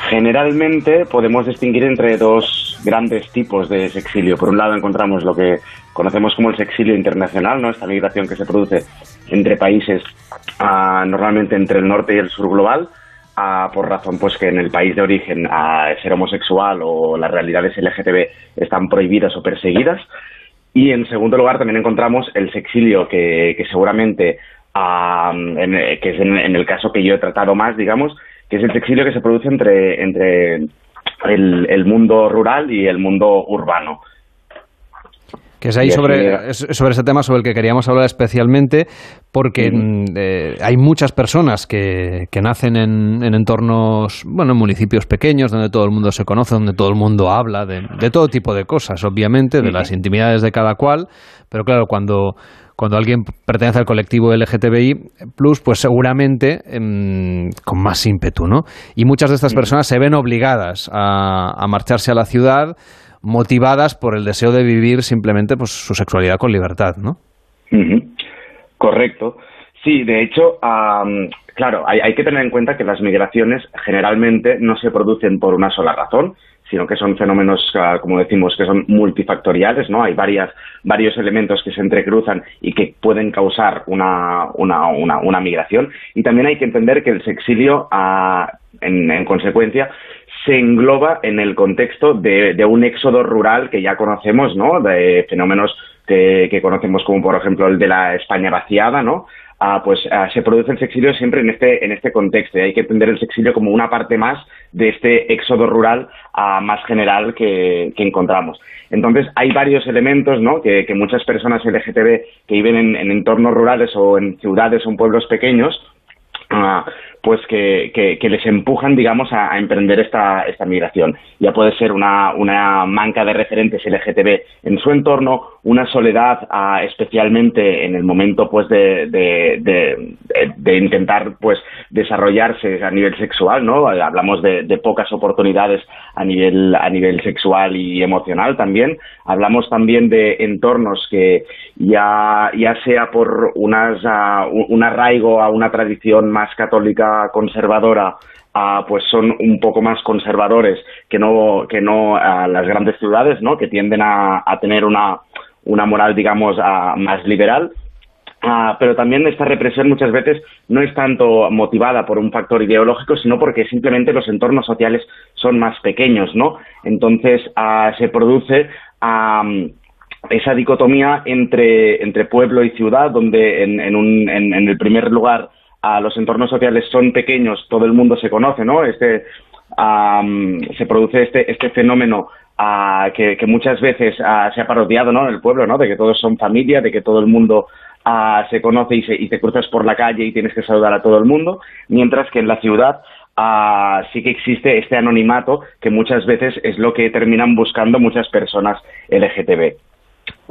Generalmente podemos distinguir entre dos grandes tipos de sexilio. Por un lado encontramos lo que conocemos como el sexilio internacional, ¿no? esta migración que se produce entre países, ah, normalmente entre el norte y el sur global, ah, por razón pues que en el país de origen a ser homosexual o las realidades LGTB están prohibidas o perseguidas. Y en segundo lugar también encontramos el sexilio que, seguramente, que es en, en el caso que yo he tratado más, digamos, que es el exilio que se produce entre, entre el, mundo rural y el mundo urbano. Que es ahí sobre, sobre ese tema sobre el que queríamos hablar especialmente, porque mm, eh, hay muchas personas que, que nacen en, en, entornos, bueno, en municipios pequeños, donde todo el mundo se conoce, donde todo el mundo habla de, de todo tipo de cosas, obviamente, de las intimidades de cada cual, pero claro, cuando cuando alguien pertenece al colectivo LGTBI plus, pues seguramente em, con más ímpetu, ¿no? Y muchas de estas personas se ven obligadas a, marcharse a la ciudad motivadas por el deseo de vivir simplemente pues, su sexualidad con libertad, ¿no? Correcto. Sí, de hecho, claro, hay, que tener en cuenta que las migraciones generalmente no se producen por una sola razón, sino que son fenómenos, ah, como decimos, que son multifactoriales, ¿no? Hay varias, varios elementos que se entrecruzan y que pueden causar una, una, una, migración. Y también hay que entender que el sexilio, ah, en, consecuencia, se engloba en el contexto de, un éxodo rural que ya conocemos, ¿no? De fenómenos que, que conocemos como por ejemplo el de la España vaciada, ¿no? Ah, pues ah, se produce el sexilio siempre en este, en este contexto y hay que entender el sexilio como una parte más de este éxodo rural ah, más general que, encontramos. Entonces, hay varios elementos ¿no? que, muchas personas LGTB que viven en, en, entornos rurales o en ciudades o en pueblos pequeños pues que, que, les empujan, digamos, a, emprender esta, esta migración. Ya puede ser una, una manca de referentes LGTB en su entorno, una soledad especialmente en el momento pues de, de, de, de, intentar pues desarrollarse a nivel sexual, ¿no? Hablamos de, pocas oportunidades a nivel, a nivel sexual y emocional también. Hablamos también de entornos que ya, ya sea por unas, uh, un arraigo a una tradición más católica conservadora uh, pues son un poco más conservadores que no que no uh, las grandes ciudades no que tienden a, tener una una moral digamos uh, más liberal Uh, pero también esta represión muchas veces no es tanto motivada por un factor ideológico, sino porque simplemente los entornos sociales son más pequeños, ¿no? Entonces uh, se produce uh, esa dicotomía entre, entre pueblo y ciudad, donde en, un, en, en el primer lugar a los entornos sociales son pequeños, todo el mundo se conoce, ¿no? Este, um, se produce este, este fenómeno uh, que, muchas veces uh, se ha parodiado, ¿no? En el pueblo, ¿no? De que todos son familia, de que todo el mundo uh, se conoce y, se, y te cruzas por la calle y tienes que saludar a todo el mundo, mientras que en la ciudad Uh, sí que existe este anonimato que muchas veces es lo que terminan buscando muchas personas LGTB.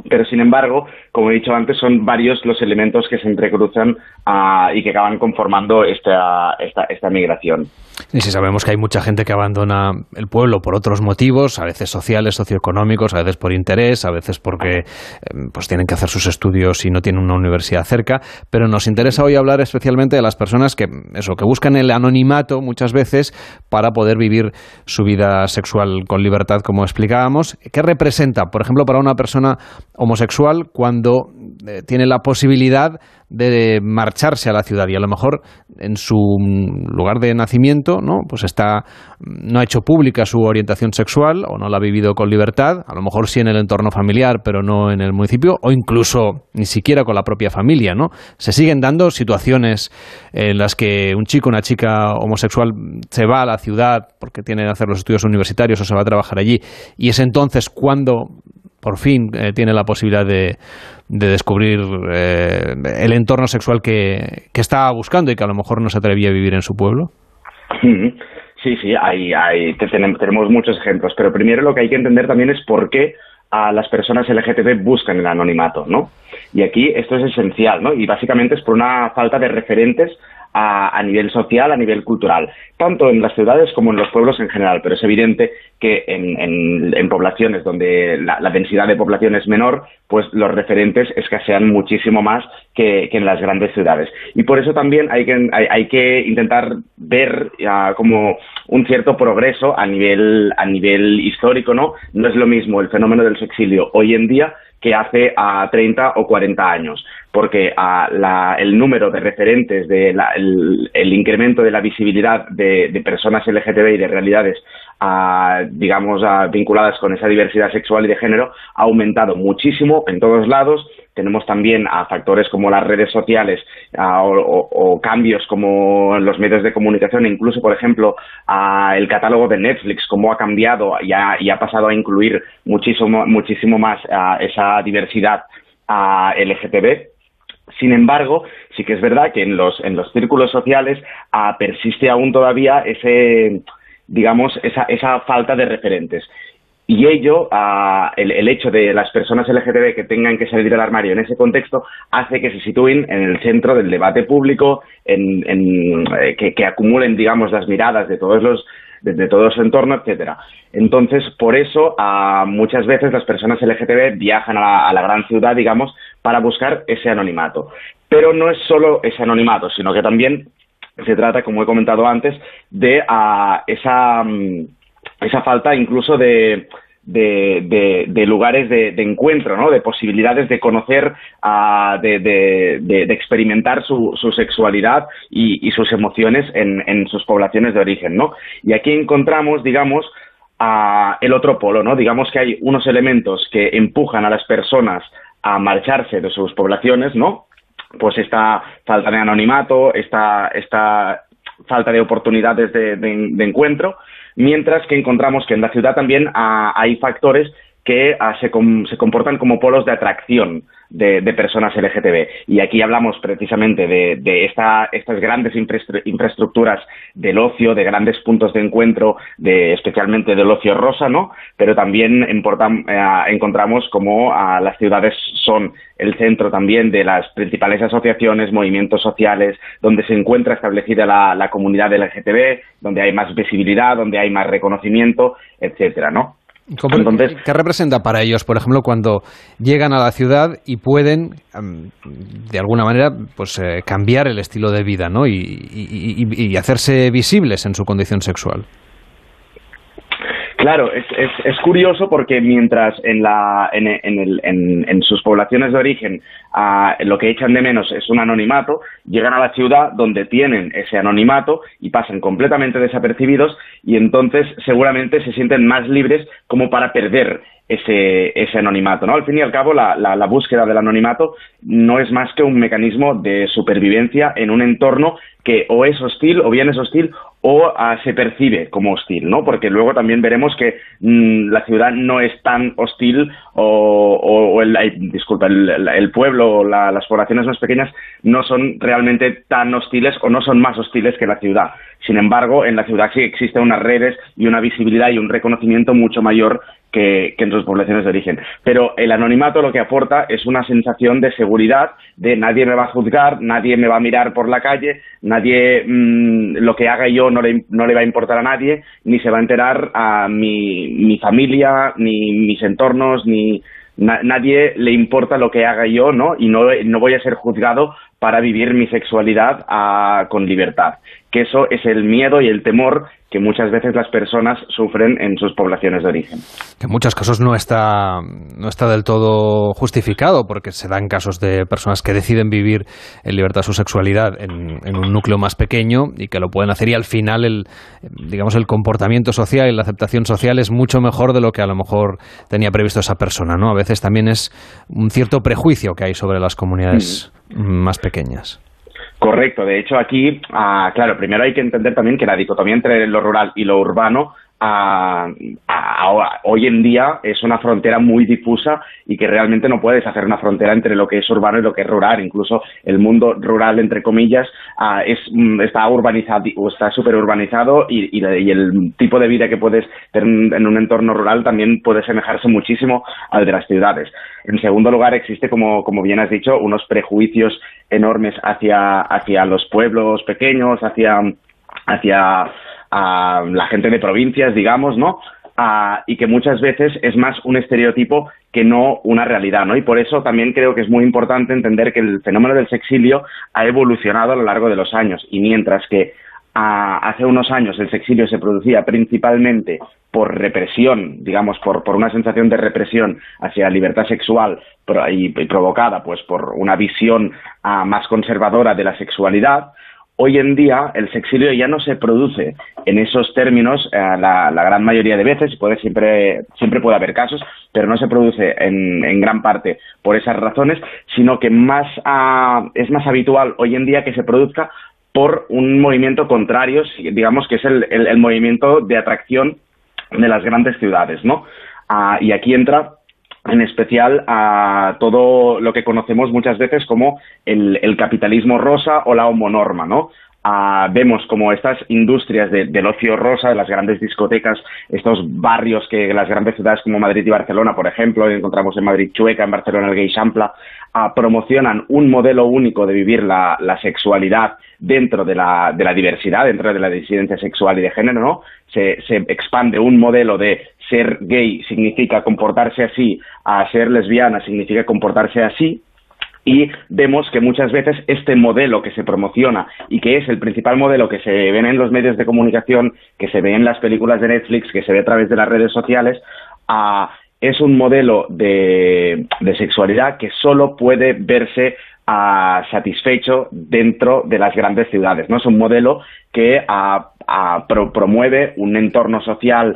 Pero, sin embargo, como he dicho antes, son varios los elementos que se entrecruzan uh, y que acaban conformando esta, esta, esta migración. Y si sabemos que hay mucha gente que abandona el pueblo por otros motivos, a veces sociales, socioeconómicos, a veces por interés, a veces porque em, pues tienen que hacer sus estudios y no tienen una universidad cerca, pero nos interesa hoy hablar especialmente de las personas que eso que buscan el anonimato muchas veces para poder vivir su vida sexual con libertad, como explicábamos. ¿Qué representa, por ejemplo, para una persona homosexual cuando eh, tiene la posibilidad de marcharse a la ciudad. Y a lo mejor en su lugar de nacimiento no pues está no ha hecho pública su orientación sexual o no la ha vivido con libertad. A lo mejor sí en el entorno familiar pero no en el municipio o incluso ni siquiera con la propia familia no se siguen dando situaciones en las que un chico una chica homosexual se va a la ciudad porque tiene que hacer los estudios universitarios o se va a trabajar allí. Y es entonces cuando por fin eh, tiene la posibilidad de, de descubrir eh, el entorno sexual que, que estaba buscando y que a lo mejor no se atrevía a vivir en su pueblo? Sí, sí, hay, hay, tenemos muchos ejemplos, pero primero lo que hay que entender también es por qué a las personas LGTB buscan el anonimato, ¿no? Y aquí esto es esencial, ¿no? Y básicamente es por una falta de referentes a, nivel social, a nivel cultural, tanto en las ciudades como en los pueblos en general, pero es evidente que en, en, poblaciones donde la, densidad de población es menor, pues los referentes escasean muchísimo más que, en las grandes ciudades. Y por eso también hay que, hay, que intentar ver uh, como un cierto progreso a nivel, a nivel histórico, ¿no? No es lo mismo el fenómeno del sexilio hoy en día que hace a 30 o 40 años, porque el número de referentes, de la, el, incremento de la visibilidad de, personas LGTB y de realidades a, digamos, a, vinculadas con esa diversidad sexual y de género ha aumentado muchísimo en todos lados. Tenemos también a factores como las redes sociales a, o, cambios como los medios de comunicación, incluso, por ejemplo, el catálogo de Netflix, cómo ha cambiado y ha, y ha pasado a incluir muchísimo, muchísimo más esa diversidad a LGTB. Sin embargo, sí que es verdad que en los, en los círculos sociales a, persiste aún todavía ese, digamos, esa, esa falta de referentes. Y ello, uh, el, el, hecho de las personas LGTB que tengan que salir del armario en ese contexto, hace que se sitúen en el centro del debate público, en, en, eh, que, que, acumulen, digamos, las miradas de todos los de, de todo su etcétera. Entonces, por eso, uh, muchas veces las personas LGTB viajan a la, a la gran ciudad, digamos, para buscar ese anonimato. Pero no es solo ese anonimato, sino que también se trata, como he comentado antes, de uh, esa, um, esa falta incluso de, de, de, de lugares de, encuentro, ¿no? de posibilidades de conocer, uh, de, experimentar su, sexualidad y, y, sus emociones en, en sus poblaciones de origen. ¿no? Y aquí encontramos, digamos, uh, el otro polo, ¿no? digamos que hay unos elementos que empujan a las personas a marcharse de sus poblaciones, ¿no? Pues esta falta de anonimato, esta, esta falta de oportunidades de, encuentro, mientras que encontramos que en la ciudad también ah, hay factores que ah, se, comportan como polos de atracción de, personas LGTB. Y aquí hablamos precisamente de, esta, estas grandes infraestructuras del ocio, de grandes puntos de encuentro, de, especialmente del ocio rosa, ¿no? Pero también eh, encontramos como ah, las ciudades son el centro también de las principales asociaciones, movimientos sociales, donde se encuentra establecida la, la comunidad LGTB, donde hay más visibilidad, donde hay más reconocimiento, etcétera, ¿no? ¿Qué representa para ellos, por ejemplo, cuando llegan a la ciudad y pueden, de alguna manera, pues eh, cambiar el estilo de vida ¿no? y hacerse visibles en su condición sexual? Claro, es, es, es, curioso porque mientras en, la, en, en, el, en, sus poblaciones de origen ah, lo que echan de menos es un anonimato, llegan a la ciudad donde tienen ese anonimato y pasan completamente desapercibidos y entonces seguramente se sienten más libres como para perder ese, ese anonimato. ¿no? Al fin y al cabo, la, la, la búsqueda del anonimato no es más que un mecanismo de supervivencia en un entorno que o es hostil o bien es hostil o ah, se percibe como hostil, ¿no? Porque luego también veremos que mm, la ciudad no es tan hostil o, o, el, disculpa, el, pueblo o las poblaciones más pequeñas no son realmente tan hostiles o no son más hostiles que la ciudad. Sin embargo, en la ciudad sí existen unas redes y una visibilidad y un reconocimiento mucho mayor que, en sus poblaciones de origen. Pero el anonimato lo que aporta es una sensación de seguridad, de nadie me va a juzgar, nadie me va a mirar por la calle, nadie mm, lo que haga yo no le, no le va a importar a nadie, ni se va a enterar a mi, mi familia, ni mis entornos, ni nadie le importa lo que haga yo, ¿no? Y no, no voy a ser juzgado para vivir mi sexualidad ah, con libertad. Que eso es el miedo y el temor que muchas veces las personas sufren en sus poblaciones de origen. Que en muchos casos no está, no está del todo justificado, porque se dan casos de personas que deciden vivir en libertad su sexualidad en, un núcleo más pequeño y que lo pueden hacer y al final el, digamos, el comportamiento social y la aceptación social es mucho mejor de lo que a lo mejor tenía previsto esa persona, ¿no? A veces también es un cierto prejuicio que hay sobre las comunidades más pequeñas. Correcto, de hecho aquí, ah, claro, primero hay que entender también que la dicotomía entre lo rural y lo urbano hoy en día es una frontera muy difusa y que realmente no puedes hacer una frontera entre lo que es urbano y lo que es rural. Incluso el mundo rural, entre comillas, es, mm, está urbanizado o está súper urbanizado y, el tipo de vida que puedes tener en un entorno rural también puede semejarse muchísimo al de las ciudades. En segundo lugar, existe, como, como bien has dicho, unos prejuicios enormes hacia, hacia los pueblos pequeños, hacia hacia a la gente de provincias, digamos, ¿no? y que muchas veces es más un estereotipo que no una realidad, ¿no? Y por eso también creo que es muy importante entender que el fenómeno del sexilio ha evolucionado a lo largo de los años y mientras que hace unos años el sexilio se producía principalmente por represión, digamos, por, por una sensación de represión hacia la libertad sexual y, provocada pues por una visión ah, más conservadora de la sexualidad, Hoy en día el sexilio ya no se produce en esos términos eh, la, gran mayoría de veces, puede siempre, siempre puede haber casos, pero no se produce en, en gran parte por esas razones, sino que más, ah, es más habitual hoy en día que se produzca por un movimiento contrario, digamos que es el, el, movimiento de atracción de las grandes ciudades, ¿no? Ah, y aquí entra en especial a todo lo que conocemos muchas veces como el, capitalismo rosa o la homonorma, ¿no? vemos como estas industrias del ocio rosa, de las grandes discotecas, estos barrios que las grandes ciudades como Madrid y Barcelona, por ejemplo, encontramos en Madrid Chueca, en Barcelona el Gay Champla, promocionan un modelo único de vivir la, sexualidad dentro de la, de la, diversidad, dentro de la disidencia sexual y de género, ¿no? Se, se expande un modelo de ser gay significa comportarse así, a ser lesbiana significa comportarse así, y vemos que muchas veces este modelo que se promociona y que es el principal modelo que se ve en los medios de comunicación, que se ve en las películas de Netflix, que se ve a través de las redes sociales, ah, es un modelo de, sexualidad que solo puede verse ah, satisfecho dentro de las grandes ciudades. ¿no? Es un modelo que ah, promueve un entorno social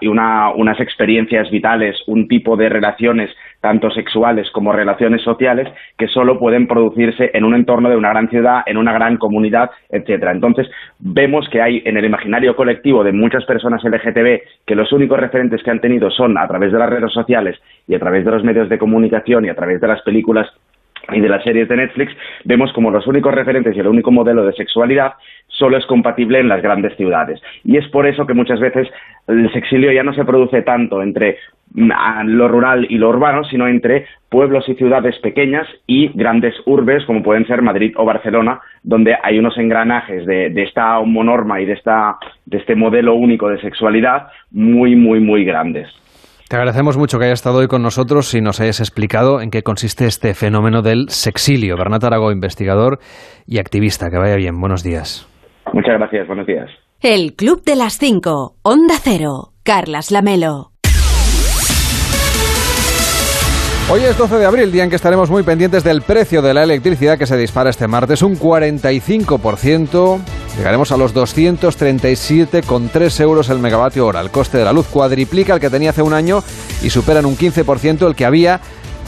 y unas experiencias vitales, un tipo de relaciones tanto sexuales como relaciones sociales, que solo pueden producirse en un entorno de una gran ciudad, en una gran comunidad, etcétera. Entonces, vemos que hay en el imaginario colectivo de muchas personas LGTB que los únicos referentes que han tenido son a través de las redes sociales y a través de los medios de comunicación y a través de las películas y de las series de Netflix, vemos como los únicos referentes y el único modelo de sexualidad solo es compatible en las grandes ciudades. Y es por eso que muchas veces el sexilio ya no se produce tanto entre mm, lo rural y lo urbano, sino entre pueblos y ciudades pequeñas y grandes urbes como pueden ser Madrid o Barcelona, donde hay unos engranajes de, de esta homonorma y de, esta, de este modelo único de sexualidad muy, muy, muy grandes. Te agradecemos mucho que hayas estado hoy con nosotros y nos hayas explicado en qué consiste este fenómeno del sexilio. Bernat Arago, investigador y activista. Que vaya bien. Buenos días. Muchas gracias. Buenos días. El Club de las Cinco. Onda Cero. Carlas Lamelo. Hoy es 12 de abril, día en que estaremos muy pendientes del precio de la electricidad que se dispara este martes un 45%. Llegaremos a los 237,3 euros el megavatio hora. El coste de la luz cuadriplica el que tenía hace un año y supera en un 15% el que había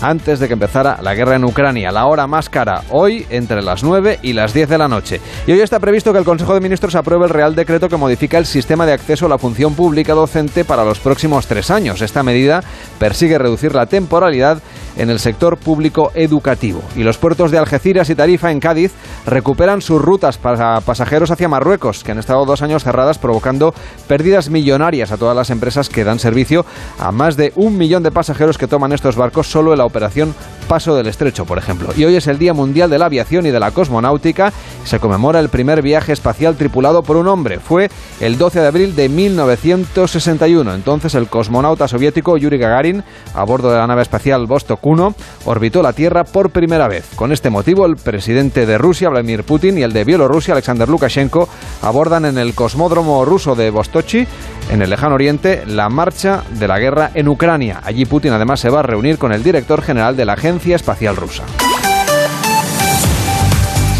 antes de que empezara la guerra en Ucrania. La hora más cara hoy entre las 9 y las 10 de la noche. Y hoy está previsto que el Consejo de Ministros apruebe el Real Decreto que modifica el sistema de acceso a la función pública docente para los próximos tres años. Esta medida persigue reducir la temporalidad en el sector público educativo. Y los puertos de Algeciras y Tarifa en Cádiz recuperan sus rutas para pasajeros hacia Marruecos, que han estado dos años cerradas provocando pérdidas millonarias a todas las empresas que dan servicio a más de un millón de pasajeros que toman estos barcos solo en la operación Paso del Estrecho, por ejemplo. Y hoy es el Día Mundial de la Aviación y de la Cosmonáutica. Se conmemora el primer viaje espacial tripulado por un hombre. Fue el 12 de abril de 1961. Entonces el cosmonauta soviético Yuri Gagarin, a bordo de la nave espacial Vostok 1, orbitó la Tierra por primera vez. Con este motivo, el presidente de Rusia, Vladimir Putin, y el de Bielorrusia, Alexander Lukashenko, abordan en el cosmódromo ruso de Vostochi, en el lejano oriente, la marcha de la guerra en Ucrania. Allí Putin además se va a reunir con el director general de la Agencia Espacial Rusa.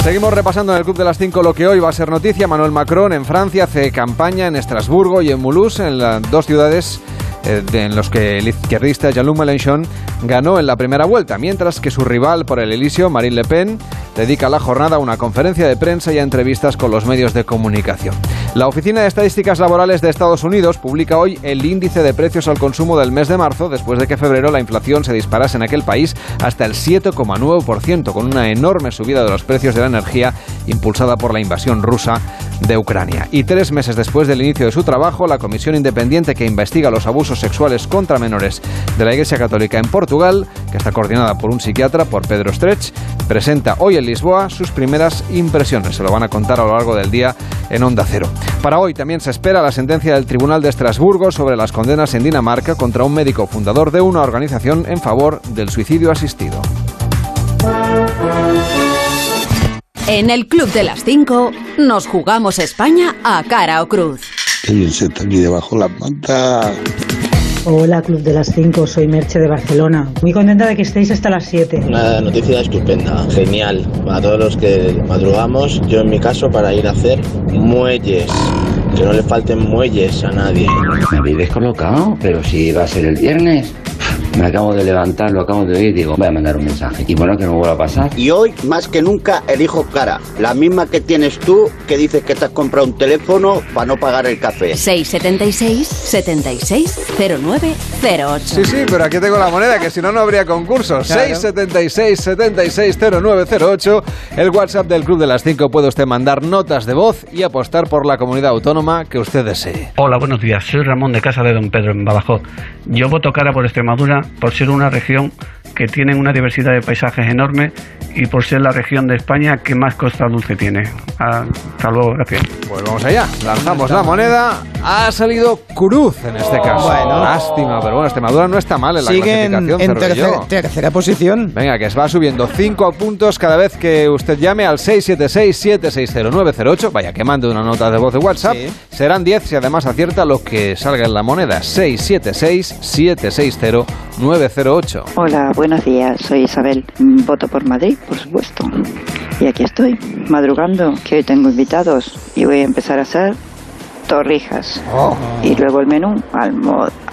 Seguimos repasando en el Club de las 5 lo que hoy va a ser noticia. Manuel Macron en Francia hace campaña en Estrasburgo y en Mulhouse, en las dos ciudades eh, en los que el izquierdista Jean-Luc Mélenchon ganó en la primera vuelta, mientras que su rival por el Elíseo, Marine Le Pen, dedica la jornada a una conferencia de prensa y a entrevistas con los medios de comunicación. La Oficina de Estadísticas Laborales de Estados Unidos publica hoy el índice de precios al consumo del mes de marzo, después de que febrero la inflación se disparase en aquel país hasta el 7,9%, con una enorme subida de los precios de la energía impulsada por la invasión rusa de Ucrania. Y tres meses después del inicio de su trabajo, la comisión independiente que investiga los abusos sexuales contra menores de la Iglesia Católica en Portugal, que está coordinada por un psiquiatra, por Pedro Stretch, presenta hoy en Lisboa sus primeras impresiones. Se lo van a contar a lo largo del día en Onda Cero. Para hoy también se espera la sentencia del Tribunal de Estrasburgo sobre las condenas en Dinamarca contra un médico fundador de una organización en favor del suicidio asistido. En el Club de las 5 nos jugamos España a cara o cruz. ¿Quién se está aquí debajo de la manta? Hola, Club de las 5, soy Merche de Barcelona. Muy contenta de que estéis hasta las 7. Una noticia estupenda, genial. Para todos los que madrugamos, yo en mi caso para ir a hacer muelles. Que no le falten muelles a nadie. Me habéis descolocado, pero si va a ser el viernes. Me acabo de levantar, lo acabo de oír, digo, voy a mandar un mensaje. Y bueno, que no vuelva a pasar. Y hoy, más que nunca, elijo cara. La misma que tienes tú, que dices que te has comprado un teléfono para no pagar el café. 676 76 0908. Sí, sí, pero aquí tengo la moneda, que si no, no habría concurso. Claro. 676 76 0908. El WhatsApp del Club de las 5 puede usted mandar notas de voz y apostar por la comunidad autónoma que usted desee. Hola, buenos días. Soy Ramón de Casa de Don Pedro en Badajoz. Yo voto cara por Extremadura por ser una región que tiene una diversidad de paisajes enorme y por ser la región de España que más costa dulce tiene. Hasta luego, gracias. Pues vamos allá, lanzamos la moneda. Ha salido Cruz en este caso. Bueno. Lástima, pero bueno, Extremadura no está mal en la Sigue clasificación. en Cervelló. tercer- tercera posición. Venga, que se va subiendo 5 puntos cada vez que usted llame al 676-760-908. Vaya, que mande una nota de voz de WhatsApp. Serán 10 si además acierta lo que salga en la moneda. 676-760-908. Hola, buenos días. Soy Isabel. Voto por Madrid, por supuesto. Y aquí estoy, madrugando, que hoy tengo invitados y voy a empezar a hacer torrijas. Oh. Y luego el menú,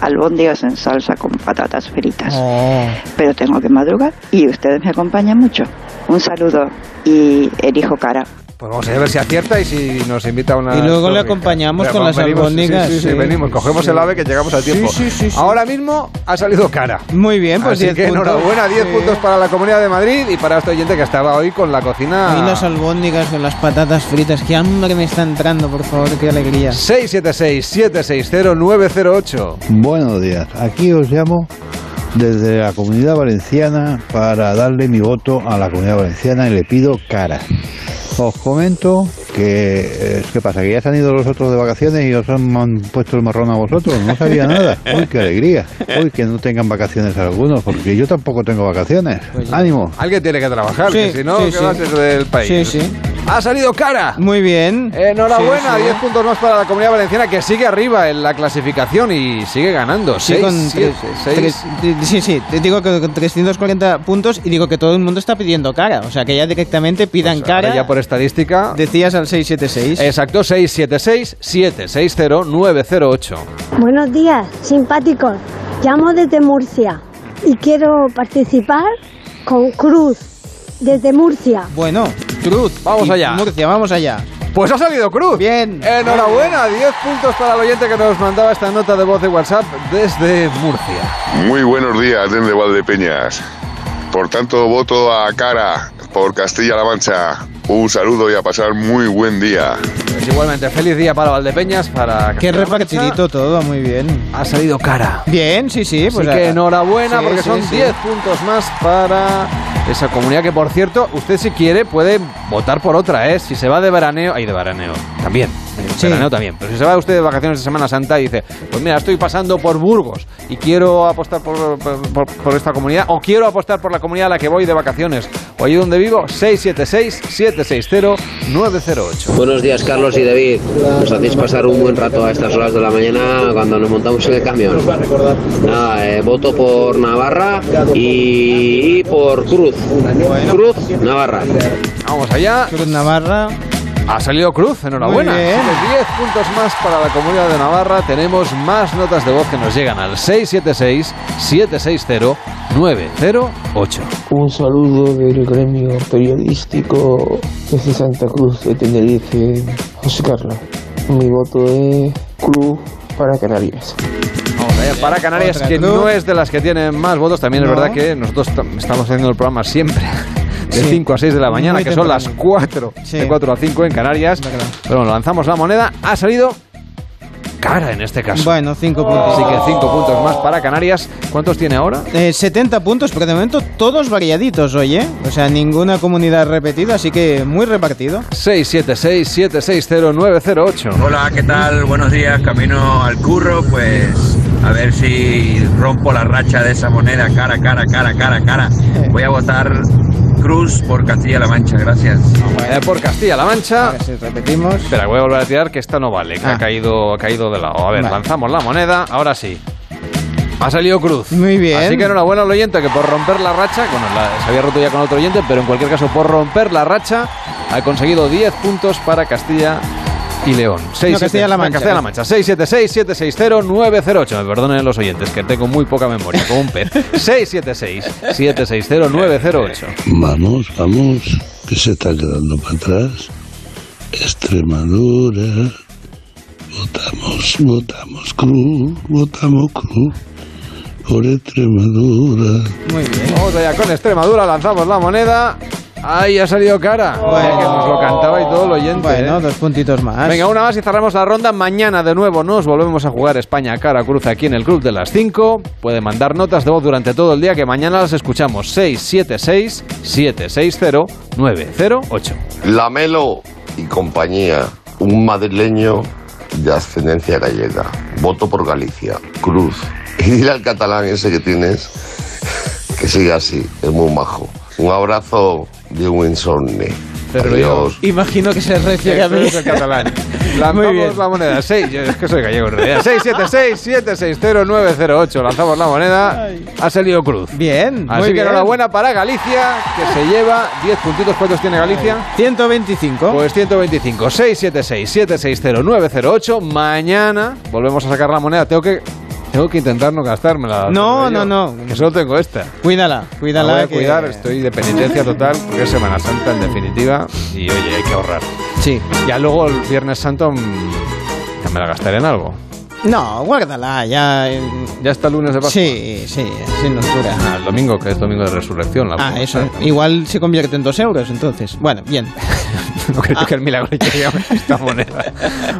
albóndigas en salsa con patatas fritas. Oh. Pero tengo que madrugar y ustedes me acompañan mucho. Un saludo y elijo cara. Pues vamos a ver si acierta y si nos invita a una. Y luego le acompañamos con las albóndigas, Sí, sí, sí, sí. venimos, cogemos el ave que llegamos a tiempo. Sí, sí, sí, sí. Ahora mismo ha salido cara. Muy bien, pues Así 10 que puntos. enhorabuena, 10 Sí. puntos para la Comunidad de Madrid y para este oyente que estaba hoy con la cocina. Y las albóndigas con las patatas fritas. Qué hambre me está entrando, por favor, qué alegría. 676-760-908. Buenos días, aquí os llamo desde la comunidad valenciana para darle mi voto a la comunidad valenciana y le pido cara. Os comento que, eh, ¿qué pasa? Que ya se han ido los otros de vacaciones y os han, puesto el marrón a vosotros, no sabía nada. Uy, qué alegría. Uy, que no tengan vacaciones algunos, porque yo tampoco tengo vacaciones. Ánimo. Alguien tiene que trabajar, Sí, que si no, sí, ¿qué sí. va a ser del país? Sí, sí. Ha salido cara. Muy bien. Enhorabuena, Sí, sí. 10 puntos más para la Comunidad Valenciana que sigue arriba en la clasificación y sigue ganando. Sí, Seis, con siete, tres- seis. tres- sí, sí, te digo que con 340 puntos y digo que todo el mundo está pidiendo cara. O sea, que ya directamente pidan cara. Pues Ahora ya por estadística. Decías al 676. Exacto, 676-760-908. Buenos días, simpáticos. Llamo desde Murcia y quiero participar con Cruz, desde Murcia. Bueno, Cruz. Vamos Y allá. Murcia, vamos allá. Pues ha salido Cruz. Bien. Enhorabuena, 10 puntos para el oyente que nos mandaba esta nota de voz de WhatsApp desde Murcia. Muy buenos días desde Valdepeñas. Por tanto, voto a cara por Castilla-La Mancha. Un saludo y a pasar muy buen día. Pues igualmente, feliz día para Valdepeñas, para... Qué repartidito todo, muy bien. Ha salido cara. Bien, sí, sí. Pues Así que a- enhorabuena sí, porque sí, son sí. 10 puntos más para esa comunidad que, por cierto, usted si quiere puede votar por otra, ¿eh? Si se va de veraneo, ay, de veraneo, también, de Sí. veraneo también, pero si se va usted de vacaciones de Semana Santa y dice, pues mira, estoy pasando por Burgos y quiero apostar por, por- por- por esta comunidad o quiero apostar por la comunidad a la que voy de vacaciones o allí donde vivo, 676-760-908. Buenos días, Carlos y David. Nos hacéis pasar un buen rato a estas horas de la mañana cuando nos montamos en el camión. Nada, eh, voto por Navarra y por Cruz. Cruz, Navarra. Vamos allá. Cruz Navarra. Ha salido Cruz, enhorabuena. Muy bien. Así que 10 puntos más para la comunidad de Navarra. Tenemos más notas de voz que nos llegan al 676-760-908. Un saludo del gremio periodístico desde Santa Cruz de Tenerife, José Carlos. Mi voto es Cruz para Canarias. Para Canarias, Otra que no es de las que tienen más votos. También No. es verdad que nosotros tam- estamos haciendo el programa siempre. De Sí. 5 a 6 de la mañana, Muy que son temprano. las 4, Sí. de 4 a 5 en Canarias. Pero bueno, lanzamos la moneda, ha salido cara en este caso. Bueno, 5 puntos. Así que 5 puntos más para Canarias. ¿Cuántos tiene ahora? Eh, 70 puntos, pero de momento todos variaditos, oye. O sea, ninguna comunidad repetida, así que muy repartido. 676-760-908. Hola, ¿qué tal? Buenos días, camino al curro, pues a ver si rompo la racha de esa moneda, cara, cara, cara, cara, cara. Voy a votar Cruz por Castilla-La Mancha, gracias. Eh, por Castilla-La Mancha. si repetimos. Espera, voy a volver a tirar que esta no vale, que Ah. ha, caído, ha caído de lado. A ver, Vale. lanzamos la moneda, ahora sí. Ha salido cruz. Muy bien. Así que enhorabuena al oyente que por romper la racha, bueno, la- se había roto ya con otro oyente, pero en cualquier caso por romper la racha ha conseguido 10 puntos para Castilla y León. No, Castilla-La Mancha. Castilla-La Mancha. 676-760-908. Me perdonen los oyentes, que tengo muy poca memoria, como un pez. 676-760-908. Vamos, vamos, que se está quedando para atrás. Extremadura. Votamos, votamos Cruz, votamos Cruz. Por Extremadura. Muy bien. Vamos allá con Extremadura, lanzamos la moneda. Ahí ha salido cara. Bueno, que nos lo cantaba y todo el oyente. Bueno, ¿eh? dos puntitos más. Venga, una más y cerramos la ronda. Mañana de nuevo nos volvemos a jugar España cara a cruz aquí en el Club de las 5. Puede mandar notas de voz durante todo el día que mañana las escuchamos. 676-760-908. Lamelo y compañía, un madrileño de ascendencia gallega. Voto por Galicia. Cruz. Y dile al catalán ese que tienes que siga así, es muy majo. Un abrazo de un insomne. Adiós. Imagino que se refiere a mí. es el catalán. Muy Lanzamos bien. la moneda. 6, yo es que soy gallego en realidad. 676-760-908. Lanzamos la moneda. Ha salido cruz. Bien, Así muy que bien. enhorabuena para Galicia, que se lleva 10 puntitos. ¿Cuántos tiene Galicia? 125. Pues 125. 676-760-908. Mañana volvemos a sacar la moneda. Tengo que, tengo que intentar no gastármela. No, no, no. Que solo tengo esta. Cuídala, La cuídala. voy a que- cuidar, estoy de penitencia total porque es Semana Santa en definitiva y oye, hay que ahorrar. Sí. Ya luego el Viernes Santo mm, ya me la gastaré en algo. No, guárdala, ya. eh, Ya está el lunes de Pascua. Sí, sí, sin nos dura. Ah, el domingo, que es domingo de resurrección. La Ah, eso. Igual se convierte en dos euros, entonces. Bueno, bien. no creo que el milagro llegue a esta moneda.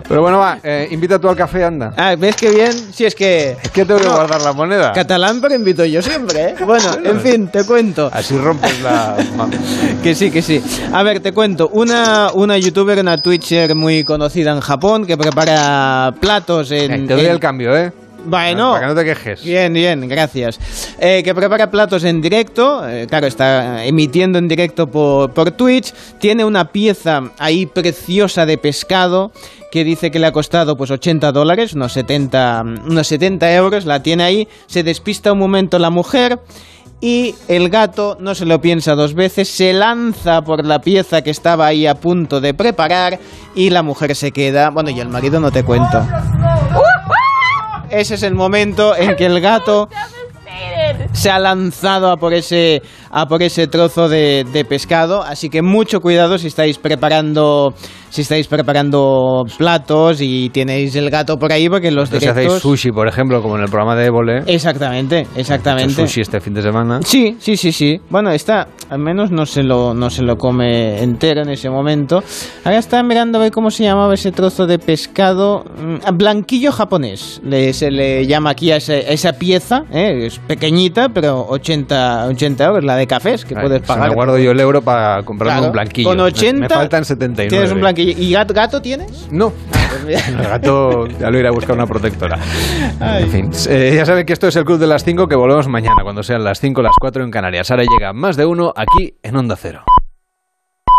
Pero bueno, va, eh, invita tú al café, anda. Ah, ¿ves qué bien? Si es que. Es que tengo que guardar la moneda. Catalán, pero invito yo siempre, ¿eh? Bueno, en fin, te cuento. Así rompes la... Que sí, que sí. A ver, te cuento. Una, una youtuber, una twitcher muy conocida en Japón que prepara platos en. Te doy el cambio, ¿eh? Bueno. Para que no te quejes. Bien, bien, gracias. Eh, que prepara platos en directo, eh, claro, está emitiendo en directo por, por Twitch, tiene una pieza ahí preciosa de pescado que dice que le ha costado pues 80 dólares, unos 70, unos 70 euros, la tiene ahí, se despista un momento la mujer y el gato no se lo piensa dos veces, se lanza por la pieza que estaba ahí a punto de preparar y la mujer se queda, bueno, y el marido no te cuento. Ese es el momento en que el gato se ha lanzado a por ese, a por ese trozo de, de pescado. Así que mucho cuidado si estáis preparando, si estáis preparando platos y tenéis el gato por ahí, porque los Entonces, si hacéis directos. sushi, por ejemplo, como en el programa de Évole, Exactamente, exactamente. sushi este fin de semana. Sí, sí, sí, sí. Bueno, esta al menos no se lo, no se lo come entero en ese momento. Ahora está mirando a ver cómo se llamaba ese trozo de pescado. Mm, Blanquillo japonés. Le, se le llama aquí a, ese- a esa pieza. ¿eh? Es pequeñita, pero 80, 80 euros, la de cafés, que Ay, puedes pagar. me guardo yo el euro para comprarme Claro, un blanquillo. Con Me- 80 Me, faltan 79. tienes un blanquillo. ¿Y gato, gato tienes? No. El gato ya lo irá a buscar una protectora. En fin, eh, ya saben que esto es el Club de las 5, que volvemos mañana, cuando sean las 5 las 4 en Canarias. Ahora llega más de uno aquí en Onda Cero.